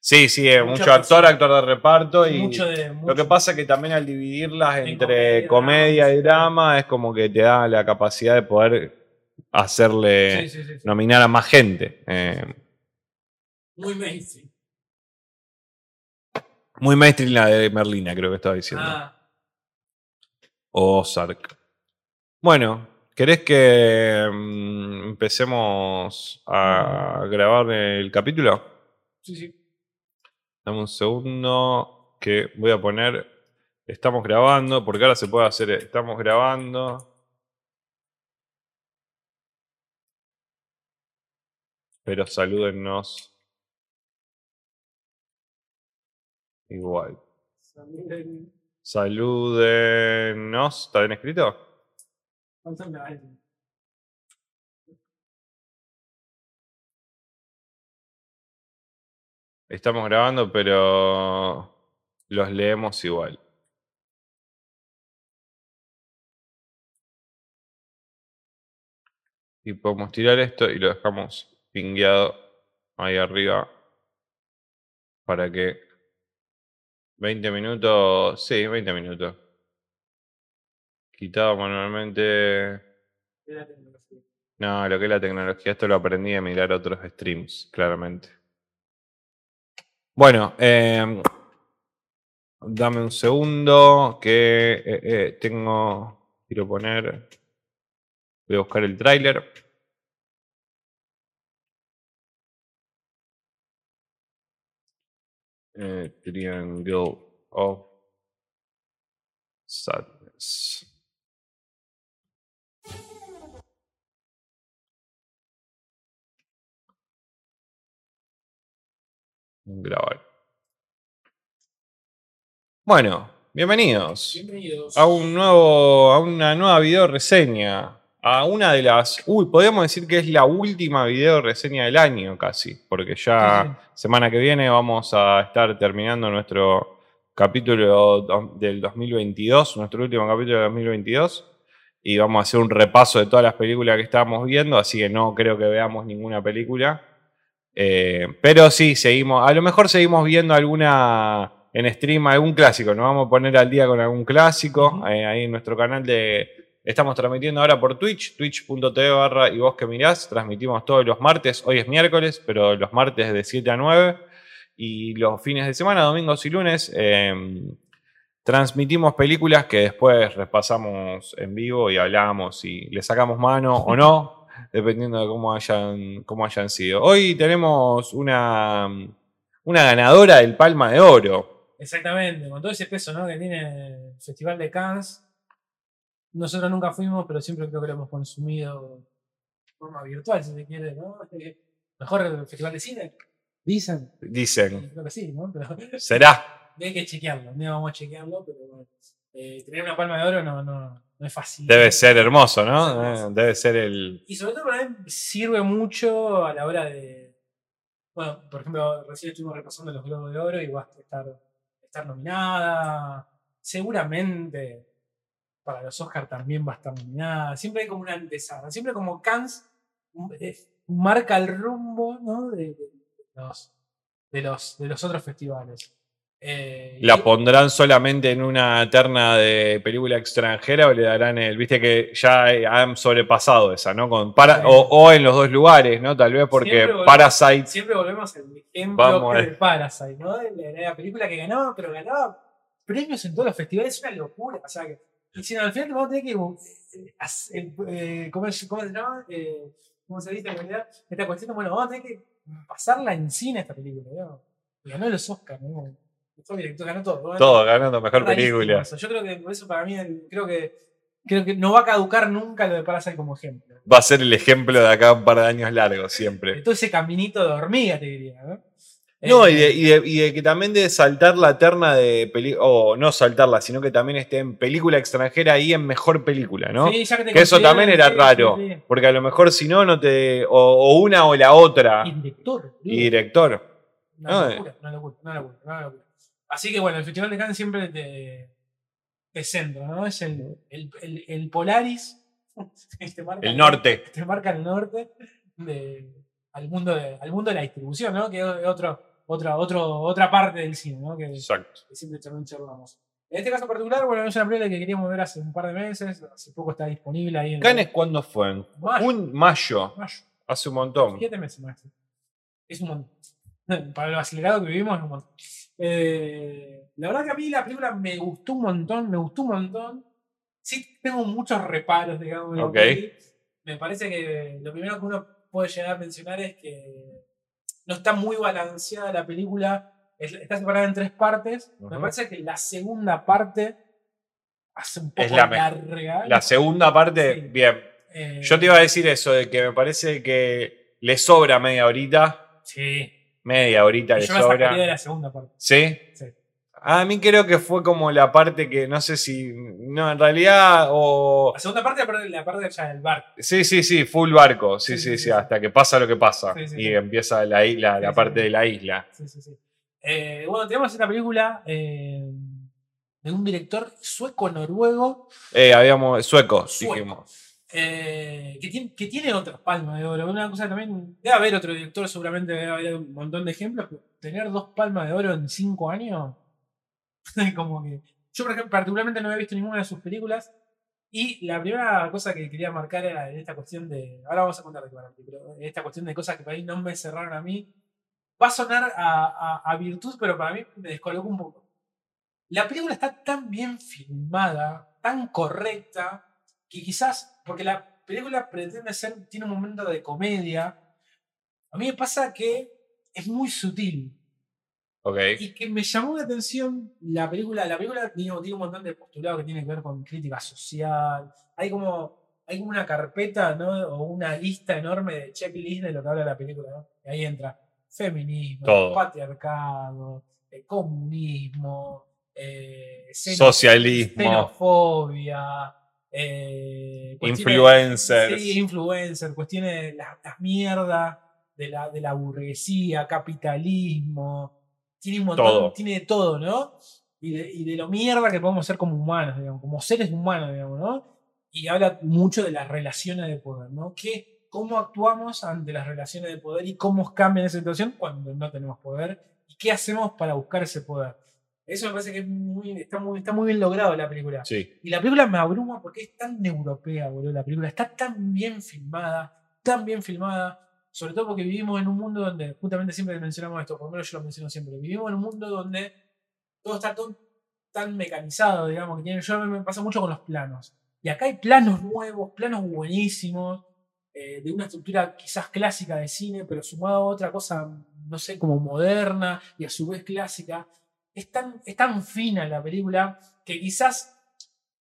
Sí, sí, es Mucha mucho actor, actor de reparto y mucho de. lo mucho- que pasa es que también al dividirlas En entre comedia, y drama es como que te da la capacidad de poder hacerle Sí, sí, sí, sí. nominar a más gente. Eh, Muy mainstream. muy mainstream la de Merlina, creo que estaba diciendo. Ah, O Ozark. Bueno, ¿querés que mm, empecemos a grabar el capítulo? sí, sí. Dame un segundo que voy a poner. Estamos grabando, porque ahora se puede hacer. Estamos grabando. Pero salúdennos. Igual. Salúdennos. ¿Está bien escrito? Estamos grabando, pero los leemos igual. Y podemos tirar esto y lo dejamos pingueado ahí arriba para que 20 minutos, sí, 20 minutos. Quitado manualmente. No, lo que es la tecnología, esto lo aprendí de mirar otros streams, claramente. Bueno, em, dame un segundo que eh, eh, tengo, quiero poner, voy a buscar el tráiler. Eh, Triangle of Sadness. Grabar. Bueno, bienvenidos Bienvenidos. a un nuevo, a una nueva video reseña. A una de las. Uy, podríamos decir que es la última video reseña del año casi. Porque ya Sí, semana que viene vamos a estar terminando nuestro capítulo do- del 2022, nuestro último capítulo del 2022. Y vamos a hacer un repaso de todas las películas que estábamos viendo, así que no creo que veamos ninguna película. Eh, pero sí, seguimos. A lo mejor seguimos viendo alguna en stream, algún clásico. Nos vamos a poner al día con algún clásico. Eh, ahí en nuestro canal de. Estamos transmitiendo ahora por Twitch, twitch.tv barra y vos que mirás. Transmitimos todos los martes. Hoy es miércoles, pero los martes de 7 a 9. Y los fines de semana, domingos y lunes, eh, transmitimos películas que después repasamos en vivo y hablamos y le sacamos mano o no, dependiendo de cómo hayan, cómo hayan sido. Hoy tenemos una, una ganadora del Palma de Oro. Exactamente, con todo ese peso ¿no? que tiene el Festival de Cannes. Nosotros nunca fuimos, pero siempre creo que lo hemos consumido de forma virtual, si se quiere, ¿no? Mejor festival de cine, dicen. Dicen, Creo que sí, ¿no? Pero será. hay que chequearlo, día vamos a chequearlo, pero bueno. eh, tener una palma de oro no, no, no es fácil. Debe ser hermoso, Debe ser ¿no? hermoso. Eh, Debe ser el... Y sobre todo para mí sirve mucho a la hora de. Bueno, por ejemplo, recién estuvimos repasando los Globos de Oro y va a estar, estar nominada. Seguramente para los Oscars también va a estar nominada. Siempre hay como una antesala. Siempre como Cannes mm, eh, marca el rumbo ¿no? de, de los, de, los, de los otros festivales. Eh, ¿La pondrán solamente en una terna de película extranjera o le darán el, viste que ya han sobrepasado esa, ¿no? Con para, o, o en los dos lugares, ¿no? Tal vez porque Siempre volvemos- Parasite Siempre volvemos al ejemplo Vamos, que eh. de Parasite, ¿no? De la, película que ganaba, pero ganaba premios en todos los festivales, es una locura. O sea, que y si no, al final vamos a tener que. eh, hacer- eh, ¿cómo, es- cómo se llama? Eh, ¿Cómo se dice en realidad? Esta cuestión, bueno, vamos a tener que pasarla en cine esta película. ¿no? Ganó los Oscars, ¿no? Mejor director, ganó todo. ganó Todo ganando mejor película. eso. Yo creo que por eso para mí creo que creo que no va a caducar nunca lo de Parasite como ejemplo. Va a ser el ejemplo de acá un par de años largos siempre. todo ese caminito de hormiga, te diría. ¿no? No, Eh, y de, y de- y de que también de saltar la terna de película, o no saltarla, sino que también esté en película extranjera y en mejor película, ¿no? sí, ya que, te que eso también era raro, sí, sí. porque a lo mejor si no, no te. O, o una o la otra. Y director. Y director. Una No, locura, una locura, una locura, una locura. Así que bueno, el Festival de Cannes siempre te, te centra, ¿no? Es el, el, el, el Polaris. que te marca El norte. Te marca el norte de- al, mundo de, al mundo de la distribución, ¿no? Que es otro, otra, otro, otra parte del cine, ¿no? Que, Exacto. que siempre charlamos. En este caso particular, bueno, es una película que queríamos ver hace un par de meses, hace poco está disponible ahí en ¿Cannes cuándo fue? En Mayo. un mayo. mayo. Hace un montón. Siete meses, maestro. Es un montón. Para lo acelerado que vivimos es un montón. Eh, la verdad que a mí la película me gustó un montón, me gustó un montón. Sí tengo muchos reparos, digamos. lo que. Me parece que lo primero que uno puede llegar a mencionar es que no está muy balanceada la película. Es- Está separada en tres partes. Me parece que la segunda parte hace un poco Es la larga. La segunda parte, Sí. bien. Eh, Yo te iba a decir eso, de que me parece que le sobra media horita. Sí. Media horita le Yo la sacaría de sobra. la segunda parte. ¿Sí? Sí. A mí creo que fue como la parte que no sé si. No, en realidad. O. La segunda parte, la parte, la parte ya del bar. Sí, sí, sí, full barco. Sí, Sí, sí, sí, sí, sí. hasta que pasa lo que pasa. Y empieza la isla, la parte de la isla. Sí, sí, sí. Eh, bueno, tenemos esta película eh, de un director sueco-noruego Eh, habíamos. Suecos, Sueco. dijimos. Eh, que, tiene, que tiene otras palmas de oro. Una cosa también. Debe haber otro director, seguramente debe haber un montón de ejemplos, pero tener dos palmas de oro en cinco años. como que. Yo, por ejemplo, particularmente no había visto ninguna de sus películas. Y la primera cosa que quería marcar era en esta cuestión de. Ahora vamos a contar de qué pero esta cuestión de cosas que para mí no me cerraron a mí. Va a sonar a, a- a virtud, pero para mí me descolocó un poco. La película está tan bien filmada, tan correcta, que quizás, porque la película pretende ser, tiene un momento de comedia, a mí me pasa que es muy sutil Ok. y que me llamó la atención la película. La película tiene, tiene un montón de postulados que tienen que ver con crítica social. Hay como, hay como una carpeta ¿no? o una lista enorme de checklist de lo que habla la película. ¿no? Y ahí entra feminismo, Todo. patriarcado, eh, comunismo, eh, Socialismo. xenofobia, eh, Influencers. Sí, influencer, cuestiones de las, las mierdas de la, de la burguesía, capitalismo. Tiene un montón, Todo. tiene de todo, ¿no? Y de, y de lo mierda que podemos ser como humanos, digamos, como seres humanos, digamos, ¿no? Y habla mucho de las relaciones de poder, ¿no? Que, cómo actuamos ante las relaciones de poder y cómo cambian esa situación cuando no tenemos poder y qué hacemos para buscar ese poder. Eso me parece que es muy- está, muy, está muy bien logrado la película. Sí. Y la película me abruma porque es tan europea, boludo. La película está tan bien filmada, tan bien filmada. Sobre todo porque vivimos en un mundo donde, justamente siempre mencionamos esto, por lo menos yo lo menciono siempre, vivimos en un mundo donde todo está tan mecanizado, digamos, que tiene, yo me pasa mucho con los planos. Y acá hay planos nuevos, planos buenísimos, eh, de una estructura quizás clásica de cine, pero sumado a otra cosa, no sé, como moderna y a su vez clásica. Es tan, es tan fina la película que quizás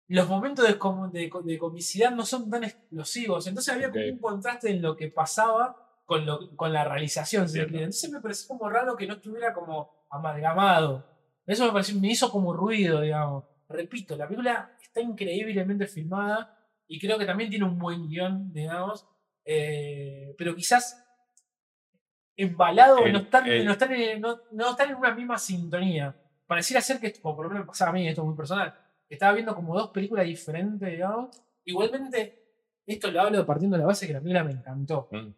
los momentos de, com- de co- de comicidad no son tan explosivos. Entonces había como un contraste en lo que pasaba con, lo, con la realización. Entonces me pareció como raro que no estuviera como amalgamado. Eso me pareció, me hizo como ruido, digamos. Repito, la película está increíblemente filmada y creo que también tiene un buen guion, digamos. eh, pero quizás embalado, El- no, están, el- no, están en, no, no están en una misma sintonía. Pareciera ser que, o por lo menos me pasaba a mí, esto es muy personal, estaba viendo como dos películas diferentes, digamos. Igualmente, esto lo hablo partiendo de la base que la película me encantó. Mm.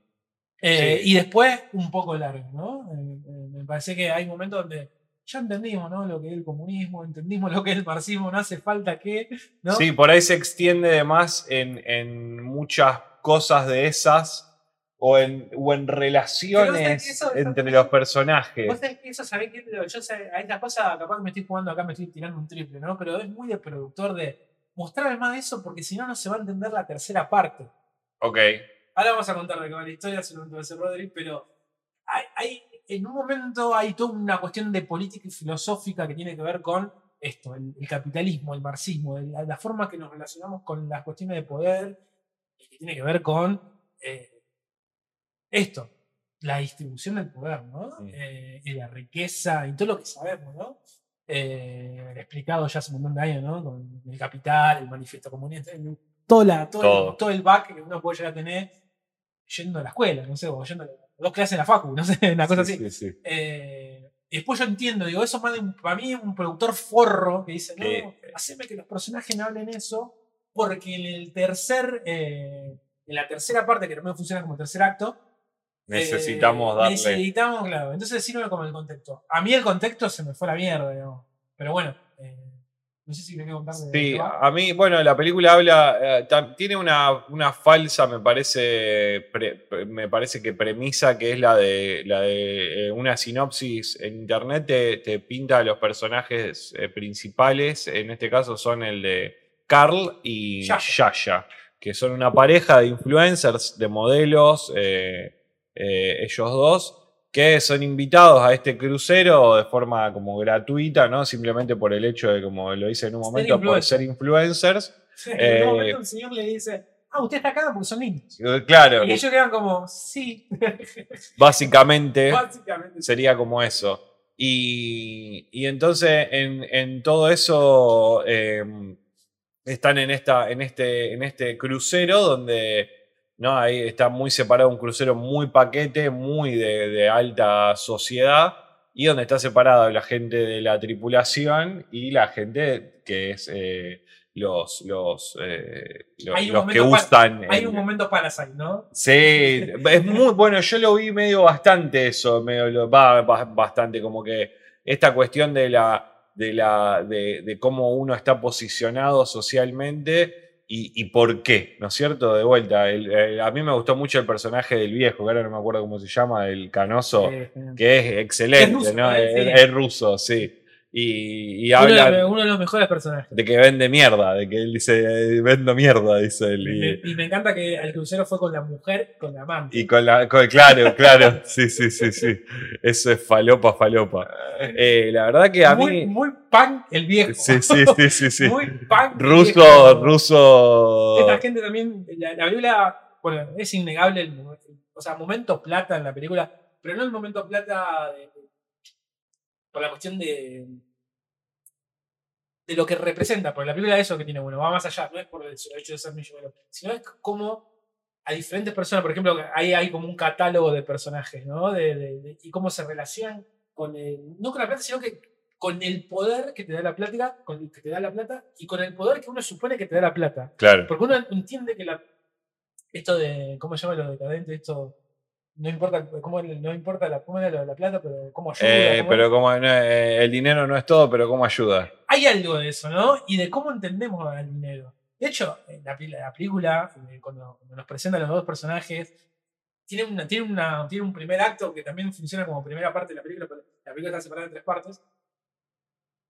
Eh, Sí. Y después, un poco largo, ¿no? Eh, eh, me parece que hay momentos donde ya entendimos, ¿no? Lo que es el comunismo, entendimos lo que es el marxismo, no hace falta que, ¿no? Sí, por ahí se extiende de más en, en muchas cosas de esas o en, o en relaciones eso- entre los personajes. Vos sabés que eso, sabés que yo sé, a estas cosas capaz que me estoy jugando acá, me estoy tirando un triple, ¿no? Pero es muy de productor de mostrarme más de eso porque si no, no se va a entender la tercera parte. Ok. Ahora vamos a contar de qué va la historia, va a ser Rodri, pero hay, hay- en un momento hay toda una cuestión de política y filosófica que tiene que ver con esto, el, el capitalismo, el marxismo, el- la forma que nos relacionamos con las cuestiones de poder, y que tiene que ver con eh, esto, la distribución del poder, ¿no? Eh, y la riqueza y todo lo que sabemos, ¿no? Eh, explicado ya hace un montón de años, ¿no? Con el capital, el manifiesto comunista, el- toda la- todo, Todo. El, todo el back que uno puede llegar a tener yendo a la escuela, no sé, o yendo a dos clases en la facu, no sé, una cosa Sí, así. sí, sí. Eh, y después yo entiendo, digo, eso más de un- para mí un productor forro que dice, no, Que- haceme que los personajes no hablen eso, porque en el tercer, eh, en la tercera parte, que también funciona como tercer acto, Necesitamos eh, darle. Necesitamos, claro. Entonces sirve como el contexto. A mí el contexto se me fue a la mierda, digamos. Pero bueno, eh, no sé si me quiero contar de Sí, a mí, bueno, la película habla, eh, tiene una, una falsa, me parece, pre- pre- me parece que premisa que es la de, la de eh, una sinopsis en internet te, te pinta a los personajes eh, principales, en este caso son el de Carl y Yasha. Yasha, que son una pareja de influencers, de modelos, eh, eh, ellos dos, que son invitados a este crucero de forma como gratuita, ¿no? Simplemente por el hecho de, como lo hice en un momento, por ser influencers. Sí, eh, en un momento el señor le dice, ah, usted está acá porque son niños. Eh, Claro, Y ellos quedan como, sí. básicamente Básicamente. sería como eso. Y, y entonces en, en todo eso eh, están en, esta, en, este, en este crucero donde ¿no? ahí está muy separado un crucero muy paquete, muy de, de alta sociedad y donde está separada la gente de la tripulación y la gente que es eh, los, los, eh, los, que usan. Hay el- un momento Parasite, ¿no? Sí, es muy bueno. Yo lo vi medio bastante eso, medio va, va- bastante como que esta cuestión de la de la de, de cómo uno está posicionado socialmente y, y por qué, ¿no es cierto? De vuelta, el- el- a mí me gustó mucho el personaje del viejo, que ahora no me acuerdo cómo se llama, el canoso, que es excelente, Es ruso, ¿no? ¿eh? Es ruso, sí. Y, y uno, de, habla los- uno de los mejores personajes. de que vende mierda, de que él dice, vendo mierda, dice él. Y y- me, y me encanta que el crucero fue con la mujer, con la amante. Y con la. con- claro, claro. Sí, sí, sí, sí. Eso es falopa, falopa. Eh, la verdad que a muy, mí. muy punk el viejo. Sí, sí, sí, sí, sí. Muy el Ruso, viejo. ruso. Esta gente también, la, la película, bueno, es innegable el, o sea, momento plata en la película, pero no el momento plata de- por la cuestión de de lo que representa, porque la película eso que tiene, bueno, va más allá, no es por el hecho de ser millonario, sino es como a diferentes personas, por ejemplo, ahí hay como un catálogo de personajes, ¿no? De, de- de- y cómo se relacionan con el, no con la plata, sino que con el poder que te da la plata, con el que te da la plata, y con el poder que uno supone que te da la plata. Claro. Porque uno entiende que la, esto de, ¿cómo se llama lo decadente? Esto, no importa, cómo, no importa la, cómo era la plata, pero cómo ayuda. Eh, cómo- pero como eh, el dinero no es todo, pero cómo ayuda. Hay algo de eso, ¿no? Y de cómo entendemos al dinero. De hecho, en la, la película, eh, cuando, cuando nos presentan los dos personajes, tiene, una, tiene, una, tiene un primer acto que también funciona como primera parte de la película, pero la película está separada en tres partes.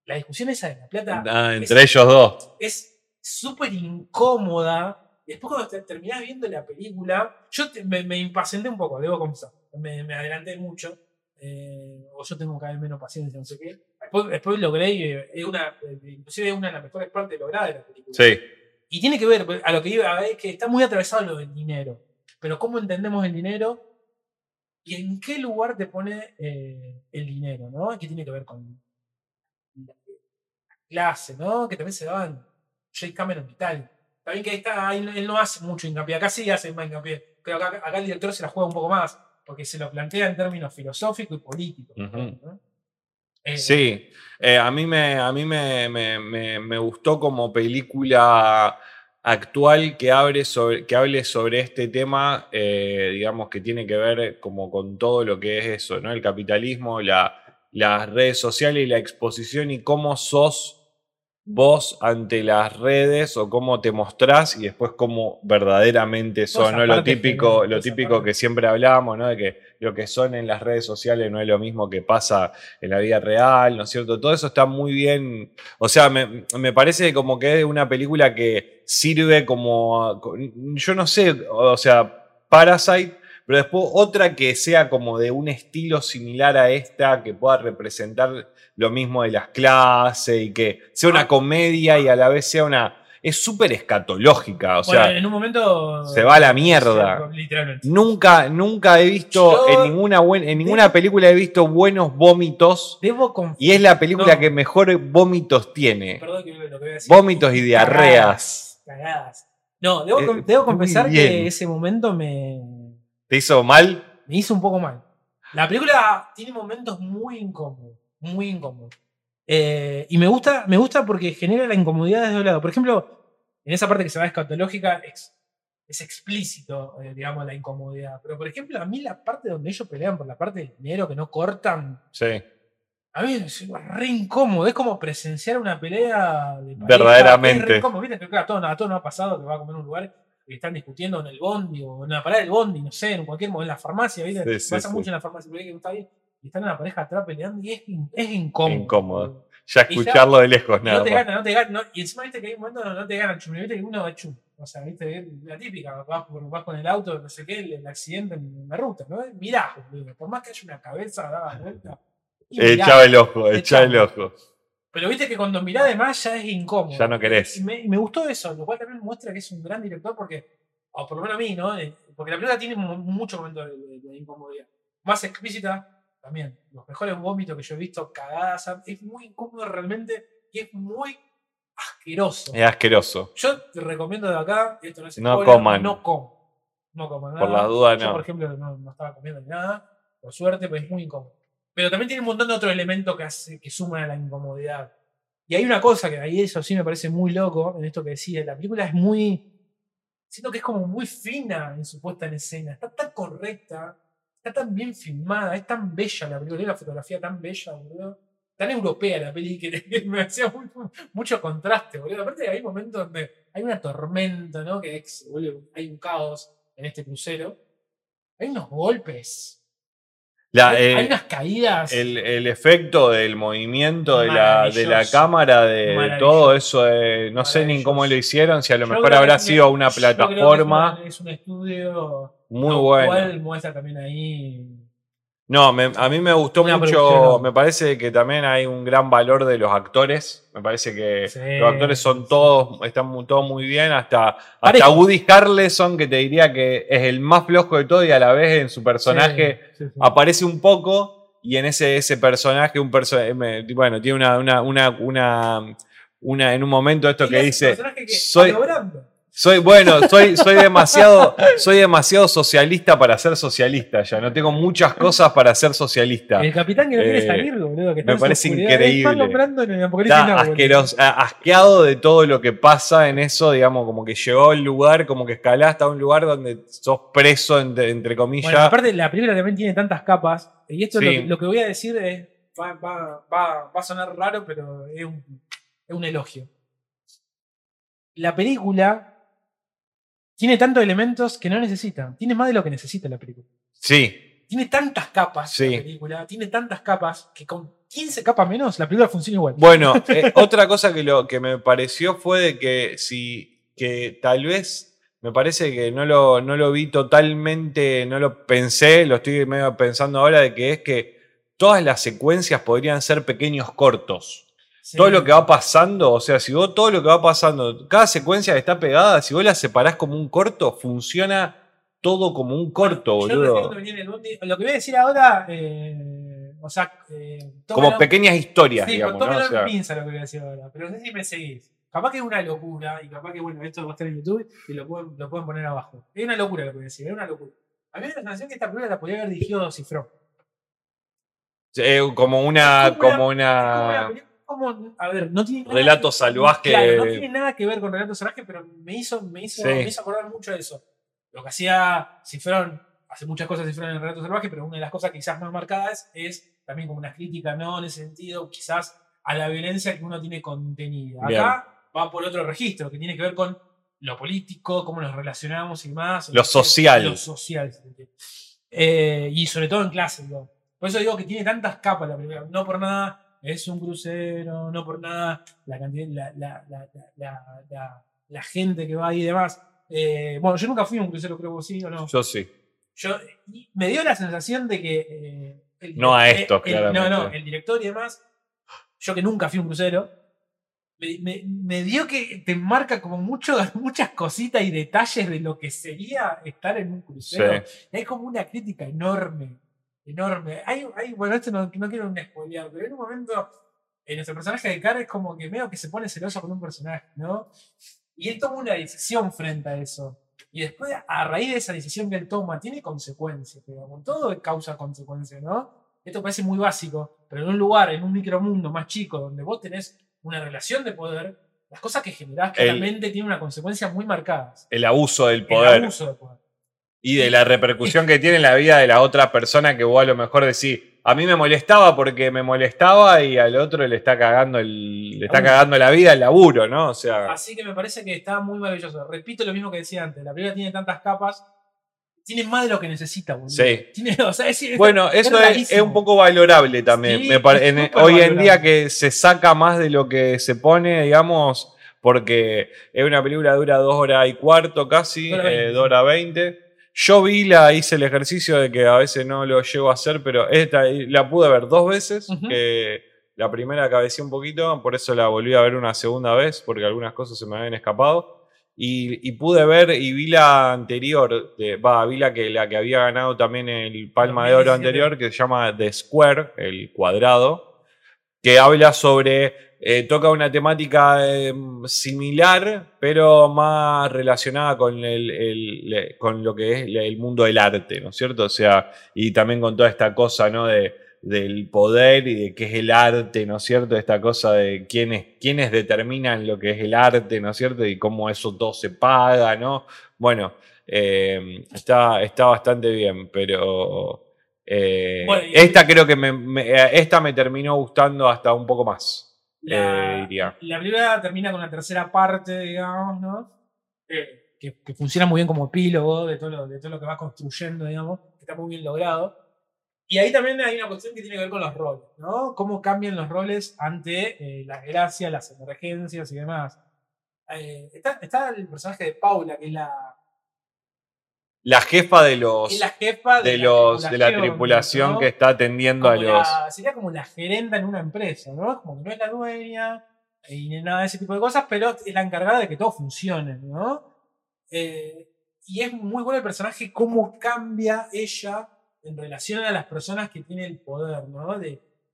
La discusión esa de la plata Ah, entre ellos dos. es súper incómoda. Después cuando te, terminás viendo la película, yo te- me, me impacienté un poco, debo confesar. Me, me adelanté mucho. eh, o yo tengo cada vez menos paciencia, no sé qué. Después, después logré, y, eh, es una, eh, inclusive es una de las mejores partes logradas de la película. Sí. Y tiene que ver, a lo que iba, es que está muy atravesado lo del dinero. Pero cómo entendemos el dinero y en qué lugar te pone eh, el dinero, ¿no? ¿Qué tiene que ver con la clase, ¿no? Que también se daban Jake Cameron y tal. Bien que ahí está, él no hace mucho hincapié, acá sí hace más hincapié, pero acá, acá el director se la juega un poco más, porque se lo plantea en términos filosóficos y políticos. Eh, Sí, eh, a mí, me, a mí me, me- me- me gustó como película actual que, abre sobre, que hable sobre este tema, eh, digamos, que tiene que ver como con todo lo que es eso, ¿no? El capitalismo, la, las redes sociales y la exposición y cómo sos vos ante las redes o cómo te mostrás y después cómo verdaderamente son, ¿no? Lo típico, genial, lo típico parte. que siempre hablamos, ¿no? De que lo que son en las redes sociales no es lo mismo que pasa en la vida real, ¿no es cierto? Todo eso está muy bien. O sea, me, me parece como que es una película que sirve como. Yo no sé, o sea, Parasite pero después otra que sea como de un estilo similar a esta, que pueda representar lo mismo de las clases y que sea una comedia y a la vez sea una... Es súper escatológica, o sea, en un momento. se va a la mierda. Literalmente. nunca, nunca he visto Yo- en ninguna, buen- en ninguna película he visto buenos vómitos Debo y es la película No. que mejor vómitos tiene. Perdón que lo que voy a decir. Vómitos y diarreas. Cagadas. No, debo, Eh, debo confesar que ese momento me, ¿Te hizo mal? me hizo un poco mal. La película tiene momentos muy incómodos. Muy incómodos. Eh, y me gusta, me gusta porque genera la incomodidad desde un lado. Por ejemplo, en esa parte que se va escatológica es, es explícito, eh, digamos, la incomodidad. Pero, por ejemplo, a mí la parte donde ellos pelean por la parte del dinero que no cortan, Sí. a mí es re incómodo. Es como presenciar una pelea de pareja. Verdaderamente. Es re incómodo. Viste que, claro, todo, a todo nos ha pasado que va a comer un lugar están discutiendo en el bondi o en la parada del bondi, no sé, en cualquier momento, en la farmacia, ¿viste? Sí, sí, Pasa sí. mucho en la farmacia, pero que está ahí y están una pareja atrás peleando y es, es incómodo. Incómodo. Ya Y ya- escucharlo de lejos, nada no te gana, no te gana. no- y encima viste que hay un momento donde no te ganan chum, viste que uno va chum. O sea, viste, la típica, vas, vas con el auto, no sé qué, el, el accidente en la ruta, ¿no? Mirá, por más que haya una cabeza dada vuelta. Echaba el ojo, echaba el ojo. Pero viste que cuando mirá de más ya es incómodo. Ya no querés. Y me, gustó eso, lo cual también muestra que es un gran director porque, o por lo menos a mí, ¿no? Eh, Porque la película tiene mu- muchos momentos de, de- de incomodidad. Más explícita, también. Los mejores vómitos que yo he visto, cagadas. Es muy incómodo realmente y es muy asqueroso. Es asqueroso. Yo te recomiendo de acá, esto no es No spoiler, coman. No coman. No coman Por nada. las dudas, Yo, no. por ejemplo, no, no estaba comiendo ni nada, por suerte, pero es muy incómodo. Pero también tiene un montón de otros elementos que, suman a la incomodidad. Y hay una cosa que ahí eso sí me parece muy loco en esto que decía. La película es muy. Siento que es como muy fina en su puesta en escena. Está tan correcta, está tan bien filmada, es tan bella la película, la fotografía tan bella, boludo. Tan europea la peli que, me hacía mucho contraste, boludo. Aparte hay momentos donde hay una tormenta, ¿no? Que hay un caos en este crucero. Hay unos golpes. La, hay, eh, hay unas caídas. el, el efecto del movimiento de la, de la cámara, de, todo eso, eh, no sé ni cómo lo hicieron, si a lo Yo mejor habrá sido una es plataforma una- Es, un estudio. muy lo buena. cual muestra también ahí. No, me- a mí me gustó Una mucho, me parece que también hay un gran valor de los actores, me parece que Sí, los actores son todos, están todos muy bien, hasta, hasta. Woody Harrelson, que te diría que es el más flojo de todo y a la vez en su personaje Sí, sí, sí. aparece un poco y en ese, ese personaje, un perso bueno, tiene una, una, una, una, una- en un momento esto que dice, personaje que soy. Soy, bueno, soy, soy demasiado, soy demasiado socialista para ser socialista ya, no tengo muchas cosas para ser socialista. El capitán que no quiere Eh, salir, boludo. Que me parece increíble. En el Está Now, boludo. asqueroso, a- asqueado de todo lo que pasa en eso, digamos, como que llegó al lugar, como que escalaste a un lugar donde sos preso, entre, entre comillas. Bueno, aparte la película también tiene tantas capas. Y esto es lo, que, lo que voy a decir es. Va, va, va, va a sonar raro, pero es un, es un elogio. La película tiene tantos elementos que no necesita. Tiene más de lo que necesita la película. sí, Tiene tantas capas Sí. la película, tiene tantas capas que con 15 capas menos la película funciona igual. Bueno, eh, otra cosa que, lo, que me pareció fue de que si que tal vez me parece que no lo, no lo vi totalmente, no lo pensé, lo estoy medio pensando ahora de que es que todas las secuencias podrían ser pequeños cortos. Sí. Todo lo que va pasando, o sea, si vos todo lo que va pasando, cada secuencia que está pegada, si vos la separás como un corto, funciona todo como un corto, boludo. en el Lo que voy a decir ahora, eh, o sea, eh, Como pequeñas historias, Sí, digamos, ¿no? tómalo O en sea, pinza lo que voy a decir ahora, pero no sé si me seguís. Capaz que es una locura, y capaz que, bueno, esto va a estar en YouTube y lo pueden, lo pueden poner abajo. Es una locura lo que voy a decir, es una locura. A mí me da la sensación que esta película la podría haber dirigido Cifrón. eh, como una, como como una- como como- a ver, no tiene relato que- salvaje. Claro, no tiene nada que ver con Relato Salvaje, pero me hizo, me hizo, Sí. me hizo acordar mucho de eso. Lo que hacía Cifrón, hace muchas cosas Cifrón en Relato Salvaje, pero una de las cosas quizás más marcadas es también como una crítica, ¿no? En ese sentido, quizás a la violencia que uno tiene contenida. Acá va por otro registro, que tiene que ver con lo político, cómo nos relacionamos y más. Lo social. Lo social. Eh, y sobre todo en clase, digo. Por eso digo que tiene tantas capas la primera. No por nada es un crucero, no por nada la cantidad, la, la, la, gente que va ahí y demás. Eh, bueno, yo nunca fui a un crucero, creo que sí o no. Yo sí. Yo, me dio la sensación de que. eh, el No a estos, el- No, no, el director y demás. Yo que nunca fui a un crucero. Me, me- me dio que te marca como mucho, muchas cositas y detalles de lo que sería estar en un crucero. Y hay como una crítica enorme, enorme. Hay, hay, bueno, esto no, no quiero un spoilear, pero en un momento, en nuestro personaje de Cara es como que medio que se pone celoso con un personaje, ¿no? Y él toma una decisión frente a eso. Y después, a raíz de esa decisión que él toma, tiene consecuencias, digamos. Todo causa consecuencias, ¿no? Esto parece muy básico, pero en un lugar, en un micromundo más chico, donde vos tenés una relación de poder, las cosas que generás El- claramente tienen una consecuencia muy marcadas. El abuso del El poder. abuso de poder. Y de la repercusión que tiene en la vida de la otra persona que vos a lo mejor decís, a mí me molestaba porque me molestaba y al otro le está cagando el, le está cagando la vida el laburo, ¿no? O sea, Así que me parece que está muy maravilloso. Repito lo mismo que decía antes. La película tiene tantas capas. Tiene más de lo que necesita, boludo. Sí. Tiene, o sea, es- bueno, es eso es, es un poco valorable también. Sí, Me en- hoy en día que se saca más de lo que se pone, digamos, porque es una película que dura dos horas y cuarto casi, Dos horas eh, veinte. Yo vi la, hice el ejercicio de que a veces no lo llego a hacer, pero esta la pude ver dos veces. Que la primera cabeceé un poquito, por eso la volví a ver una segunda vez, porque algunas cosas se me habían escapado. Y, y pude ver y vi la anterior, de- va, vi la que, la que había ganado también el Palma de Oro 2017. anterior, que se llama The Square, el cuadrado, que habla sobre, eh, toca una temática eh, similar, pero más relacionada con, el, con lo que es el mundo del arte, ¿no es cierto? O sea, y también con toda esta cosa, ¿no? De, del poder y de qué es el arte, ¿no es cierto? Esta cosa de quiénes, quiénes determinan lo que es el arte, ¿no es cierto? Y cómo eso todo se paga, ¿no? Bueno, eh, está, está bastante bien, pero eh, Bueno, esta creo que me, me- eh, esta me terminó gustando hasta un poco más, La, eh, diría. la película termina con la tercera parte, digamos, ¿no? Eh, que, que funciona muy bien como epílogo de todo, lo, de todo lo que va construyendo, digamos, que está muy bien logrado. Y ahí también hay una cuestión que tiene que ver con los roles, ¿no? Cómo cambian los roles ante eh, las gracias, las emergencias y demás. Eh, está, está el personaje de Paula, que es la, La jefa de los, la jefa de la los de la tripulación, que está atendiendo a los. la- sería como la gerenta en una empresa, ¿no? Como que no es la dueña y ni nada de ese tipo de cosas, pero es la encargada de que todo funcione, ¿no? Eh, y es muy bueno el personaje, cómo cambia ella en relación a las personas que tiene el poder, ¿no? De,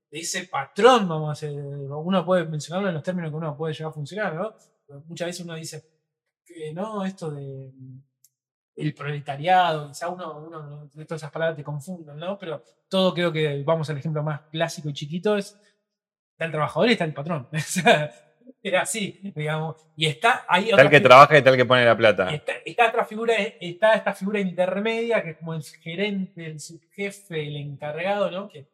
de ese patrón, vamos a hacer. Uno puede mencionarlo en los términos que uno puede llegar a funcionar, ¿no? Muchas veces uno dice que no, esto de el proletariado, quizá uno, uno de todas esas palabras te confunden, ¿no? Pero todo creo que, vamos al ejemplo más clásico y chiquito, es está el trabajador y está el patrón. Era así, digamos. Y está ahí Tal que fi- trabaja y tal que pone la plata. Está, está otra figura, está esta figura intermedia que es como el gerente, el subjefe, el encargado, ¿no? Que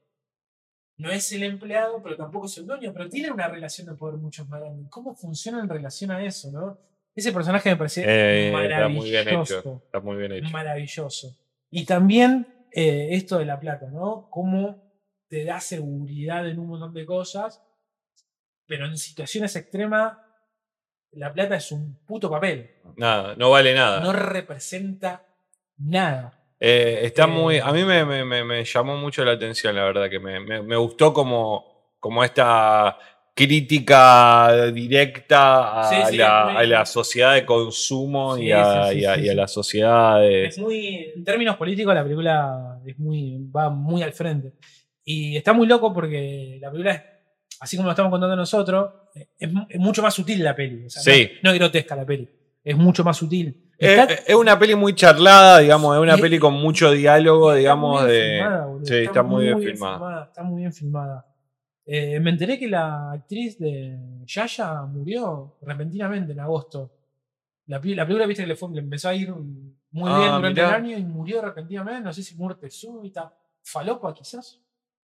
no es el empleado, pero tampoco es el dueño, pero tiene una relación de poder mucho más grande. ¿Cómo funciona en relación a eso, no? Ese personaje me parece Eh, está maravilloso. muy bien hecho. Está muy bien hecho. Maravilloso. Y también eh, esto de la plata, ¿no? Cómo te da seguridad en un montón de cosas, pero en situaciones extremas, la plata es un puto papel. Nada, no vale nada. No representa nada. Eh, está Eh, muy. A mí me, me- me- me llamó mucho la atención, la verdad, que me gustó como, como esta crítica directa a, Sí, sí, la, es muy- a la sociedad de consumo Sí, y, a, y y la sociedad de. Es muy, en términos políticos, la película es muy, va muy al frente. Y está muy loco porque la película es, así como lo estamos contando nosotros, es, mu- es mucho más sutil la peli. O sea, no, no es grotesca la peli. Es mucho más sutil. Es, Está- es una peli muy charlada, digamos, es una peli con mucho diálogo, digamos, de. filmada, sí, está, muy bien filmada. Está muy bien filmada. Eh, me enteré que la actriz de Yaya murió repentinamente en agosto. La, la película, viste que le, fue- le empezó a ir muy Ah, bien durante mirá. el año y murió repentinamente. No sé si muerte súbita. Falopa, quizás.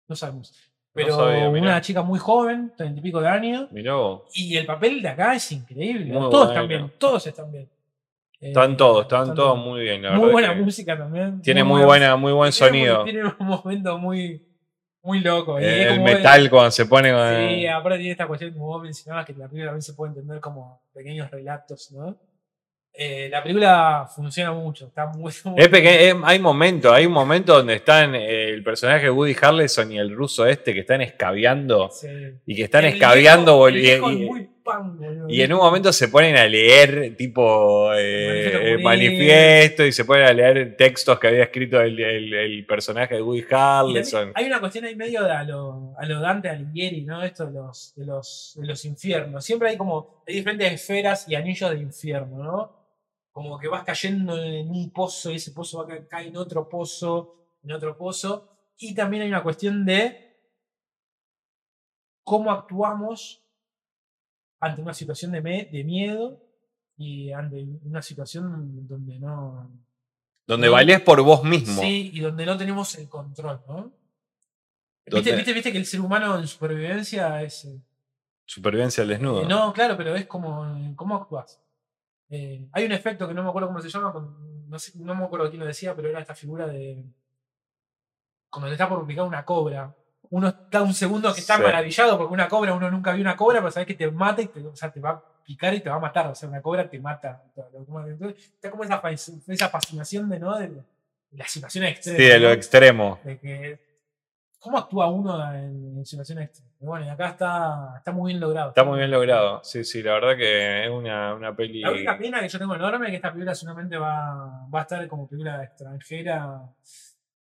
No sabemos. Pero sabía, una chica muy joven, treinta y pico de años. Mirá vos. Y el papel de acá es increíble. Muy todos bueno. están bien, todos están bien. Están Eh, todos, están todos muy bien, la muy verdad. buena que música también. Tiene muy, buena, muy buen tiene sonido. muy- Tiene un momento muy, muy loco. y Eh, el metal cuando se pone con. Sí, aparte tiene esta cuestión, como vos mencionabas, que la película también se puede entender como pequeños relatos, ¿no? Eh, la película funciona mucho, está muy, muy Es peque- es- hay momentos, hay un momento donde están eh, el personaje de Woody Harrelson y el ruso este que están escabeando Sí. y que están El escabeando viejo- el viejo y, es muy pan, boludo. y en un momento se ponen a leer tipo eh, Manifiesto el manifiesto y se ponen a leer textos que había escrito el, el- el personaje de Woody Harrelson. Hay una cuestión ahí medio de a lo, a lo Dante Alighieri, ¿no? Esto de los, de, los, de los infiernos. Siempre hay como hay diferentes esferas y anillos de infierno, ¿no? Como que vas cayendo en un pozo y ese pozo va a ca- caer en otro pozo, en otro pozo. Y también hay una cuestión de cómo actuamos ante una situación de, me- de miedo y ante una situación donde no, Donde valés por vos mismo. Sí, y donde no tenemos el control, ¿no? ¿Viste, viste, viste que el ser humano en supervivencia es. eh, Supervivencia al desnudo. no, claro, pero es como. ¿Cómo actúas? Eh, hay un efecto que no me acuerdo cómo se llama, no, sé- no me acuerdo quién lo decía, pero era esta figura de. Cuando te está por picar una cobra. Uno está un segundo que está Sí. maravillado porque una cobra, uno nunca vio una cobra, pero sabes que te mata y te, o sea, te va a picar y te va a matar. O sea, una cobra te mata. Entonces, está como esa, esa fascinación de, ¿no? de las situaciones extremas. Sí, de lo ¿no? extremo. de que cómo actúa uno en, en situaciones extremas. Bueno, y acá está, está muy bien logrado. Está muy bien logrado. Sí, sí, la verdad que es una, una peli. La única pena que yo tengo enorme es que esta película solamente va, va a estar como película extranjera.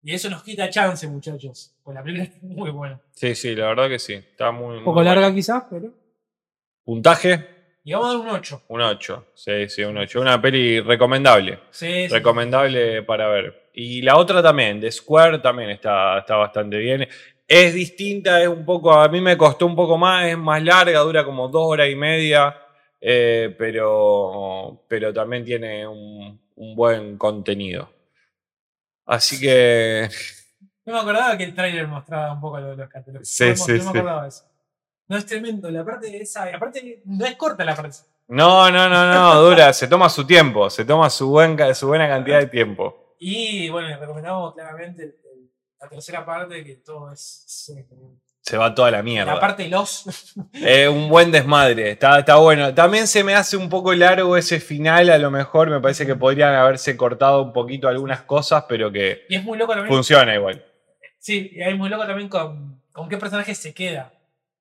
Y eso nos quita chance, muchachos. Pues la película es muy buena. Sí, sí, la verdad que sí. Está muy. Un poco muy larga buena. quizás, pero. Puntaje, Y vamos a dar un 8. un 8. Sí, sí, un 8. Una peli recomendable. Sí, sí. Recomendable para ver. Y la otra también, The Square, también está, está bastante bien. Es distinta, es un poco. A mí me costó un poco más, es más larga, dura como dos horas y media. eh, pero, pero también tiene un, un buen contenido. Así que. No me acordaba que el tráiler mostraba un poco lo de los catálogos. Sí, no, me- sí, no sí. me acordaba eso. No es tremendo. La parte de esa. Aparte, no es corta la parte. No, no, no, no, dura, se toma su tiempo, se toma su, buen, su buena cantidad de tiempo. Y bueno, le recomendamos claramente la tercera parte, que todo es. es, eh, Se va toda la mierda. la parte de los. Eh, un buen desmadre, está, está bueno. También se me hace un poco largo ese final, a lo mejor me parece que podrían haberse cortado un poquito algunas cosas, pero que y es muy loco también. funciona igual. Sí, y es muy loco también con, con qué personaje se queda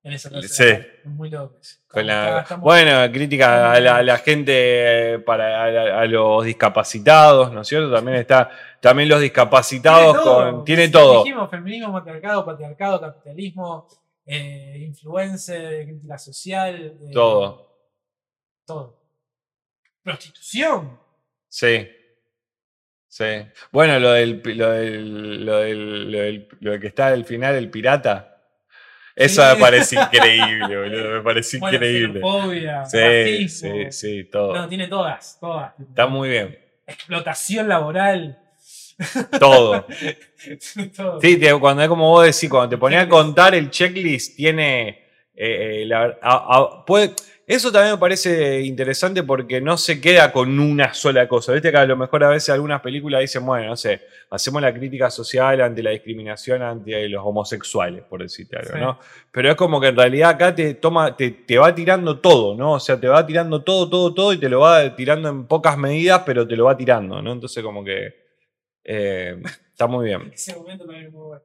en esa tercera Sí. muy loco. eso. Con la- Está- bueno, crítica a la, a la gente, eh, para a, la- a los discapacitados, ¿no es cierto? También está, también los discapacitados con, tiene Sí, todo. Dijimos feminismo, matriarcado, patriarcado, capitalismo, eh, influencer, crítica social. eh, Todo. Todo. Prostitución. Sí. Sí. Bueno, lo del, lo del, lo del, lo del- lo que está al final, el pirata. Eso me parece increíble, boludo. Me parece Bueno, increíble. xenofobia, Sí, racismo. sí, sí, todo. No, tiene todas, todas. Está muy bien. Explotación laboral. Todo. Todo. Sí, cuando es como vos decís, cuando te ponías a contar el checklist, tiene. Eh, eh, la- a- a- puede- eso también me parece interesante porque no se queda con una sola cosa. Viste que a lo mejor a veces algunas películas dicen, bueno, no sé, hacemos la crítica social ante la discriminación ante los homosexuales, por decirte algo, Sí. ¿no? Pero es como que en realidad acá te toma, te, te va tirando todo, ¿no? O sea, te va tirando todo, todo, todo y te lo va tirando en pocas medidas, pero te lo va tirando, ¿no? Entonces como que eh, está muy bien. Ese momento también es muy bueno.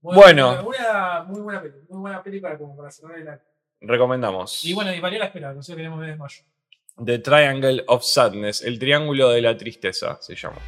Bueno. Una muy buena peli, muy buena peli para, como para cerrar el año. Recomendamos. Y bueno, y valió la espera, nosotros queremos ver de mayo. The Triangle of Sadness, el triángulo de la tristeza se llama.